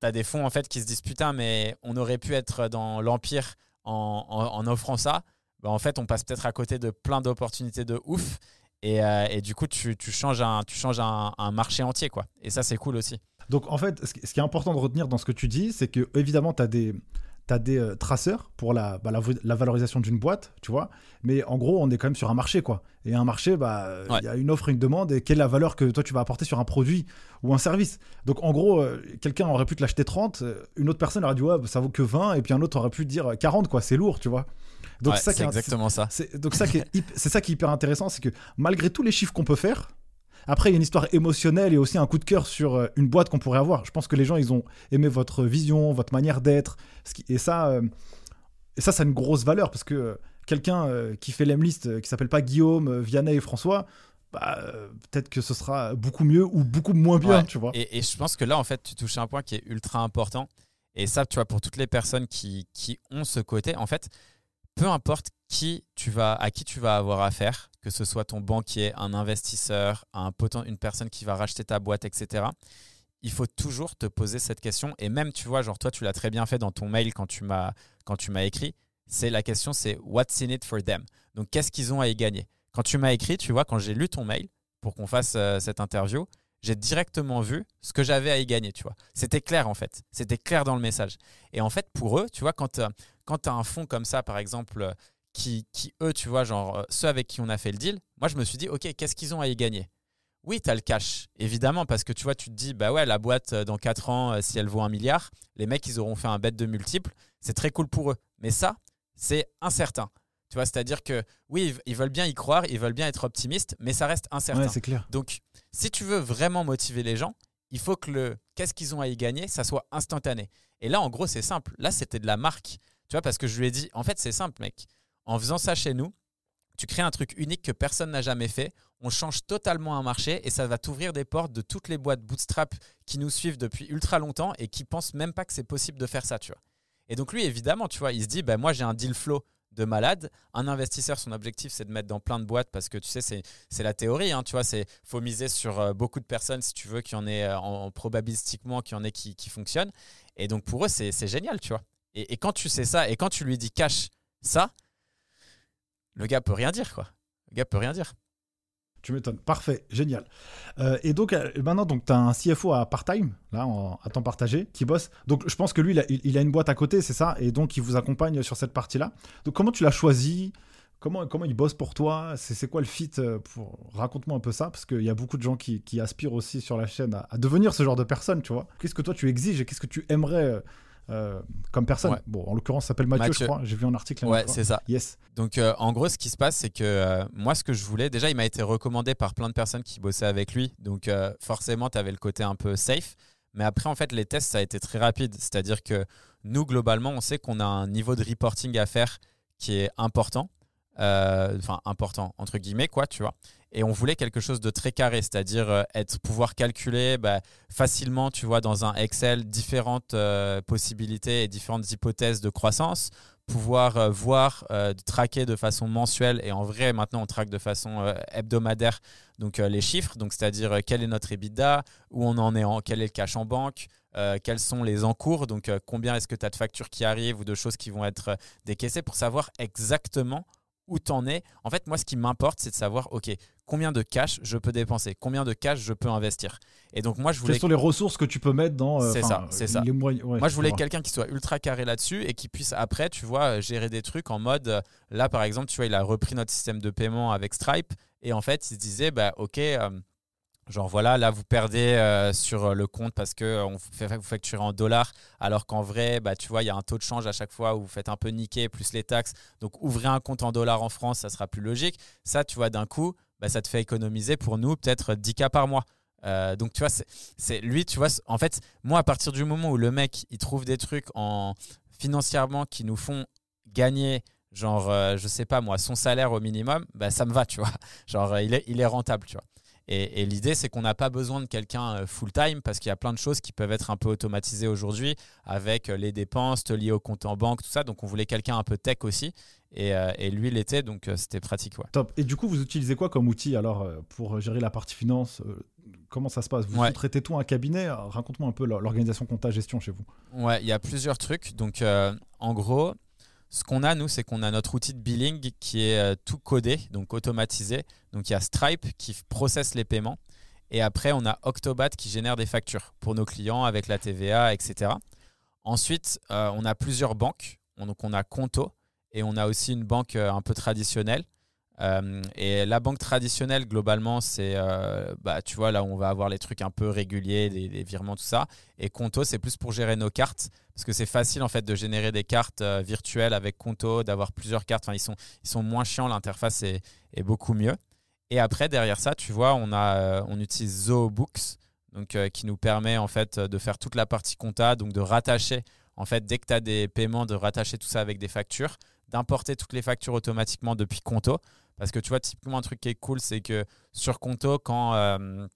tu as des fonds en fait qui se disent putain, mais on aurait pu être dans l'Empire en, offrant ça, bah, en fait, on passe peut-être à côté de plein d'opportunités de ouf. Et, euh, du coup, tu, changes, un, marché entier. quoi. Et ça, c'est cool aussi. Donc, en fait, ce qui est important de retenir dans ce que tu dis, c'est que, évidemment, tu as des, tu as des euh, traceurs pour la, bah, la, valorisation d'une boîte, tu vois. Mais en gros, on est quand même sur un marché, quoi. Et un marché, bah, il y a une offre et une demande. Et quelle est la valeur que toi, tu vas apporter sur un produit ou un service? Donc, en gros, euh, quelqu'un aurait pu te l'acheter 30, euh, une autre personne aurait dit, ouais, ça vaut que 20, et puis un autre aurait pu dire 40, quoi. C'est lourd, tu vois. Donc, c'est exactement ça. Donc, ça c'est ça qui est hyper intéressant, c'est que malgré tous les chiffres qu'on peut faire, après, il y a une histoire émotionnelle et aussi un coup de cœur sur euh, une boîte qu'on pourrait avoir. Je pense que les gens, ils ont aimé votre vision, votre manière d'être. Et ça, euh, et ça, ça a une grosse valeur parce que euh, quelqu'un qui fait l'Emlist, qui s'appelle pas Guillaume, Vianney et François, bah, peut-être que ce sera beaucoup mieux ou beaucoup moins bien, tu vois. Et, et, je pense que là, en fait, tu touches un point qui est ultra important. Et ça, tu vois, pour toutes les personnes qui, qui ont ce côté, en fait, peu importe qui tu vas, à qui tu vas avoir affaire, que ce soit ton banquier, un investisseur, un une personne qui va racheter ta boîte, etc. Il faut toujours te poser cette question. Et même, tu vois, genre toi, tu l'as très bien fait dans ton mail quand tu m'as quand tu m'as écrit. C'est la question, c'est what's in it for them? Donc, qu'est-ce qu'ils ont à y gagner? Quand tu m'as écrit, tu vois, quand j'ai lu ton mail pour qu'on fasse euh, cette interview, j'ai directement vu ce que j'avais à y gagner, tu vois. C'était clair en fait, c'était clair dans le message. Et en fait, pour eux, tu vois, quand, euh, quand tu as un fonds comme ça, par exemple, euh, qui, qui, eux, tu vois, genre euh, ceux avec qui on a fait le deal, moi je me suis dit, ok, qu'est-ce qu'ils ont à y gagner? Oui, tu as le cash, évidemment, parce que tu vois, tu te dis, bah ouais, la boîte, dans 4 ans, si elle vaut un milliard, les mecs, ils auront fait un bet de multiples, c'est très cool pour eux. Mais ça, c'est incertain. Tu vois, c'est-à-dire que oui, ils veulent bien y croire, ils veulent bien être optimistes, mais ça reste incertain. c'est clair. Donc, si tu veux vraiment motiver les gens, il faut que le qu'est-ce qu'ils ont à y gagner, ça soit instantané. Et là, en gros, c'est simple. Là, c'était de la marque. Tu vois, parce que je lui ai dit, en fait, c'est simple, mec. En faisant ça chez nous, tu crées un truc unique que personne n'a jamais fait. On change totalement un marché et ça va t'ouvrir des portes de toutes les boîtes Bootstrap qui nous suivent depuis ultra longtemps et qui pensent même pas que c'est possible de faire ça, tu vois. Et donc lui, évidemment, tu vois, il se dit, bah, moi j'ai un deal flow de malade. Un investisseur, son objectif, c'est de mettre dans plein de boîtes parce que tu sais, c'est la théorie. Hein, tu vois, c'est faut miser sur euh, beaucoup de personnes si tu veux qu'il y en ait euh, en, probabilistiquement qu'il en ait qui, qui fonctionnent. Et donc pour eux, c'est génial, tu vois. Et, quand tu sais ça et quand tu lui dis cache ça, le gars peut rien dire, quoi. Le gars peut rien dire. Tu m'étonnes. Parfait, génial. Euh, et donc, euh, maintenant, donc, tu as un CFO à part-time, là, à temps partagé, qui bosse. Donc, je pense que lui, il a, une boîte à côté, c'est ça, et donc, il vous accompagne sur cette partie-là. Donc, comment tu l'as choisi? Comment, comment il bosse pour toi? C'est quoi le fit euh. Raconte-moi un peu ça, parce qu'il y a beaucoup de gens qui, aspirent aussi sur la chaîne à, à, devenir ce genre de personne, tu vois. Qu'est-ce que toi, tu exiges et qu'est-ce que tu aimerais euh, comme personne. Bon, en l'occurrence, s'appelle Mathieu, je crois. J'ai vu un article. Ouais, c'est ça. Yes. Donc, euh, en gros, ce qui se passe, c'est que euh, moi, ce que je voulais, déjà, il m'a été recommandé par plein de personnes qui bossaient avec lui. Donc, forcément, tu avais le côté un peu safe. Mais après, en fait, les tests, ça a été très rapide. C'est-à-dire que nous, globalement, on sait qu'on a un niveau de reporting à faire qui est important. Enfin, important, entre guillemets, quoi, tu vois. Et on voulait quelque chose de très carré, c'est-à-dire euh, être pouvoir calculer bah, facilement, tu vois, dans un Excel différentes euh, possibilités et différentes hypothèses de croissance, pouvoir euh, voir, traquer de façon mensuelle et en vrai maintenant on traque de façon hebdomadaire donc les chiffres, donc c'est-à-dire quel est notre EBITDA, où on en est, en, quel est le cash en banque, quels sont les encours, donc combien est-ce que tu as de factures qui arrivent ou de choses qui vont être décaissées pour savoir exactement où t'en es. En fait, moi, ce qui m'importe, c'est de savoir, OK, combien de cash je peux dépenser, combien de cash je peux investir. Et donc, moi, je voulais. Quelles sont les ressources que tu peux mettre dans. Euh, c'est ça, c'est ça. moi, je voulais quelqu'un qui soit ultra carré là-dessus et qui puisse, après, tu vois, gérer des trucs en mode. Euh, là, par exemple, tu vois, il a repris notre système de paiement avec Stripe. Et en fait, il se disait, bah, OK. Euh, Genre voilà, là vous perdez euh, sur euh, le compte parce que euh, on fait, vous facturez en dollars, alors qu'en vrai, bah, tu vois, il y a un taux de change à chaque fois où vous faites un peu niquer plus les taxes. Donc ouvrez un compte en dollars en France, ça sera plus logique. Ça, tu vois, d'un coup, bah, ça te fait économiser pour nous peut-être 10 cas par mois. donc tu vois, c'est lui, tu vois, en fait, moi à partir du moment où le mec il trouve des trucs en financièrement qui nous font gagner genre, je sais pas moi, son salaire au minimum, bah, ça me va, tu vois. *laughs* Genre, il est rentable, tu vois. Et, l'idée, c'est qu'on n'a pas besoin de quelqu'un euh, full-time parce qu'il y a plein de choses qui peuvent être un peu automatisées aujourd'hui avec euh, les dépenses liées au compte en banque, tout ça. Donc, on voulait quelqu'un un peu tech aussi. Et, euh, et lui l'était, donc c'était pratique. Ouais. Top. Et du coup, vous utilisez quoi comme outil alors pour gérer la partie finance Comment ça se passe? Vous traitez tout un cabinet? Raconte-moi un peu l'organisation compta-gestion chez vous. Ouais, il y a plusieurs trucs. Donc, en gros, ce qu'on a, nous, c'est qu'on a notre outil de billing qui est euh, tout codé, donc automatisé. Donc il y a Stripe qui processe les paiements. Et après, on a Octobat qui génère des factures pour nos clients avec la TVA, etc. Ensuite, euh, on a plusieurs banques. donc on a Conto et on a aussi une banque euh, un peu traditionnelle euh, et la banque traditionnelle, globalement, c'est, bah, tu vois, là où on va avoir les trucs un peu réguliers, les, virements, tout ça. Et Conto, c'est plus pour gérer nos cartes, parce que c'est facile en fait de générer des cartes virtuelles avec Conto, d'avoir plusieurs cartes. Enfin, ils sont, ils sont moins chiants, l'interface est, beaucoup mieux. Et après, derrière ça, tu vois, on, a, on utilise ZooBooks, donc, qui nous permet en fait de faire toute la partie compta, donc de rattacher, en fait, dès que tu as des paiements, de rattacher tout ça avec des factures, d'importer toutes les factures automatiquement depuis Conto. Parce que tu vois, typiquement, un truc qui est cool, c'est que sur Conto, quand, euh,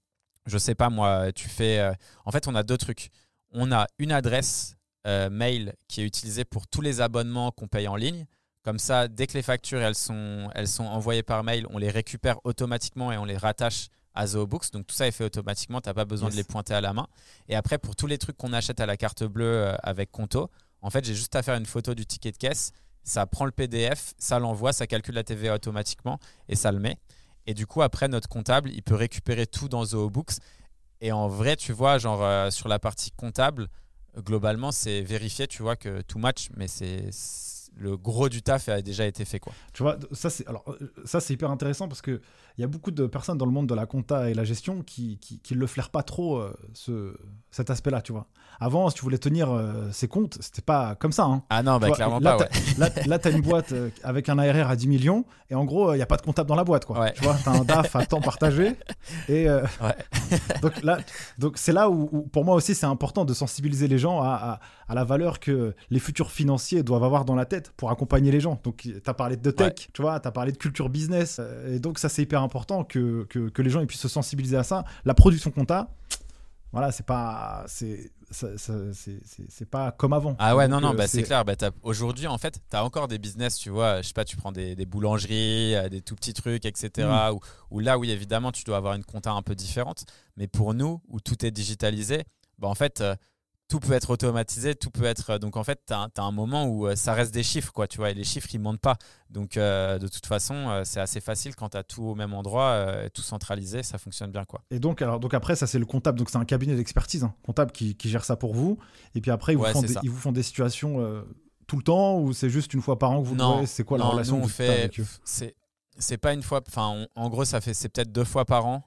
je sais pas moi, tu fais. Euh, en fait, on a deux trucs. On a une adresse euh, mail qui est utilisée pour tous les abonnements qu'on paye en ligne. Comme ça, dès que les factures elles sont, elles sont envoyées par mail, on les récupère automatiquement et on les rattache à ZooBooks. Donc tout ça est fait automatiquement, tu n'as pas besoin de les pointer à la main. Et après, pour tous les trucs qu'on achète à la carte bleue avec Conto, en fait, j'ai juste à faire une photo du ticket de caisse ça prend le PDF, ça l'envoie, ça calcule la TVA automatiquement et ça le met. Et du coup, après, notre comptable, il peut récupérer tout dans ZooBooks. Et en vrai, tu vois, genre euh, sur la partie comptable, globalement, c'est vérifié, tu vois, que tout match, mais c'est le gros du taf a déjà été fait quoi. Tu vois, ça c'est alors euh, ça c'est hyper intéressant parce que il y a beaucoup de personnes dans le monde de la compta et la gestion qui qui, qui le flairent pas trop euh, ce cet aspect-là, tu vois. Avant, si tu voulais tenir euh, ses comptes, c'était pas comme ça. Hein. Ah non, bah, clairement là, pas. Là, tu as une boîte avec un ARR à 10 millions et en gros, il n'y a pas de comptable dans la boîte, quoi. Tu vois, tu as un DAF à temps partagé et *laughs* donc là, donc c'est là où, pour moi aussi c'est important de sensibiliser les gens à, à, à la valeur que les futurs financiers doivent avoir dans la tête pour accompagner les gens. Donc, tu as parlé de tech, tu vois, tu as parlé de culture business. Euh, et donc, ça, c'est hyper important que, que, les gens puissent se sensibiliser à ça. La production compta, voilà, c'est pas. C'est c'est pas comme avant. Ah ouais, non, non, euh, bah, c'est clair. Bah, aujourd'hui, en fait, tu as encore des business, tu vois, je sais pas, tu prends des, boulangeries, euh, des tout petits trucs, etc. Mm. Où, là, oui, évidemment, tu dois avoir une compta un peu différente. Mais pour nous, où tout est digitalisé, bah, en fait, tout peut être automatisé, tout peut être. Euh, donc en fait, tu as, un moment où euh, ça reste des chiffres, quoi, tu vois, et les chiffres, ils ne montent pas. Donc euh, de toute façon, c'est assez facile quand tu as tout au même endroit, tout centralisé, ça fonctionne bien, quoi. Et donc, alors, donc après, ça, c'est le comptable, donc c'est un cabinet d'expertise, hein, comptable qui, gère ça pour vous. Et puis après, ils vous, font, des, ils vous font des situations tout le temps ou c'est juste une fois par an que vous non, C'est quoi la relation nous, on fait, C'est pas une fois, enfin, en gros, ça fait, c'est peut-être deux fois par an.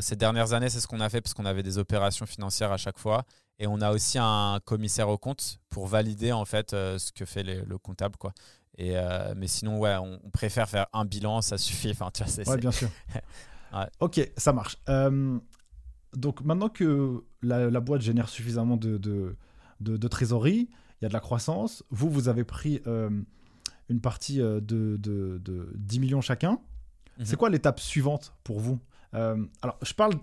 ces dernières années, c'est ce qu'on a fait parce qu'on avait des opérations financières à chaque fois. Et on a aussi un commissaire au compte pour valider en fait euh, ce que fait le comptable quoi. Et euh, mais sinon ouais, on, préfère faire un bilan, ça suffit. *laughs* Enfin, tu vois, ouais, bien sûr. *laughs* Ok, ça marche. Euh, donc maintenant que la, boîte génère suffisamment de, de, de, trésorerie, il y a de la croissance. Vous, vous avez pris une partie de, de, 10 millions chacun. C'est mhm. quoi l'étape suivante pour vous? Euh, alors, je, parle,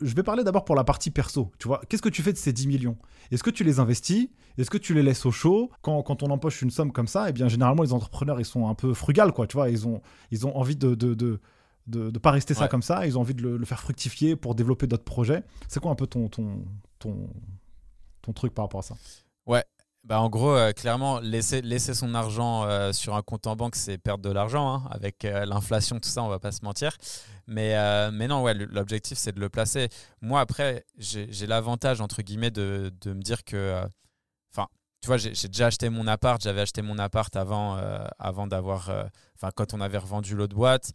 je, vais parler d'abord pour la partie perso. Tu vois, qu'est-ce que tu fais de ces 10 millions? Est-ce que tu les investis? Est-ce que tu les laisses au chaud? Quand, quand, on empoche une somme comme ça Eh bien, généralement, les entrepreneurs, ils sont un peu frugales, quoi. Tu vois, ils ont, ils ont envie de, de, de de, pas rester ça comme ça, ils ont envie de le, faire fructifier pour développer d'autres projets. C'est quoi un peu ton, ton, ton, ton truc par rapport à ça? Ouais, bah en gros, euh, clairement, laisser, laisser son argent euh, sur un compte en banque, c'est perdre de l'argent. Hein, avec euh, l'inflation, tout ça, on va pas se mentir. Mais, mais non, ouais, l'objectif, c'est de le placer. Moi, après, j'ai l'avantage, entre guillemets, de, de, me dire que. Enfin, tu vois, j'ai déjà acheté mon appart. J'avais acheté mon appart avant, avant d'avoir. Enfin, quand on avait revendu l'autre boîte.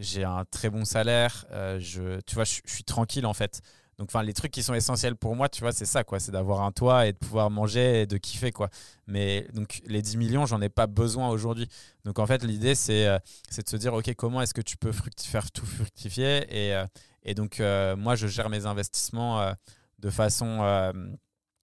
j'ai un très bon salaire. je, tu vois, je suis tranquille, en fait. Donc, enfin, les trucs qui sont essentiels pour moi, tu vois, c'est ça, quoi. C'est d'avoir un toit et de pouvoir manger et de kiffer, quoi. Mais donc, les 10 millions, j'en ai pas besoin aujourd'hui. Donc, en fait, l'idée, c'est euh, de se dire, OK, comment est-ce que tu peux faire tout fructifier Et, euh, donc, euh, moi, je gère mes investissements de façon.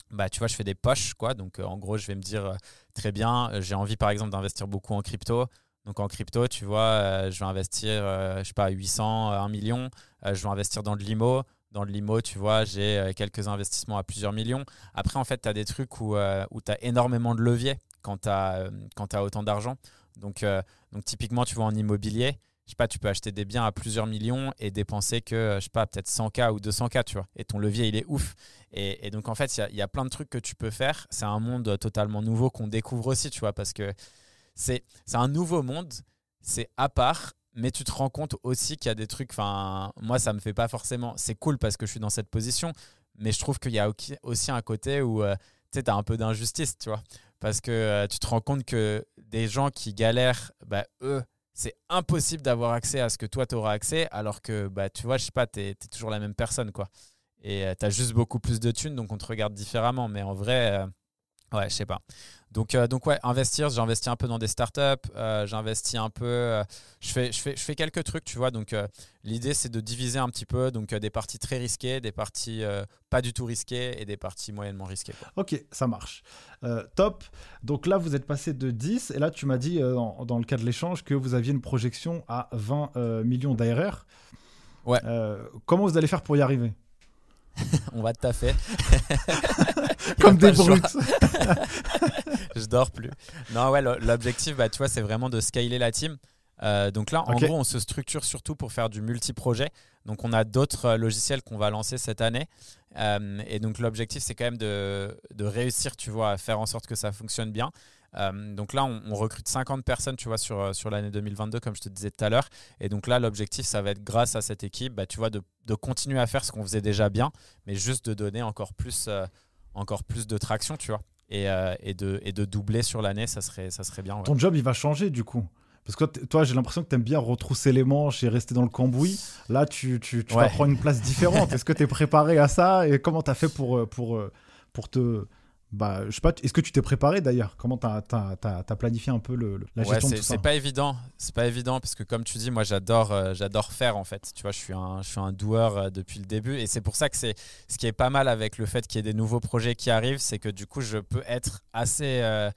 bah, tu vois, je fais des poches, quoi. Donc, en gros, je vais me dire, très bien, j'ai envie, par exemple, d'investir beaucoup en crypto. Donc en crypto, tu vois, je vais investir, je sais pas, 800, 1 million. je vais investir dans de l'IMO dans le limo, tu vois, j'ai euh, quelques investissements à plusieurs millions. Après, en fait, tu as des trucs où, euh, où tu as énormément de levier quand tu as, euh, autant d'argent. Donc, donc, typiquement, tu vois, en immobilier, je sais pas, tu peux acheter des biens à plusieurs millions et dépenser que, je sais pas, peut-être 100K ou 200K, tu vois. Et ton levier, il est ouf. Et, donc, en fait, il y, y, a plein de trucs que tu peux faire. C'est un monde totalement nouveau qu'on découvre aussi, tu vois, parce que c'est un nouveau monde, c'est à part mais tu te rends compte aussi qu'il y a des trucs. Moi, ça me fait pas forcément. C'est cool parce que je suis dans cette position, mais je trouve qu'il y a aussi un côté où euh, tu as un peu d'injustice, tu vois. Parce que euh, tu te rends compte que des gens qui galèrent, bah, eux, c'est impossible d'avoir accès à ce que toi, tu auras accès, alors que, bah, tu vois, je sais pas, tu es, toujours la même personne, quoi. Et euh, tu juste beaucoup plus de thunes, donc on te regarde différemment. Mais en vrai, Ouais, je sais pas. Donc, euh, donc ouais, investir, j'ai investi un peu dans des startups, euh, j'ai investi un peu, euh, je, fais, je, fais, je fais quelques trucs, tu vois. Donc, l'idée, c'est de diviser un petit peu, donc des parties très risquées, des parties pas du tout risquées et des parties moyennement risquées. Ok, ça marche. top. Donc là, vous êtes passé de 10 et là, tu m'as dit dans, dans, le cas de l'échange que vous aviez une projection à 20 millions d'ARR. Ouais. comment vous allez faire pour y arriver? *laughs* On va te taffer. *laughs* *laughs* Comme des brutes. *laughs* je dors plus. Non, ouais, l'objectif, bah, tu vois, c'est vraiment de scaler la team. Euh, donc là, en gros, on se structure surtout pour faire du multi-projet. Donc on a d'autres euh, logiciels qu'on va lancer cette année. Euh, et donc l'objectif, c'est quand même de, de, réussir, tu vois, à faire en sorte que ça fonctionne bien. Euh, donc là, on, recrute 50 personnes, tu vois, sur, sur l'année 2022, comme je te disais tout à l'heure. Et donc là, l'objectif, ça va être grâce à cette équipe, bah, tu vois, de, de, continuer à faire ce qu'on faisait déjà bien, mais juste de donner encore plus, encore plus de traction, tu vois. Et, et, de, et de doubler sur l'année, ça serait, ça serait bien. Ton job, il va changer du coup parce que toi, j'ai l'impression que tu aimes bien retrousser les manches et rester dans le cambouis. Là, tu, tu, tu vas prendre une place différente. *laughs* Est-ce que tu es préparé à ça? Et comment tu as fait pour, pour, pour te, bah, je sais pas, est-ce que tu t'es préparé d'ailleurs? Comment tu as, planifié un peu le, la gestion de tout ça? C'est pas évident, c'est pas évident parce que comme tu dis, moi j'adore euh, j'adore faire en fait. Tu vois, je suis un, je suis un doueur euh, depuis le début et c'est pour ça que c'est ce qui est pas mal avec le fait qu'il y ait des nouveaux projets qui arrivent, c'est que du coup je peux être assez euh,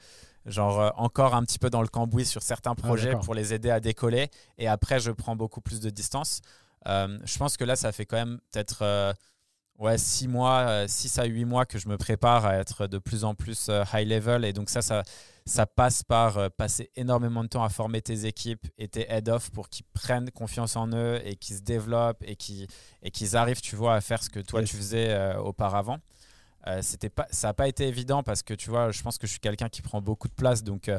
genre encore un petit peu dans le cambouis sur certains ah, projets pour les aider à décoller et après je prends beaucoup plus de distance. je pense que là ça fait quand même peut-être ouais, 6 mois, 6 euh, à 8 mois que je me prépare à être de plus en plus euh, high level. Et donc ça, ça, ça passe par euh, passer énormément de temps à former tes équipes et tes head-off pour qu'ils prennent confiance en eux et qu'ils se développent et qu'ils, et qu'ils arrivent, tu vois, à faire ce que toi, tu faisais auparavant. c'était pas, ça n'a pas été évident parce que, tu vois, je pense que je suis quelqu'un qui prend beaucoup de place. Donc,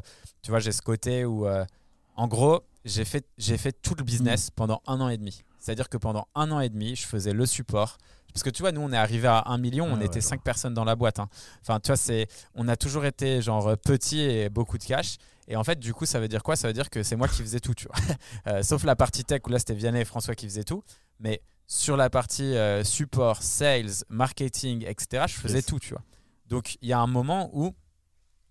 tu vois, j'ai ce côté où, en gros, j'ai fait, j'ai fait tout le business mmh. pendant un an et demi. C'est-à-dire que pendant un an et demi, je faisais le support, parce que tu vois, nous, on est arrivé à 1 million, on était 5 personnes dans la boîte. Hein. Enfin, tu vois, c'est, on a toujours été genre petit et beaucoup de cash. Et en fait, du coup, ça veut dire quoi? Ça veut dire que c'est moi qui faisais tout, tu vois. *laughs* Euh, sauf la partie tech où là, c'était Vianney et François qui faisaient tout. Mais sur la partie euh, support, sales, marketing, etc., je faisais tout, tu vois. Donc, il y a un moment où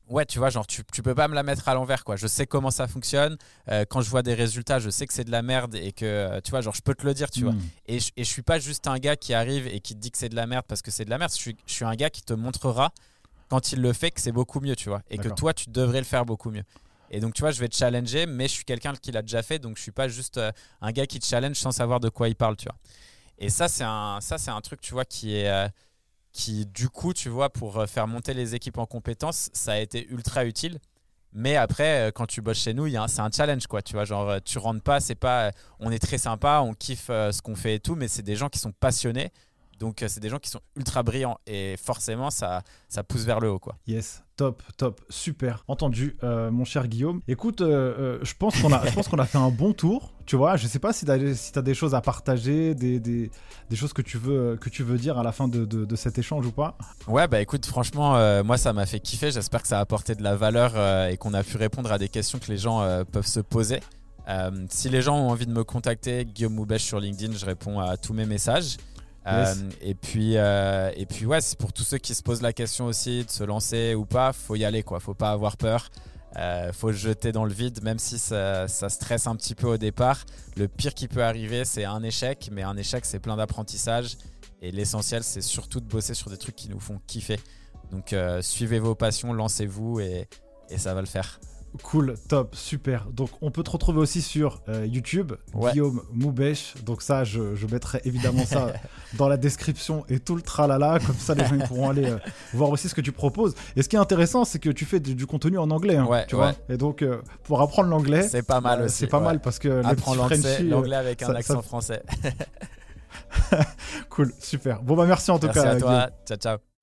Ouais, tu vois, genre, tu, tu peux pas me la mettre à l'envers, quoi. Je sais comment ça fonctionne. Euh, quand je vois des résultats, je sais que c'est de la merde et que, euh, tu vois, genre, je peux te le dire, tu vois. Hmm. Et je, et je suis pas juste un gars qui arrive et qui te dit que c'est de la merde parce que c'est de la merde. Je suis, je suis un gars qui te montrera quand il le fait que c'est beaucoup mieux, tu vois. Et que toi, tu devrais le faire beaucoup mieux. Et donc, tu vois, je vais te challenger, mais je suis quelqu'un qui l'a déjà fait, donc je suis pas juste euh, un gars qui te challenge sans savoir de quoi il parle, tu vois. Et ça, c'est un, ça, c'est un truc, tu vois, qui est qui du coup, tu vois, pour euh, faire monter les équipes en compétences, ça a été ultra utile. Mais après, euh, quand tu bosses chez nous, c'est un challenge, quoi. Tu vois, genre, euh, tu rentres pas, c'est pas, on est très sympa, on kiffe ce qu'on fait et tout, mais c'est des gens qui sont passionnés. Donc, c'est des gens qui sont ultra brillants et forcément, ça, ça pousse vers le haut, quoi. Yes. Top, top, super. Entendu, euh, mon cher Guillaume. Écoute, euh, euh, je pense qu'on a, a fait un bon tour. Tu vois, je sais pas si tu as, des choses à partager, des, des, choses que tu, veux, que tu veux dire à la fin de, de, cet échange ou pas. Ouais, bah écoute, franchement, moi ça m'a fait kiffer. J'espère que ça a apporté de la valeur et qu'on a pu répondre à des questions que les gens peuvent se poser. si les gens ont envie de me contacter, Guillaume Moubèche sur LinkedIn, je réponds à tous mes messages. Et puis, et puis ouais, pour tous ceux qui se posent la question aussi de se lancer ou pas, faut y aller quoi. Faut pas avoir peur. Euh, faut se jeter dans le vide, même si ça, stresse un petit peu au départ. Le pire qui peut arriver, c'est un échec, mais un échec, c'est plein d'apprentissage. Et l'essentiel, c'est surtout de bosser sur des trucs qui nous font kiffer. Donc, euh, suivez vos passions, lancez-vous et ça va le faire. Cool, top, super. Donc on peut te retrouver aussi sur euh, YouTube, Guillaume Moubèche. Donc ça, je, mettrai évidemment ça *laughs* dans la description et tout le tralala. Comme ça, les gens pourront aller euh, voir aussi ce que tu proposes. Et ce qui est intéressant, c'est que tu fais du, contenu en anglais. Hein, tu vois et donc euh, pour apprendre l'anglais, c'est pas mal aussi. C'est pas mal parce que l'anglais avec un accent français. *laughs* cool, super. Bon bah merci en tout merci cas. À toi. Ciao ciao.